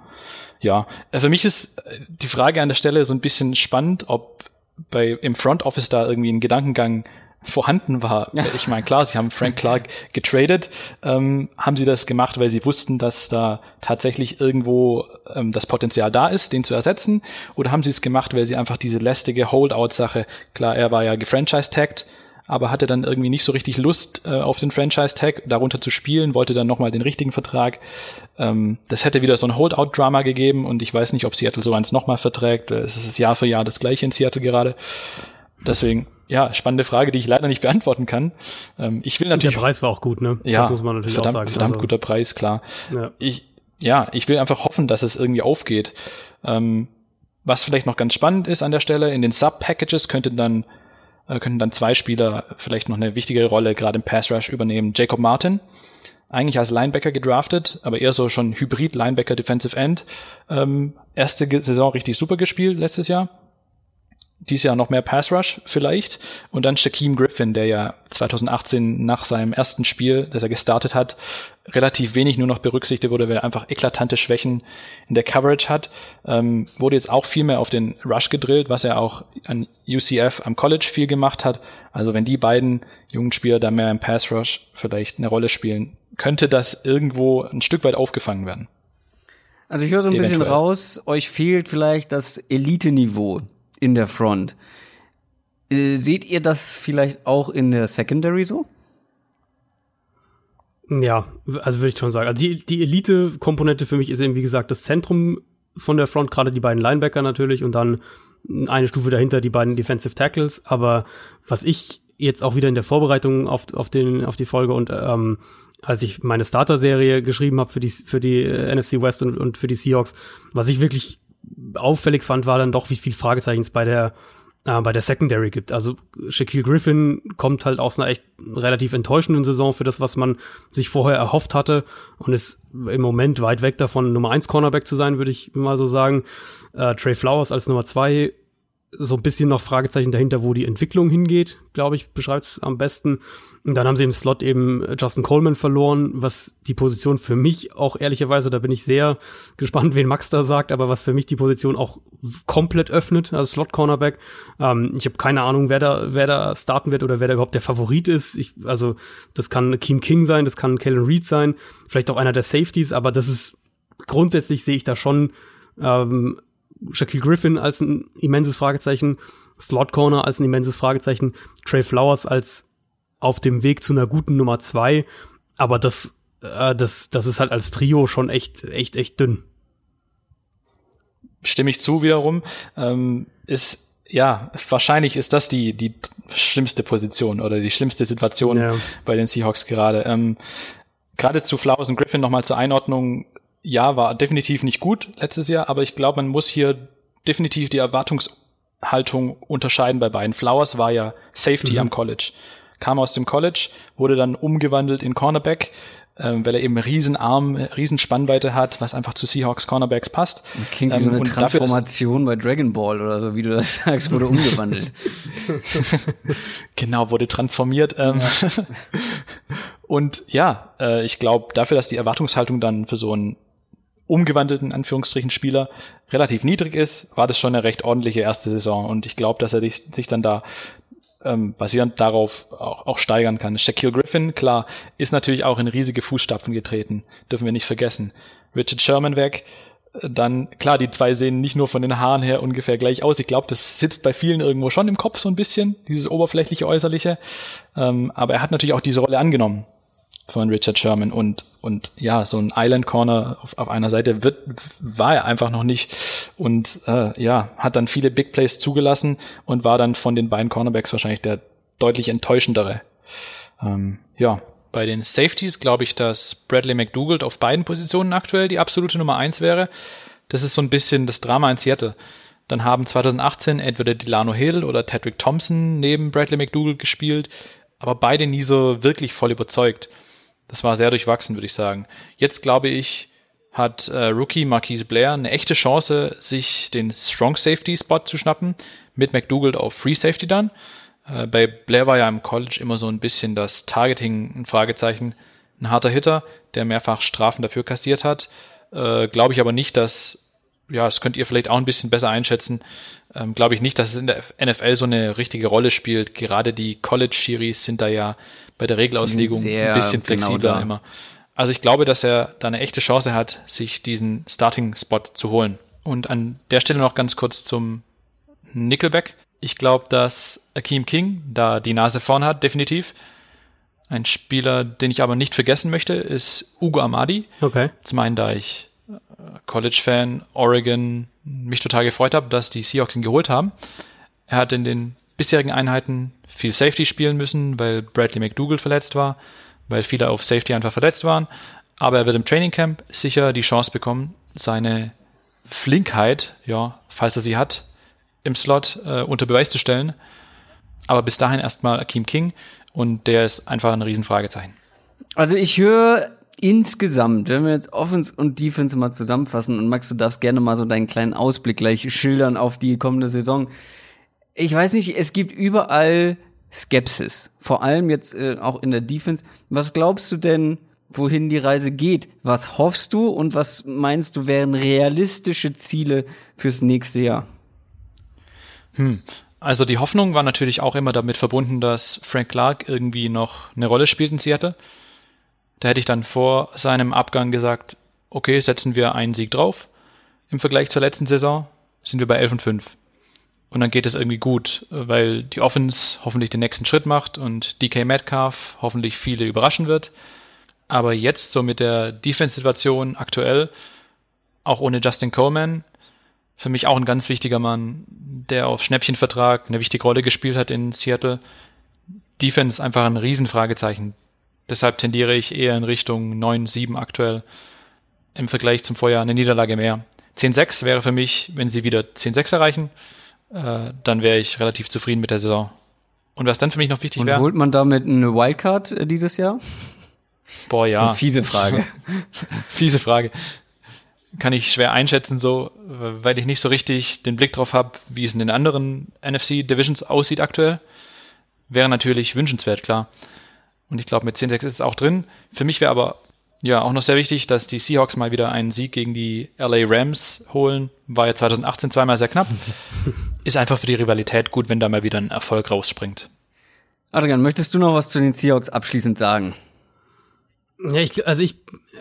Ja, äh, für mich ist äh, die Frage an der Stelle so ein bisschen spannend, ob bei im Front Office da irgendwie ein Gedankengang vorhanden war. Ich meine, klar, sie haben Frank Clark getradet. Ähm, haben sie das gemacht, weil sie wussten, dass da tatsächlich irgendwo ähm, das Potenzial da ist, den zu ersetzen? Oder haben sie es gemacht, weil sie einfach diese lästige Holdout-Sache, klar, er war ja gefranchise-tagged, aber hatte dann irgendwie nicht so richtig Lust äh, auf den Franchise-Tag, darunter zu spielen, wollte dann nochmal den richtigen Vertrag. Ähm, das hätte wieder so ein Holdout-Drama gegeben und ich weiß nicht, ob Seattle so eins nochmal verträgt. Es ist Jahr für Jahr das gleiche in Seattle gerade. Deswegen ja, spannende Frage, die ich leider nicht beantworten kann. Ähm, ich will natürlich. Der Preis war auch gut, ne? Ja, das muss man natürlich verdammt, auch sagen. Verdammt also, guter Preis, klar. Ja. Ich, ja, ich will einfach hoffen, dass es irgendwie aufgeht. Ähm, was vielleicht noch ganz spannend ist an der Stelle, in den Sub-Packages könnten dann, äh, könnten dann zwei Spieler vielleicht noch eine wichtige Rolle gerade im Pass Rush übernehmen. Jacob Martin, eigentlich als Linebacker gedraftet, aber eher so schon Hybrid Linebacker Defensive End. Ähm, erste Saison richtig super gespielt letztes Jahr dieses Jahr noch mehr Pass Rush vielleicht. Und dann Shaquem Griffin, der ja 2018 nach seinem ersten Spiel, das er gestartet hat, relativ wenig nur noch berücksichtigt wurde, weil er einfach eklatante Schwächen in der Coverage hat. Ähm, wurde jetzt auch viel mehr auf den Rush gedrillt, was er auch an UCF am College viel gemacht hat. Also wenn die beiden jungen Spieler da mehr im Pass Rush vielleicht eine Rolle spielen, könnte das irgendwo ein Stück weit aufgefangen werden. Also ich höre so ein Eventuell. bisschen raus, euch fehlt vielleicht das Elite-Niveau in der Front. Äh, seht ihr das vielleicht auch in der Secondary so? Ja, also würde ich schon sagen. Also die, die Elite-Komponente für mich ist eben, wie gesagt, das Zentrum von der Front, gerade die beiden Linebacker natürlich und dann eine Stufe dahinter die beiden Defensive Tackles. Aber was ich jetzt auch wieder in der Vorbereitung auf, auf, den, auf die Folge und ähm, als ich meine Starter-Serie geschrieben habe für die, für die äh, NFC West und, und für die Seahawks, was ich wirklich auffällig fand, war dann doch, wie viel Fragezeichen es bei der äh, bei der Secondary gibt. Also Shaquille Griffin kommt halt aus einer echt relativ enttäuschenden Saison für das, was man sich vorher erhofft hatte und ist im Moment weit weg davon, Nummer 1 Cornerback zu sein, würde ich mal so sagen. Äh, Trey Flowers als Nummer 2 so ein bisschen noch Fragezeichen dahinter, wo die Entwicklung hingeht, glaube ich, beschreibt es am besten. Und dann haben sie im Slot eben Justin Coleman verloren, was die Position für mich auch ehrlicherweise, da bin ich sehr gespannt, wen Max da sagt, aber was für mich die Position auch komplett öffnet, also Slot Cornerback. Ähm, ich habe keine Ahnung, wer da, wer da starten wird oder wer da überhaupt der Favorit ist. Ich, also das kann Keem King sein, das kann Kellen Reed sein, vielleicht auch einer der Safeties, aber das ist grundsätzlich sehe ich da schon ähm, Shaquille Griffin als ein immenses Fragezeichen, Slot Corner als ein immenses Fragezeichen, Trey Flowers als auf dem Weg zu einer guten Nummer zwei. Aber das, äh, das, das ist halt als Trio schon echt, echt, echt dünn. Stimme ich zu wiederum. Ähm, ist ja, wahrscheinlich ist das die, die schlimmste Position oder die schlimmste Situation ja. bei den Seahawks gerade. Ähm, gerade zu Flowers und Griffin nochmal zur Einordnung. Ja, war definitiv nicht gut letztes Jahr, aber ich glaube, man muss hier definitiv die Erwartungshaltung unterscheiden bei beiden. Flowers war ja Safety mhm. am College. Kam aus dem College, wurde dann umgewandelt in Cornerback, ähm, weil er eben Riesenarm, Riesenspannweite hat, was einfach zu Seahawks Cornerbacks passt. Das klingt wie so eine ähm, Transformation dafür, bei Dragon Ball oder so, wie du das sagst, wurde umgewandelt. genau, wurde transformiert. Ähm, ja. und ja, äh, ich glaube, dafür, dass die Erwartungshaltung dann für so einen umgewandelten Anführungsstrichen Spieler relativ niedrig ist, war das schon eine recht ordentliche erste Saison und ich glaube, dass er sich dann da ähm, basierend darauf auch, auch steigern kann. Shaquille Griffin, klar, ist natürlich auch in riesige Fußstapfen getreten, dürfen wir nicht vergessen. Richard Sherman weg, dann, klar, die zwei sehen nicht nur von den Haaren her ungefähr gleich aus. Ich glaube, das sitzt bei vielen irgendwo schon im Kopf so ein bisschen, dieses oberflächliche Äußerliche. Ähm, aber er hat natürlich auch diese Rolle angenommen von Richard Sherman und und ja so ein Island Corner auf, auf einer Seite wird war er einfach noch nicht und äh, ja hat dann viele Big Plays zugelassen und war dann von den beiden Cornerbacks wahrscheinlich der deutlich enttäuschendere. Ähm, ja. Bei den Safeties glaube ich dass Bradley McDougald auf beiden Positionen aktuell die absolute Nummer eins wäre. Das ist so ein bisschen das Drama in Seattle. Dann haben 2018 entweder Delano Hill oder Tedrick Thompson neben Bradley McDougald gespielt aber beide nie so wirklich voll überzeugt das war sehr durchwachsen, würde ich sagen. Jetzt glaube ich, hat äh, Rookie Marquise Blair eine echte Chance, sich den Strong Safety Spot zu schnappen, mit McDougald auf Free Safety dann. Äh, bei Blair war ja im College immer so ein bisschen das Targeting ein Fragezeichen. Ein harter Hitter, der mehrfach Strafen dafür kassiert hat. Äh, glaube ich aber nicht, dass, ja, das könnt ihr vielleicht auch ein bisschen besser einschätzen, ähm, glaube ich nicht, dass es in der NFL so eine richtige Rolle spielt. Gerade die College-Shiris sind da ja bei der Regelauslegung ein bisschen genau flexibler genau immer. Also ich glaube, dass er da eine echte Chance hat, sich diesen Starting-Spot zu holen. Und an der Stelle noch ganz kurz zum Nickelback. Ich glaube, dass Akeem King da die Nase vorn hat, definitiv. Ein Spieler, den ich aber nicht vergessen möchte, ist Ugo Amadi. Okay. Zum einen, da ich College-Fan, Oregon, mich total gefreut habe, dass die Seahawks ihn geholt haben. Er hat in den bisherigen Einheiten viel Safety spielen müssen, weil Bradley McDougall verletzt war, weil viele auf Safety einfach verletzt waren. Aber er wird im Training Camp sicher die Chance bekommen, seine Flinkheit, ja, falls er sie hat, im Slot äh, unter Beweis zu stellen. Aber bis dahin erstmal Akeem King und der ist einfach ein Riesenfragezeichen. Also ich höre insgesamt, wenn wir jetzt Offense und Defense mal zusammenfassen und Max, du darfst gerne mal so deinen kleinen Ausblick gleich schildern auf die kommende Saison. Ich weiß nicht, es gibt überall Skepsis, vor allem jetzt äh, auch in der Defense. Was glaubst du denn, wohin die Reise geht? Was hoffst du und was meinst du wären realistische Ziele fürs nächste Jahr? Hm. Also die Hoffnung war natürlich auch immer damit verbunden, dass Frank Clark irgendwie noch eine Rolle spielt in Seattle. Da hätte ich dann vor seinem Abgang gesagt, okay, setzen wir einen Sieg drauf. Im Vergleich zur letzten Saison sind wir bei 11 und 5. Und dann geht es irgendwie gut, weil die Offense hoffentlich den nächsten Schritt macht und DK Metcalf hoffentlich viele überraschen wird. Aber jetzt so mit der Defense-Situation aktuell, auch ohne Justin Coleman, für mich auch ein ganz wichtiger Mann, der auf Schnäppchenvertrag eine wichtige Rolle gespielt hat in Seattle. Defense einfach ein Riesenfragezeichen. Deshalb tendiere ich eher in Richtung 9-7 aktuell. Im Vergleich zum Vorjahr eine Niederlage mehr. 10-6 wäre für mich, wenn sie wieder 10-6 erreichen, äh, dann wäre ich relativ zufrieden mit der Saison. Und was dann für mich noch wichtig wäre. Und holt man damit eine Wildcard äh, dieses Jahr? Boah, ja. Das ist eine fiese Frage. fiese Frage. Kann ich schwer einschätzen, so, weil ich nicht so richtig den Blick drauf habe, wie es in den anderen NFC Divisions aussieht aktuell. Wäre natürlich wünschenswert, klar. Und ich glaube, mit 10-6 ist es auch drin. Für mich wäre aber ja auch noch sehr wichtig, dass die Seahawks mal wieder einen Sieg gegen die LA Rams holen. War ja 2018 zweimal sehr knapp. ist einfach für die Rivalität gut, wenn da mal wieder ein Erfolg rausspringt. Adrian, möchtest du noch was zu den Seahawks abschließend sagen? Ja, ich, also ich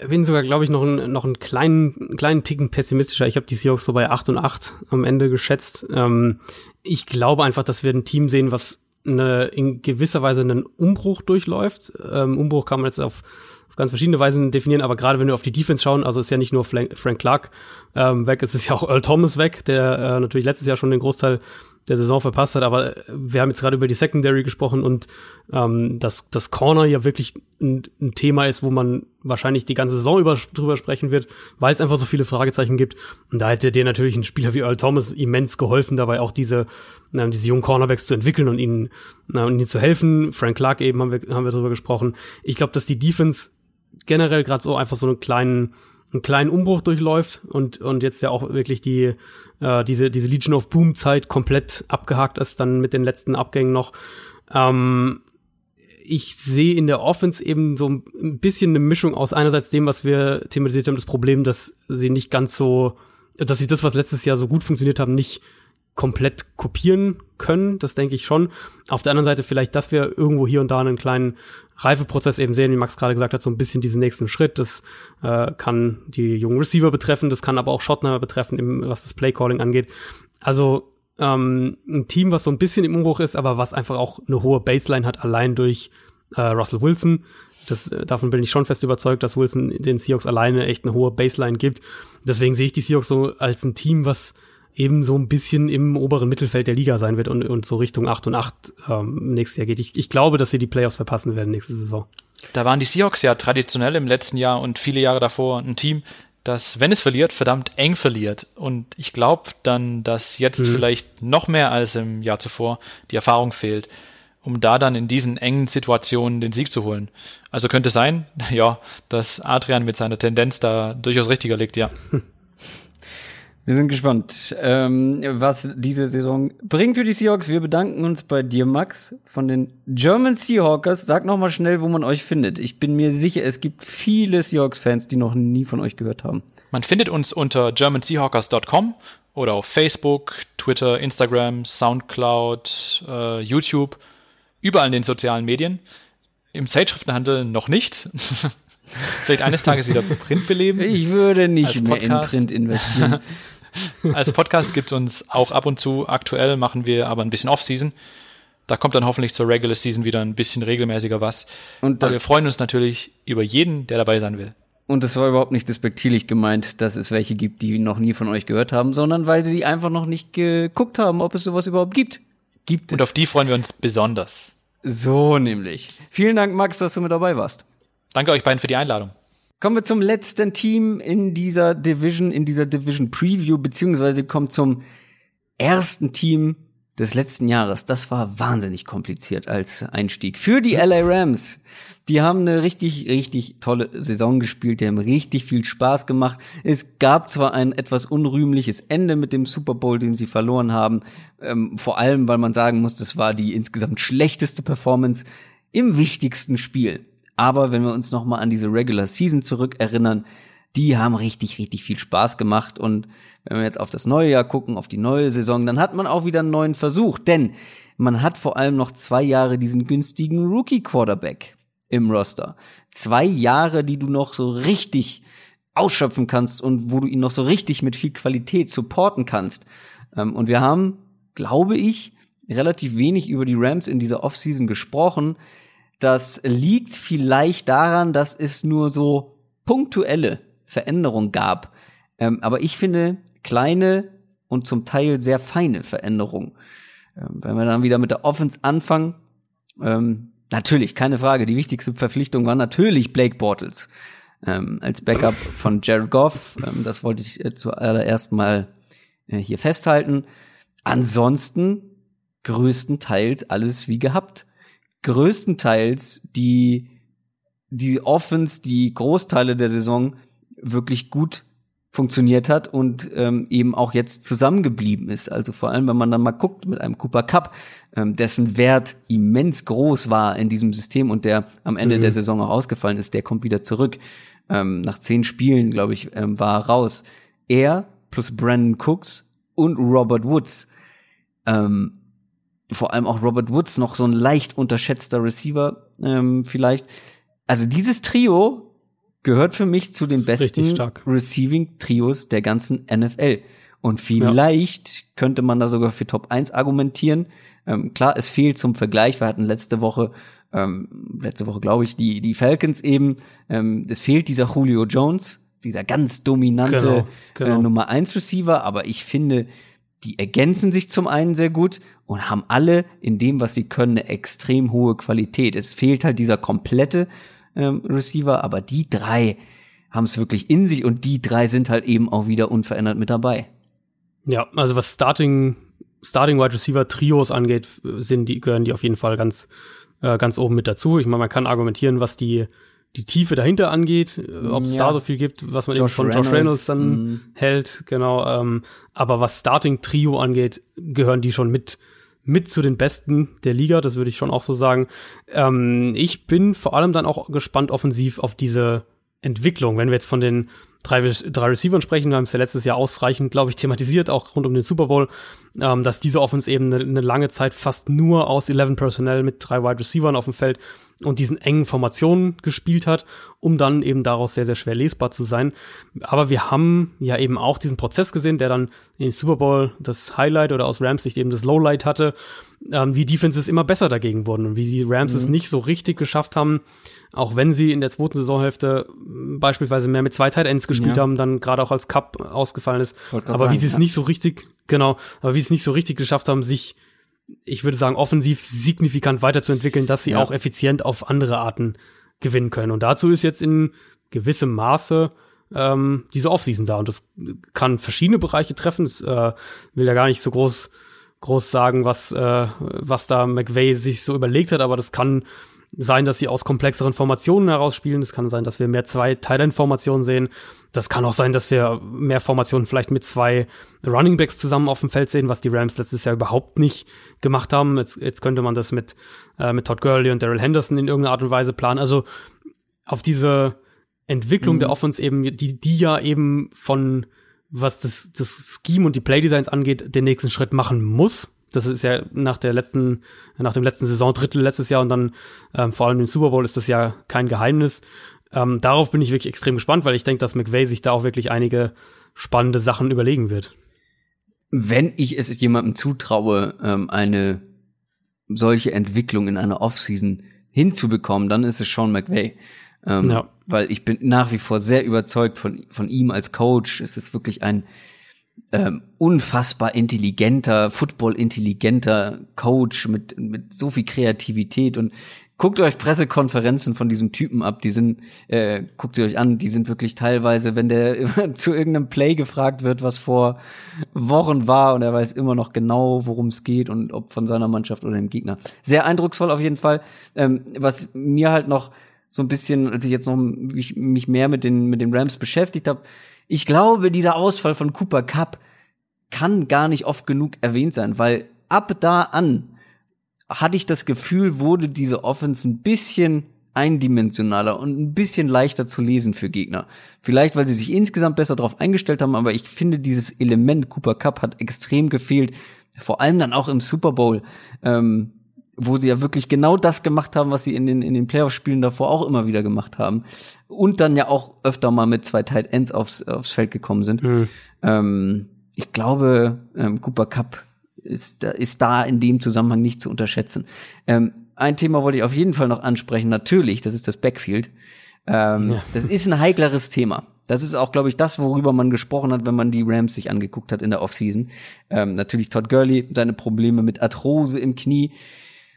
bin sogar, glaube ich, noch, ein, noch einen kleinen, kleinen Ticken pessimistischer. Ich habe die Seahawks so bei 8 und 8 am Ende geschätzt. Ähm, ich glaube einfach, dass wir ein Team sehen, was eine, in gewisser Weise einen Umbruch durchläuft. Ähm, Umbruch kann man jetzt auf, auf ganz verschiedene Weisen definieren, aber gerade wenn wir auf die Defense schauen, also ist ja nicht nur Frank, Clark ähm, weg, es ist ja auch Earl Thomas weg, der äh, natürlich letztes Jahr schon den Großteil der Saison verpasst hat, aber wir haben jetzt gerade über die Secondary gesprochen und ähm, dass das Corner ja wirklich ein, ein, Thema ist, wo man wahrscheinlich die ganze Saison über, drüber sprechen wird, weil es einfach so viele Fragezeichen gibt. Und da hätte dir natürlich ein Spieler wie Earl Thomas immens geholfen, dabei auch diese, äh, diese jungen Cornerbacks zu entwickeln und ihnen, äh, und ihnen zu helfen. Frank Clark eben haben wir, haben wir drüber gesprochen. Ich glaube, dass die Defense generell gerade so einfach so einen kleinen einen kleinen Umbruch durchläuft und, und jetzt ja auch wirklich die, äh, diese, diese Legion of Boom Zeit komplett abgehakt ist, dann mit den letzten Abgängen noch. Ähm, ich sehe in der Offense eben so ein bisschen eine Mischung aus einerseits dem, was wir thematisiert haben, das Problem, dass sie nicht ganz so, dass sie das, was letztes Jahr so gut funktioniert haben, nicht komplett kopieren können, das denke ich schon. Auf der anderen Seite vielleicht, dass wir irgendwo hier und da einen kleinen Reifeprozess eben sehen, wie Max gerade gesagt hat, so ein bisschen diesen nächsten Schritt. Das äh, kann die jungen Receiver betreffen, das kann aber auch Shotnummer betreffen, im, was das Playcalling angeht. Also ähm, ein Team, was so ein bisschen im Umbruch ist, aber was einfach auch eine hohe Baseline hat, allein durch äh, Russell Wilson. Das, äh, davon bin ich schon fest überzeugt, dass Wilson den Seahawks alleine echt eine hohe Baseline gibt. Deswegen sehe ich die Seahawks so als ein Team, was eben so ein bisschen im oberen Mittelfeld der Liga sein wird und, und so Richtung 8 und 8 ähm, nächstes Jahr geht. Ich, ich glaube, dass sie die Playoffs verpassen werden nächste Saison. Da waren die Seahawks ja traditionell im letzten Jahr und viele Jahre davor ein Team, das, wenn es verliert, verdammt eng verliert. Und ich glaube dann, dass jetzt mhm. vielleicht noch mehr als im Jahr zuvor die Erfahrung fehlt, um da dann in diesen engen Situationen den Sieg zu holen. Also könnte sein, ja, dass Adrian mit seiner Tendenz da durchaus richtiger liegt, ja. Wir sind gespannt, ähm, was diese Saison bringt für die Seahawks. Wir bedanken uns bei dir, Max, von den German Seahawkers. Sag noch mal schnell, wo man euch findet. Ich bin mir sicher, es gibt viele Seahawks-Fans, die noch nie von euch gehört haben. Man findet uns unter germanseahawkers.com oder auf Facebook, Twitter, Instagram, Soundcloud, äh, YouTube, überall in den sozialen Medien. Im Zeitschriftenhandel noch nicht. Vielleicht eines Tages wieder Print beleben. Ich würde nicht mehr in Print investieren. Als Podcast gibt es uns auch ab und zu. Aktuell machen wir aber ein bisschen Off-Season. Da kommt dann hoffentlich zur Regular Season wieder ein bisschen regelmäßiger was. Und das, wir freuen uns natürlich über jeden, der dabei sein will. Und es war überhaupt nicht despektierlich gemeint, dass es welche gibt, die noch nie von euch gehört haben, sondern weil sie einfach noch nicht geguckt haben, ob es sowas überhaupt gibt. Gibt es. Und auf die freuen wir uns besonders. So nämlich. Vielen Dank, Max, dass du mit dabei warst. Danke euch beiden für die Einladung. Kommen wir zum letzten Team in dieser Division, in dieser Division Preview, beziehungsweise kommt zum ersten Team des letzten Jahres. Das war wahnsinnig kompliziert als Einstieg. Für die LA Rams. Die haben eine richtig, richtig tolle Saison gespielt. Die haben richtig viel Spaß gemacht. Es gab zwar ein etwas unrühmliches Ende mit dem Super Bowl, den sie verloren haben. Ähm, vor allem, weil man sagen muss, das war die insgesamt schlechteste Performance im wichtigsten Spiel. Aber wenn wir uns noch mal an diese Regular Season zurückerinnern, die haben richtig, richtig viel Spaß gemacht. Und wenn wir jetzt auf das neue Jahr gucken, auf die neue Saison, dann hat man auch wieder einen neuen Versuch. Denn man hat vor allem noch zwei Jahre diesen günstigen Rookie-Quarterback im Roster. Zwei Jahre, die du noch so richtig ausschöpfen kannst und wo du ihn noch so richtig mit viel Qualität supporten kannst. Ähm, und wir haben, glaube ich, relativ wenig über die Rams in dieser Offseason gesprochen. Das liegt vielleicht daran, dass es nur so punktuelle Veränderungen gab. Ähm, aber ich finde kleine und zum Teil sehr feine Veränderungen. Ähm, wenn wir dann wieder mit der Offense anfangen, ähm, natürlich, keine Frage, die wichtigste Verpflichtung war natürlich Blake Bortles ähm, als Backup von Jared Goff. Ähm, das wollte ich äh, zuallererst mal äh, hier festhalten. Ansonsten größtenteils alles wie gehabt größtenteils die, die Offense, die Großteile der Saison wirklich gut funktioniert hat und ähm, eben auch jetzt zusammengeblieben ist. Also vor allem, wenn man dann mal guckt mit einem Cooper Cup, ähm, dessen Wert immens groß war in diesem System und der am Ende mhm. der Saison auch ausgefallen ist, der kommt wieder zurück. Ähm, nach zehn Spielen, glaube ich, ähm, war er raus. Er plus Brandon Cooks und Robert Woods ähm, vor allem auch Robert Woods noch so ein leicht unterschätzter Receiver ähm, vielleicht. Also dieses Trio gehört für mich zu den besten Receiving Trios der ganzen NFL. Und vielleicht ja. könnte man da sogar für Top 1 argumentieren. Ähm, klar, es fehlt zum Vergleich. Wir hatten letzte Woche, ähm, letzte Woche glaube ich, die, die Falcons eben. Ähm, es fehlt dieser Julio Jones, dieser ganz dominante Genau, genau. Äh, Nummer 1 Receiver. Aber ich finde, die ergänzen sich zum einen sehr gut und haben alle in dem, was sie können, eine extrem hohe Qualität. Es fehlt halt dieser komplette ähm, Receiver, aber die drei haben es wirklich in sich und die drei sind halt eben auch wieder unverändert mit dabei. Ja, also was Starting, Starting Wide Receiver Trios angeht, sind die, gehören die auf jeden Fall ganz, äh, ganz oben mit dazu. Ich meine, man kann argumentieren, was die, die Tiefe dahinter angeht, äh, ob es Ja. da so viel gibt, was man eben Josh von Josh Reynolds, Reynolds dann mhm. hält, genau. Ähm, aber was Starting Trio angeht, gehören die schon mit, mit zu den Besten der Liga, das würde ich schon auch so sagen. Ähm, ich bin vor allem dann auch gespannt offensiv auf diese Entwicklung, wenn wir jetzt von den drei, drei Receivern sprechen, wir haben es ja letztes Jahr ausreichend, glaube ich, thematisiert, auch rund um den Super Bowl, ähm, dass diese Offense eben eine, eine lange Zeit fast nur aus 11 Personnel mit drei Wide Receivern auf dem Feld und diesen engen Formationen gespielt hat, um dann eben daraus sehr, sehr schwer lesbar zu sein. Aber wir haben ja eben auch diesen Prozess gesehen, der dann im Super Bowl das Highlight oder aus Rams Sicht eben das Lowlight hatte, ähm, wie Defenses immer besser dagegen wurden und wie die Rams es nicht so richtig geschafft haben, auch wenn sie in der zweiten Saisonhälfte beispielsweise mehr mit zwei Tight Ends gespielt Ja. haben, dann gerade auch als Cup ausgefallen ist. Aber wie sie es ja. nicht so richtig, genau, aber wie sie es nicht so richtig geschafft haben, sich, ich würde sagen, offensiv signifikant weiterzuentwickeln, dass sie Ja. auch effizient auf andere Arten gewinnen können. Und dazu ist jetzt in gewissem Maße ähm, diese Offseason da. Und das kann verschiedene Bereiche treffen. Es äh, will ja gar nicht so groß, groß sagen, was, äh, was da McVay sich so überlegt hat, aber das kann sein, dass sie aus komplexeren Formationen heraus spielen. Es kann sein, dass wir mehr zwei Thailand-Formationen sehen. Das kann auch sein, dass wir mehr Formationen vielleicht mit zwei Running Backs zusammen auf dem Feld sehen, was die Rams letztes Jahr überhaupt nicht gemacht haben. Jetzt, jetzt könnte man das mit, äh, mit Todd Gurley und Daryl Henderson in irgendeiner Art und Weise planen. Also auf diese Entwicklung der Offense eben, die, die ja eben von was das, das Scheme und die Playdesigns angeht, den nächsten Schritt machen muss. Das ist ja nach der letzten, nach dem letzten Saisondrittel letztes Jahr und dann ähm, vor allem im Super Bowl ist das ja kein Geheimnis. Ähm, darauf bin ich wirklich extrem gespannt, weil ich denke, dass McVay sich da auch wirklich einige spannende Sachen überlegen wird. Wenn ich es jemandem zutraue, ähm, eine solche Entwicklung in einer Offseason hinzubekommen, dann ist es Sean McVay. Ähm, Ja. Weil ich bin nach wie vor sehr überzeugt von, von ihm als Coach. Es ist wirklich ein ähm, unfassbar intelligenter, football-intelligenter Coach mit, mit so viel Kreativität und guckt euch Pressekonferenzen von diesem Typen ab, die sind, äh, guckt sie euch an, die sind wirklich teilweise, wenn der zu irgendeinem Play gefragt wird, was vor Wochen war und er weiß immer noch genau, worum es geht und ob von seiner Mannschaft oder dem Gegner. Sehr eindrucksvoll auf jeden Fall. Ähm, was mir halt noch so ein bisschen, als ich jetzt noch mich, mich mehr mit den, mit den Rams beschäftigt habe, ich glaube, dieser Ausfall von Cooper Cup kann gar nicht oft genug erwähnt sein, weil ab da an hatte ich das Gefühl, wurde diese Offense ein bisschen eindimensionaler und ein bisschen leichter zu lesen für Gegner. Vielleicht, weil sie sich insgesamt besser darauf eingestellt haben, aber ich finde, dieses Element Cooper Cup hat extrem gefehlt, vor allem dann auch im Super Bowl, ähm, wo sie ja wirklich genau das gemacht haben, was sie in den, in den Playoff-Spielen davor auch immer wieder gemacht haben. Und dann ja auch öfter mal mit zwei Tight Ends aufs, aufs Feld gekommen sind. Ähm, ich glaube, ähm, Cooper Cup ist, da- ist da in dem Zusammenhang nicht zu unterschätzen. Ähm, ein Thema wollte ich auf jeden Fall noch ansprechen. Natürlich, das ist das Backfield. Ähm, Ja. Das ist ein heikleres Thema. Das ist auch, glaube ich, das, worüber man gesprochen hat, wenn man die Rams sich angeguckt hat in der Offseason. Ähm, natürlich Todd Gurley, seine Probleme mit Arthrose im Knie.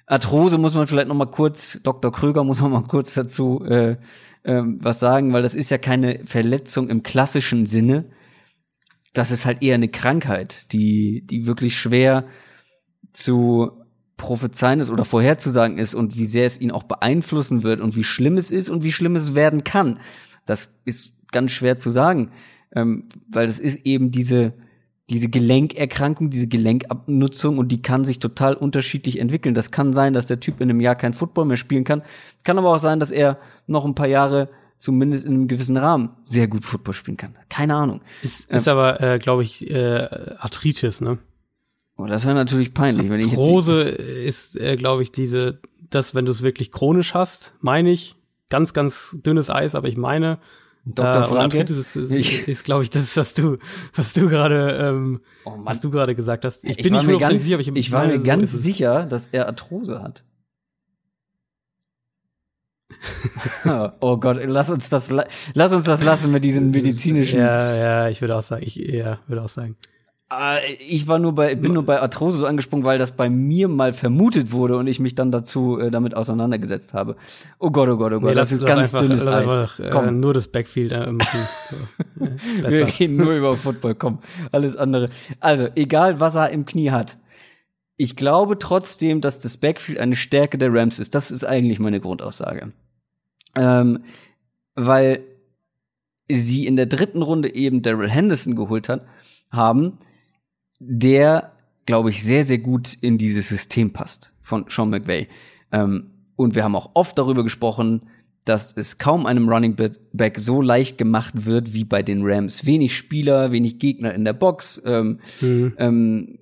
Arthrose muss man vielleicht noch mal kurz, Dr. Kröger muss man mal kurz dazu äh, ähm, was sagen, weil das ist ja keine Verletzung im klassischen Sinne. Das ist halt eher eine Krankheit, die, die wirklich schwer zu prophezeien ist oder vorherzusagen ist und wie sehr es ihn auch beeinflussen wird und wie schlimm es ist und wie schlimm es werden kann. Das ist ganz schwer zu sagen, ähm, weil das ist eben diese, diese Gelenkerkrankung, diese Gelenkabnutzung und die kann sich total unterschiedlich entwickeln. Das kann sein, dass der Typ in einem Jahr kein Football mehr spielen kann. Kann aber auch sein, dass er noch ein paar Jahre zumindest in einem gewissen Rahmen sehr gut Football spielen kann. Keine Ahnung. Ist, ist aber, äh, glaube ich, äh, Arthritis, ne? Oh, das wäre natürlich peinlich, wenn ich jetzt Arthrose ist, äh, glaube ich, diese, das, wenn du es wirklich chronisch hast, meine ich, ganz, ganz dünnes Eis, aber ich meine, Dr. Äh, Franke? Arthritis ist, ist, ist glaube ich, das, was du, was du gerade, ähm, Oh was du gerade gesagt hast. Ich, Ich bin war nicht mir ganz, sicher, aber ich, ich war mir so ganz ist sicher, dass er Arthrose hat. oh Gott, lass uns das, la- lass uns das lassen mit diesen medizinischen. Ja, ja, ich würde auch sagen, ich, ja, würde auch sagen. Äh, Ich war nur bei, bin nur bei Arthrose so angesprungen, weil das bei mir mal vermutet wurde und ich mich dann dazu äh, damit auseinandergesetzt habe. Oh Gott, oh Gott, oh Gott, Nee, das ist ganz einfach, dünnes Eis. einfach, äh, Komm, nur das Backfield äh, machen. So. Ja, wir reden nur über Football, komm, alles andere. Also, egal was er im Knie hat. Ich glaube trotzdem, dass das Backfield eine Stärke der Rams ist. Das ist eigentlich meine Grundaussage. Ähm, weil sie in der dritten Runde eben Daryl Henderson geholt hat, haben, der, glaube ich, sehr, sehr gut in dieses System passt von Sean McVay. Ähm, und wir haben auch oft darüber gesprochen, dass es kaum einem Running Back so leicht gemacht wird wie bei den Rams. Wenig Spieler, wenig Gegner in der Box. Ähm, Mhm. ähm,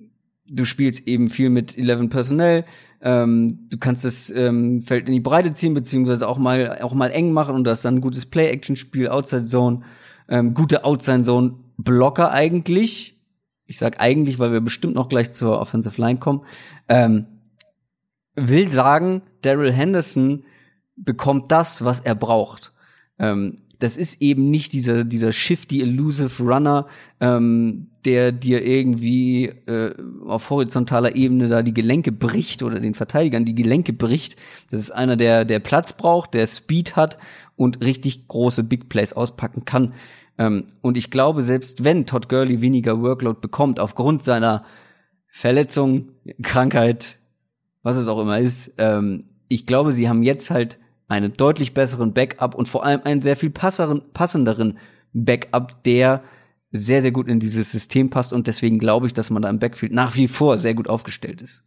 du spielst eben viel mit 11 Personnel. Ähm, du kannst das ähm, Feld in die Breite ziehen, beziehungsweise auch mal, auch mal eng machen und das dann ein gutes Play-Action-Spiel, Outside-Zone, ähm, gute Outside-Zone-Blocker eigentlich. Ich sag eigentlich, weil wir bestimmt noch gleich zur Offensive Line kommen. Ähm, will sagen, Daryl Henderson bekommt das, was er braucht. Ähm, das ist eben nicht dieser, dieser shifty, elusive Runner, ähm, der dir irgendwie äh, auf horizontaler Ebene da die Gelenke bricht oder den Verteidigern die Gelenke bricht. Das ist einer, der, der Platz braucht, der Speed hat und richtig große Big Plays auspacken kann. Ähm, und ich glaube, selbst wenn Todd Gurley weniger Workload bekommt, aufgrund seiner Verletzung, Krankheit, was es auch immer ist, ähm, ich glaube, sie haben jetzt halt einen deutlich besseren Backup und vor allem einen sehr viel passenderen Backup, der sehr, sehr gut in dieses System passt und deswegen glaube ich, dass man da im Backfield nach wie vor sehr gut aufgestellt ist.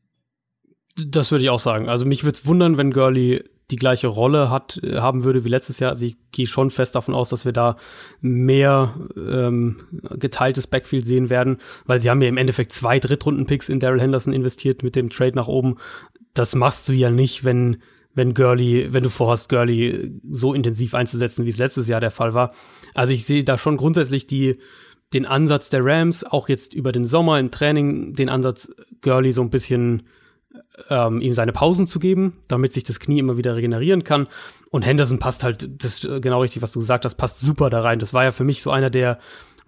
Das würde ich auch sagen. Also mich würde es wundern, wenn Gurley die gleiche Rolle hat, äh, haben würde wie letztes Jahr. Also ich gehe schon fest davon aus, dass wir da mehr ähm, geteiltes Backfield sehen werden, weil sie haben ja im Endeffekt zwei Drittrunden-Picks in Daryl Henderson investiert mit dem Trade nach oben. Das machst du ja nicht, wenn wenn Gurley, wenn du vorhast, Gurley so intensiv einzusetzen, wie es letztes Jahr der Fall war. Also ich sehe da schon grundsätzlich die, den Ansatz der Rams, auch jetzt über den Sommer im Training, den Ansatz, Gurley so ein bisschen ähm, ihm seine Pausen zu geben, damit sich das Knie immer wieder regenerieren kann. Und Henderson passt halt, das ist genau richtig, was du gesagt hast, passt super da rein. Das war ja für mich so einer der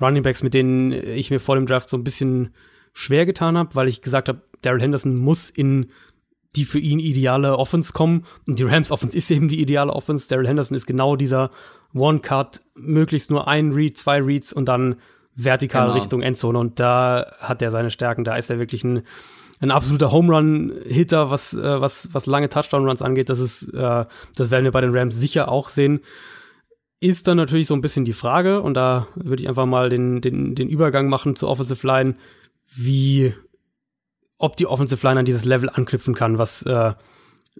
Running Backs, mit denen ich mir vor dem Draft so ein bisschen schwer getan habe, weil ich gesagt habe, Daryl Henderson muss in die für ihn ideale Offense kommen. Und die Rams Offense ist eben die ideale Offense. Daryl Henderson ist genau dieser One-Cut, möglichst nur ein Read, zwei Reads und dann vertikal Genau. Richtung Endzone. Und da hat er seine Stärken. Da ist er wirklich ein, ein absoluter Home Run-Hitter, was, äh, was, was lange Touchdown-Runs angeht. Das ist, äh, das werden wir bei den Rams sicher auch sehen. Ist dann natürlich so ein bisschen die Frage, und da würde ich einfach mal den, den, den Übergang machen zur Offensive Line, wie ob die Offensive Line an dieses Level anknüpfen kann, was, äh,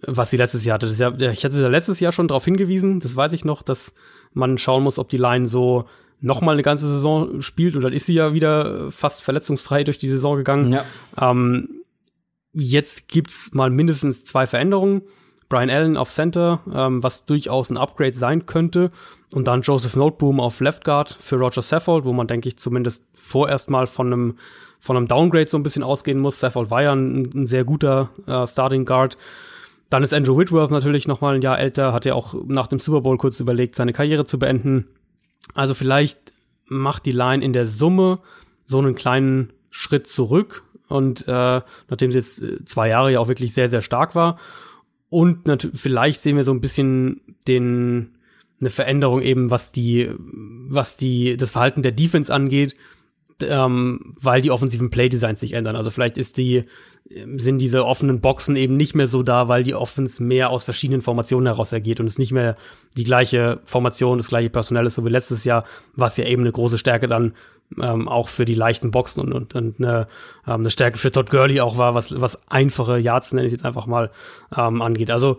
was sie letztes Jahr hatte. Das ist ja, ich hatte ja letztes Jahr schon darauf hingewiesen, das weiß ich noch, dass man schauen muss, ob die Line so noch mal eine ganze Saison spielt und dann ist sie ja wieder fast verletzungsfrei durch die Saison gegangen. Ja. Ähm, jetzt gibt's mal mindestens zwei Veränderungen. Brian Allen auf Center, ähm, was durchaus ein Upgrade sein könnte. Und dann Joseph Noteboom auf Left Guard für Roger Saffold, wo man, denke ich, zumindest vorerst mal von einem, von einem Downgrade so ein bisschen ausgehen muss. Saffold war ja ein, ein sehr guter äh, Starting Guard. Dann ist Andrew Whitworth natürlich noch mal ein Jahr älter, hat ja auch nach dem Super Bowl kurz überlegt, seine Karriere zu beenden. Also vielleicht macht die Line in der Summe so einen kleinen Schritt zurück und äh, nachdem sie jetzt äh, zwei Jahre ja auch wirklich sehr, sehr stark war. Und vielleicht sehen wir so ein bisschen den, eine Veränderung eben, was die, was die, das Verhalten der Defense angeht, ähm, weil die offensiven Playdesigns sich ändern. Also vielleicht ist die, sind diese offenen Boxen eben nicht mehr so da, weil die Offense mehr aus verschiedenen Formationen heraus agiert und es nicht mehr die gleiche Formation, das gleiche Personell ist, so wie letztes Jahr, was ja eben eine große Stärke dann ähm, auch für die leichten Boxen und, und, und eine, ähm, eine Stärke für Todd Gurley auch war, was, was einfache Yards, nenne ich jetzt einfach mal, ähm, angeht. Also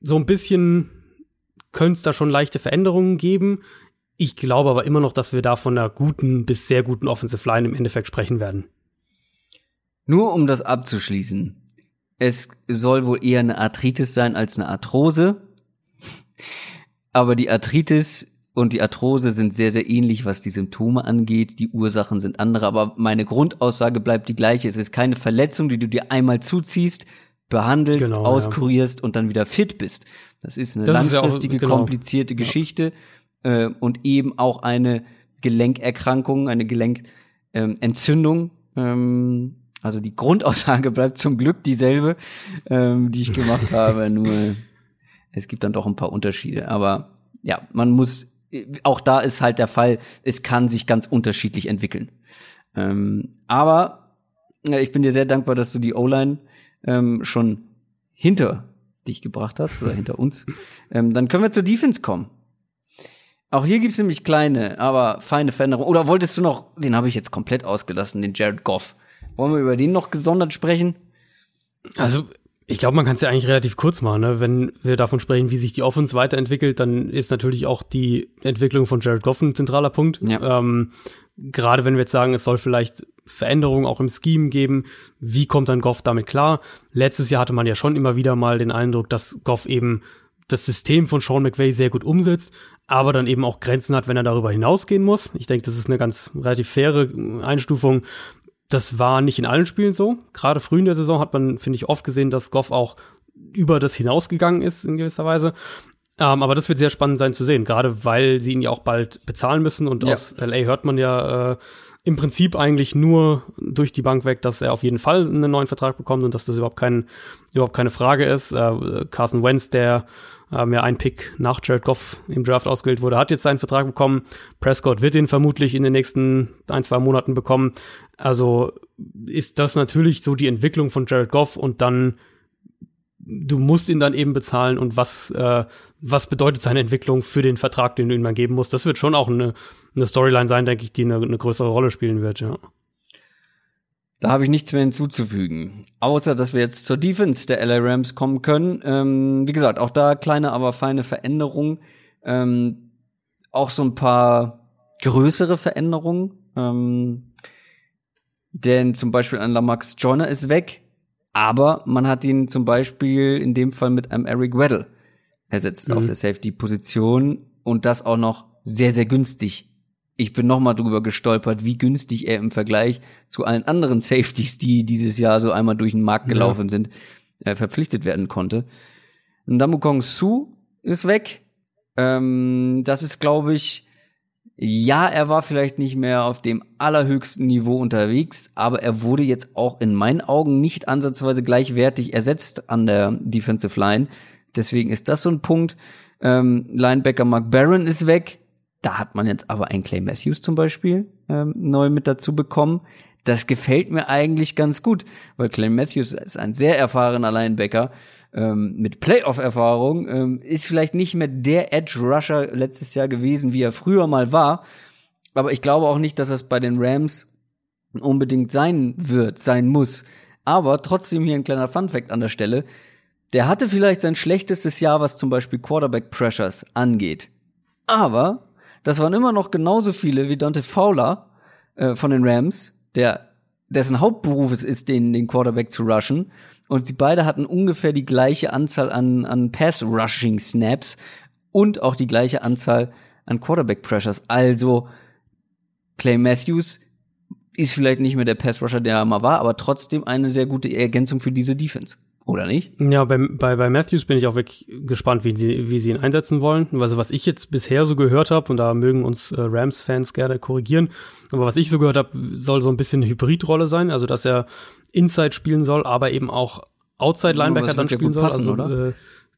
so ein bisschen könnte es da schon leichte Veränderungen geben. Ich glaube aber immer noch, dass wir da von einer guten bis sehr guten Offensive Line im Endeffekt sprechen werden. Nur um das abzuschließen. Es soll wohl eher eine Arthritis sein als eine Arthrose. Aber die Arthritis und die Arthrose sind sehr, sehr ähnlich, was die Symptome angeht. Die Ursachen sind andere, aber meine Grundaussage bleibt die gleiche. Es ist keine Verletzung, die du dir einmal zuziehst, behandelst, genau, auskurierst ja. und dann wieder fit bist. Das ist eine das langfristige, ist ja auch, genau. komplizierte Geschichte ja. äh, und eben auch eine Gelenkerkrankung, eine Gelenkentzündung. Ähm, also die Grundaussage bleibt zum Glück dieselbe, ähm, die ich gemacht habe, nur es gibt dann doch ein paar Unterschiede. Aber ja, man muss auch da ist halt der Fall, es kann sich ganz unterschiedlich entwickeln. Ähm, aber äh, ich bin dir sehr dankbar, dass du die O-Line ähm, schon hinter dich gebracht hast oder hinter uns. Ähm, dann können wir zur Defense kommen. Auch hier gibt's nämlich kleine, aber feine Veränderungen. Oder wolltest du noch, den habe ich jetzt komplett ausgelassen, den Jared Goff. Wollen wir über den noch gesondert sprechen? Also ich glaube, man kann es ja eigentlich relativ kurz machen. Ne? Wenn wir davon sprechen, wie sich die Offense weiterentwickelt, dann ist natürlich auch die Entwicklung von Jared Goff ein zentraler Punkt. Ja. Ähm, Gerade wenn wir jetzt sagen, es soll vielleicht Veränderungen auch im Scheme geben, wie kommt dann Goff damit klar? Letztes Jahr hatte man ja schon immer wieder mal den Eindruck, dass Goff eben das System von Sean McVay sehr gut umsetzt, aber dann eben auch Grenzen hat, wenn er darüber hinausgehen muss. Ich denke, das ist eine ganz relativ faire Einstufung. Das war nicht in allen Spielen so. Gerade früh in der Saison hat man, finde ich, oft gesehen, dass Goff auch über das hinausgegangen ist in gewisser Weise. Ähm, aber das wird sehr spannend sein zu sehen, gerade weil sie ihn ja auch bald bezahlen müssen. Und ja. aus LA hört man ja äh, im Prinzip eigentlich nur durch die Bank weg, dass er auf jeden Fall einen neuen Vertrag bekommt und dass das überhaupt, kein, überhaupt keine Frage ist. Äh, Carson Wentz, der ähm, ja ein Pick nach Jared Goff im Draft ausgewählt wurde, hat jetzt seinen Vertrag bekommen. Prescott wird ihn vermutlich in den nächsten ein, zwei Monaten bekommen. Also ist das natürlich so die Entwicklung von Jared Goff und dann du musst ihn dann eben bezahlen und was, äh, was bedeutet seine Entwicklung für den Vertrag, den du ihm mal geben musst. Das wird schon auch eine, eine Storyline sein, denke ich, die eine, eine größere Rolle spielen wird, ja. Da habe ich nichts mehr hinzuzufügen. Außer, dass wir jetzt zur Defense der LA Rams kommen können. Ähm, wie gesagt, auch da kleine, aber feine Veränderungen. Ähm, auch so ein paar größere Veränderungen. Ähm, denn zum Beispiel ein Lamax Joyner ist weg. Aber man hat ihn zum Beispiel in dem Fall mit einem Eric Weddle ersetzt mhm. auf der Safety-Position. Und das auch noch sehr, sehr günstig ich bin noch mal drüber gestolpert, wie günstig er im Vergleich zu allen anderen Safeties, die dieses Jahr so einmal durch den Markt gelaufen ja. sind, äh, verpflichtet werden konnte. Ndamukong Su ist weg. Ähm, das ist, glaube ich, ja, er war vielleicht nicht mehr auf dem allerhöchsten Niveau unterwegs, aber er wurde jetzt auch in meinen Augen nicht ansatzweise gleichwertig ersetzt an der Defensive Line. Deswegen ist das so ein Punkt. Ähm, Linebacker Mark Barron ist weg. Da hat man jetzt aber einen Clay Matthews zum Beispiel ähm, neu mit dazu bekommen. Das gefällt mir eigentlich ganz gut, weil Clay Matthews ist ein sehr erfahrener Linebacker ähm, mit Playoff-Erfahrung, ähm, ist vielleicht nicht mehr der Edge-Rusher letztes Jahr gewesen, wie er früher mal war. Aber ich glaube auch nicht, dass das bei den Rams unbedingt sein wird, sein muss. Aber trotzdem hier ein kleiner Fun-Fact an der Stelle. Der hatte vielleicht sein schlechtestes Jahr, was zum Beispiel Quarterback-Pressures angeht. Aber das waren immer noch genauso viele wie Dante Fowler äh, von den Rams, der dessen Hauptberuf es ist, den, den Quarterback zu rushen. Und sie beide hatten ungefähr die gleiche Anzahl an, an Pass-Rushing-Snaps und auch die gleiche Anzahl an Quarterback-Pressures. Also Clay Matthews ist vielleicht nicht mehr der Pass-Rusher, der er mal war, aber trotzdem eine sehr gute Ergänzung für diese Defense. Oder nicht? Ja, bei, bei, bei Matthews bin ich auch wirklich gespannt, wie sie, wie sie ihn einsetzen wollen. Also was ich jetzt bisher so gehört habe, und da mögen uns äh, Rams-Fans gerne korrigieren, aber was ich so gehört habe, soll so ein bisschen eine Hybridrolle sein, also dass er Inside spielen soll, aber eben auch Outside-Linebacker dann spielen soll. Passen, also, äh,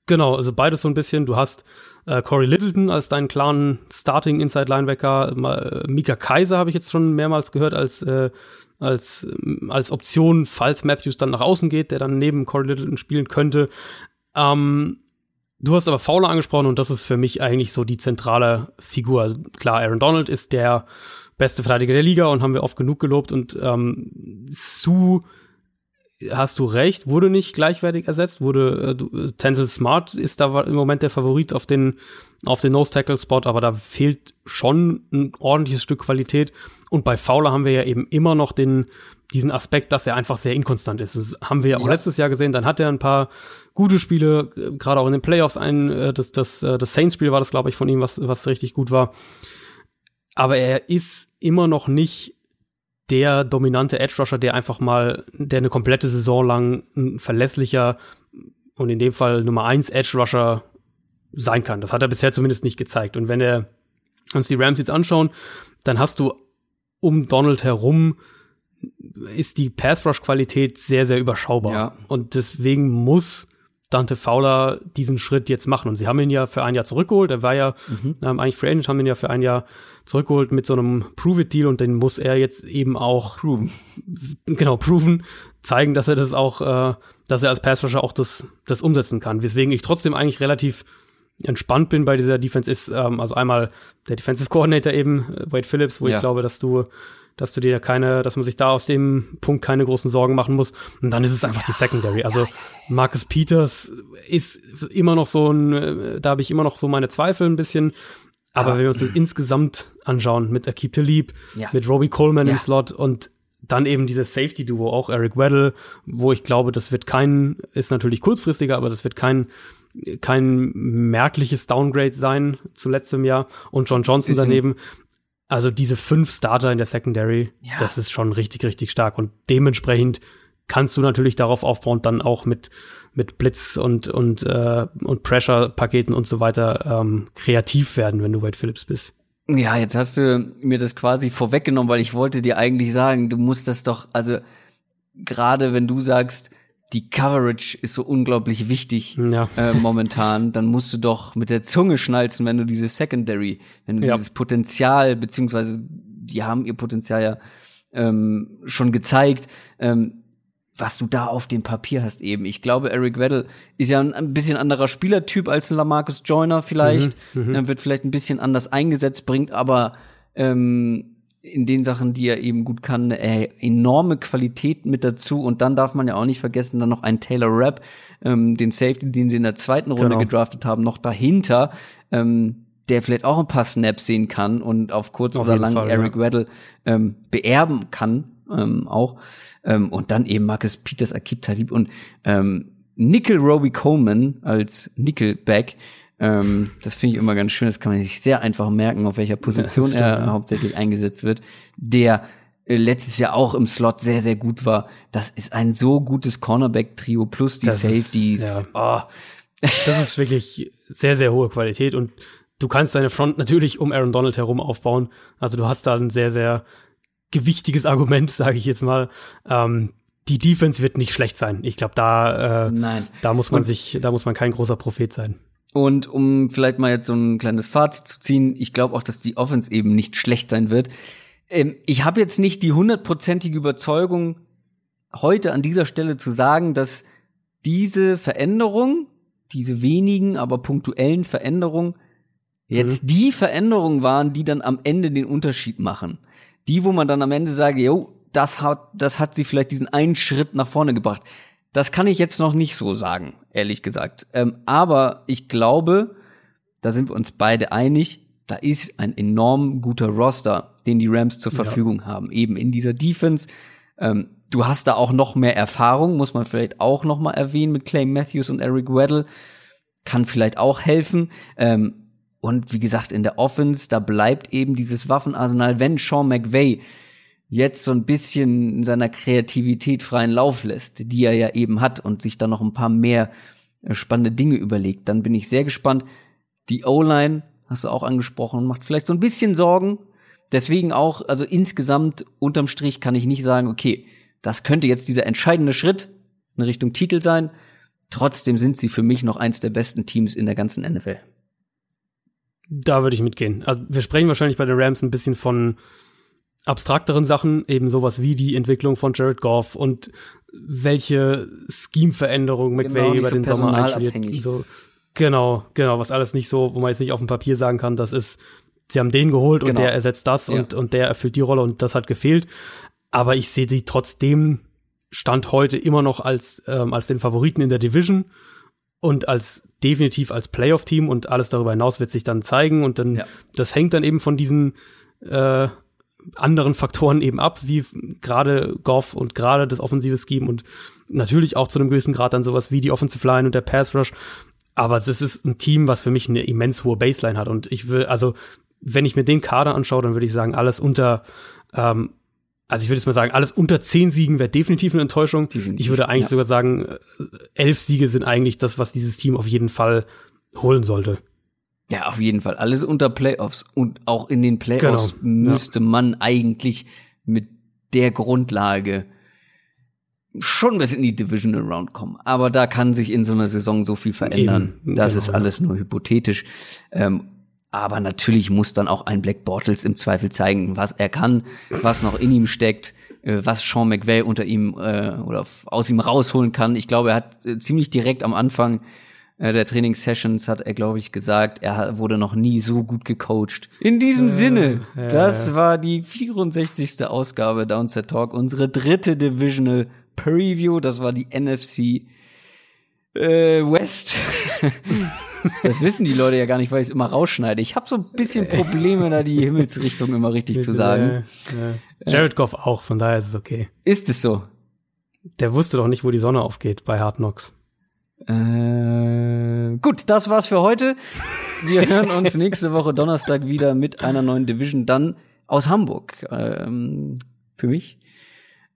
genau, also beides so ein bisschen. Du hast äh, Corey Littleton als deinen klaren Starting Inside Linebacker. Äh, Mika Kaiser habe ich jetzt schon mehrmals gehört als äh, als, als Option, falls Matthews dann nach außen geht, der dann neben Corey Littleton spielen könnte. Ähm, du hast aber Fowler angesprochen und das ist für mich eigentlich so die zentrale Figur. Also klar, Aaron Donald ist der beste Verteidiger der Liga und haben wir oft genug gelobt und ähm, Sue hast du recht, wurde nicht gleichwertig ersetzt, wurde äh, du, äh, Tenzel Smart ist da im Moment der Favorit auf den auf den Nose Tackle Spot, aber da fehlt schon ein ordentliches Stück Qualität und bei Fowler haben wir ja eben immer noch den diesen Aspekt, dass er einfach sehr inkonstant ist. Das haben wir ja auch letztes Jahr gesehen, dann hat er ein paar gute Spiele, äh, gerade auch in den Playoffs ein äh, das das äh, das Saints Spiel war das glaube ich von ihm, was was richtig gut war. Aber er ist immer noch nicht der dominante Edge Rusher, der einfach mal, der eine komplette Saison lang ein verlässlicher und in dem Fall Nummer eins Edge Rusher sein kann. Das hat er bisher zumindest nicht gezeigt. Und wenn er uns die Rams jetzt anschauen, dann hast du um Donald herum ist die Pass Rush Qualität sehr, sehr überschaubar. Ja. Und deswegen muss Dante Fowler diesen Schritt jetzt machen. Und sie haben ihn ja für ein Jahr zurückgeholt. Er war ja mhm. ähm, eigentlich Free Agent, haben ihn ja für ein Jahr zurückgeholt mit so einem Prove-It-Deal und den muss er jetzt eben auch proven. Genau, proven, zeigen, dass er das auch, äh, dass er als Passrusher auch das, das umsetzen kann. Weswegen ich trotzdem eigentlich relativ entspannt bin bei dieser Defense ist, ähm, also einmal der Defensive Coordinator eben, äh, Wade Phillips, wo ja. ich glaube, dass du dass du dir keine, dass man sich da aus dem Punkt keine großen Sorgen machen muss. Und dann ist es einfach ja, die Secondary. Also ja, Marcus Peters ist immer noch so ein, äh, da habe ich immer noch so meine Zweifel ein bisschen. Aber wenn wir uns das insgesamt anschauen, mit Akib Talib, ja. mit Robbie Coleman im Slot und dann eben dieses Safety-Duo, auch Eric Weddle, wo ich glaube, das wird kein, ist natürlich kurzfristiger, aber das wird kein, kein merkliches Downgrade sein zu letztem Jahr. Und John Johnson daneben, also diese fünf Starter in der Secondary, ja. das ist schon richtig, richtig stark. Und dementsprechend kannst du natürlich darauf aufbauen, dann auch mit, mit Blitz und, und, äh, und Pressure-Paketen und so weiter ähm, kreativ werden, wenn du Wade Phillips bist. Ja, jetzt hast du mir das quasi vorweggenommen, weil ich wollte dir eigentlich sagen, du musst das doch, also gerade wenn du sagst, die Coverage ist so unglaublich wichtig ja. äh, momentan, dann musst du doch mit der Zunge schnalzen, wenn du dieses Secondary, wenn du ja. dieses Potenzial, beziehungsweise die haben ihr Potenzial ja ähm, schon gezeigt, ähm, was du da auf dem Papier hast eben. Ich glaube, Eric Weddle ist ja ein, ein bisschen anderer Spielertyp als ein Lamarcus Joyner vielleicht, mhm, mhm. wird vielleicht ein bisschen anders eingesetzt, bringt aber ähm, in den Sachen, die er eben gut kann, eine enorme Qualität mit dazu. Und dann darf man ja auch nicht vergessen, dann noch einen Taylor Rapp, ähm, den Safety, den sie in der zweiten Runde genau. gedraftet haben, noch dahinter, ähm, der vielleicht auch ein paar Snaps sehen kann und auf kurz auf oder lang Fall, Eric ja. Weddle ähm, beerben kann, ähm, auch. Ähm, und dann eben Marcus Peters, Akib Talib und ähm, Nickel Roby Coleman als Nickelback ähm, das finde ich immer ganz schön. Das kann man sich sehr einfach merken, auf welcher Position stimmt, er ja. hauptsächlich eingesetzt wird. Der äh, letztes Jahr auch im Slot sehr, sehr gut war. Das ist ein so gutes Cornerback-Trio plus die das Safeties. Ist, ja. oh. Das ist wirklich sehr, sehr hohe Qualität und du kannst deine Front natürlich um Aaron Donald herum aufbauen. Also du hast da ein sehr, sehr gewichtiges Argument, sage ich jetzt mal. Ähm, die Defense wird nicht schlecht sein. Ich glaube, da, äh, Nein. da muss man und sich, da muss man kein großer Prophet sein. Und um vielleicht mal jetzt so ein kleines Fazit zu ziehen, ich glaube auch, dass die Offense eben nicht schlecht sein wird. Ähm, ich habe jetzt nicht die hundertprozentige Überzeugung, heute an dieser Stelle zu sagen, dass diese Veränderung, diese wenigen, aber punktuellen Veränderungen, jetzt mhm. die Veränderungen waren, die dann am Ende den Unterschied machen. Die, wo man dann am Ende sagt, jo, das hat, das hat sie vielleicht diesen einen Schritt nach vorne gebracht. Das kann ich jetzt noch nicht so sagen, ehrlich gesagt. Ähm, aber ich glaube, da sind wir uns beide einig, da ist ein enorm guter Roster, den die Rams zur Verfügung ja. haben, eben in dieser Defense. Ähm, du hast da auch noch mehr Erfahrung, muss man vielleicht auch noch mal erwähnen mit Clay Matthews und Eric Weddle, kann vielleicht auch helfen. Ähm, und wie gesagt, in der Offense, da bleibt eben dieses Waffenarsenal, wenn Sean McVay jetzt so ein bisschen in seiner Kreativität freien Lauf lässt, die er ja eben hat und sich dann noch ein paar mehr äh, spannende Dinge überlegt, dann bin ich sehr gespannt. Die O-Line, hast du auch angesprochen, macht vielleicht so ein bisschen Sorgen. Deswegen auch, also insgesamt unterm Strich kann ich nicht sagen, okay, das könnte jetzt dieser entscheidende Schritt in Richtung Titel sein. Trotzdem sind sie für mich noch eins der besten Teams in der ganzen NFL. Da würde ich mitgehen. Also wir sprechen wahrscheinlich bei den Rams ein bisschen von abstrakteren Sachen, eben sowas wie die Entwicklung von Jared Goff und welche Scheme-Veränderung McVay genau, über den so Sommer einstudiert. So, genau, genau, was alles nicht so, wo man jetzt nicht auf dem Papier sagen kann, das ist, sie haben den geholt genau. und der ersetzt das ja. und, und der erfüllt die Rolle und das hat gefehlt. Aber ich sehe sie trotzdem Stand heute immer noch als, ähm, als den Favoriten in der Division und als definitiv als Playoff-Team und alles darüber hinaus wird sich dann zeigen und dann, ja. das hängt dann eben von diesen äh, anderen Faktoren eben ab, wie gerade Goff und gerade das offensive Scheme und natürlich auch zu einem gewissen Grad dann sowas wie die Offensive Line und der Pass Rush. Aber das ist ein Team, was für mich eine immens hohe Baseline hat. Und ich will, also, wenn ich mir den Kader anschaue, dann würde ich sagen, alles unter, ähm, also ich würde jetzt mal sagen, alles unter zehn Siegen wäre definitiv eine Enttäuschung. Definitiv, ich würde eigentlich ja. sogar sagen, äh, elf Siege sind eigentlich das, was dieses Team auf jeden Fall holen sollte. Ja, auf jeden Fall. Alles unter Playoffs. Und auch in den Playoffs genau. müsste ja. man eigentlich mit der Grundlage schon bis in die Divisional Round kommen. Aber da kann sich in so einer Saison so viel verändern. Eben, das genau, ist alles nur hypothetisch. Ähm, aber natürlich muss dann auch ein Black Bortles im Zweifel zeigen, was er kann, was noch in ihm steckt, äh, was Sean McVay unter ihm äh, oder aus ihm rausholen kann. Ich glaube, er hat äh, ziemlich direkt am Anfang der Trainingssessions hat er, glaube ich, gesagt, er wurde noch nie so gut gecoacht. In diesem äh, Sinne, äh, das war die 64. Ausgabe Downset Talk, unsere dritte Divisional Preview. Das war die NFC äh, West. das wissen die Leute ja gar nicht, weil ich es immer rausschneide. Ich habe so ein bisschen Probleme, da die Himmelsrichtung immer richtig zu sagen. Ja. Jared Goff auch, von daher ist es okay. Ist es so? Der wusste doch nicht, wo die Sonne aufgeht bei Hard Knocks. Äh, gut, das war's für heute. Wir hören uns nächste Woche Donnerstag wieder mit einer neuen Division, dann aus Hamburg. Ähm, für mich.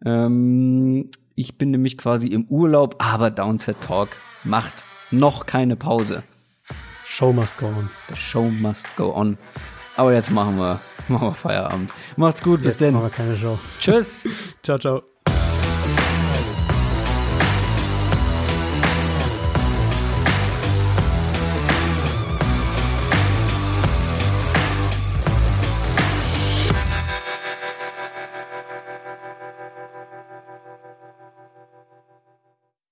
Ähm, ich bin nämlich quasi im Urlaub, aber Downset Talk macht noch keine Pause. Show must go on. The show must go on. Aber jetzt machen wir, machen wir Feierabend. Macht's gut, bis jetzt denn. Machen wir keine Show. Tschüss. ciao, ciao.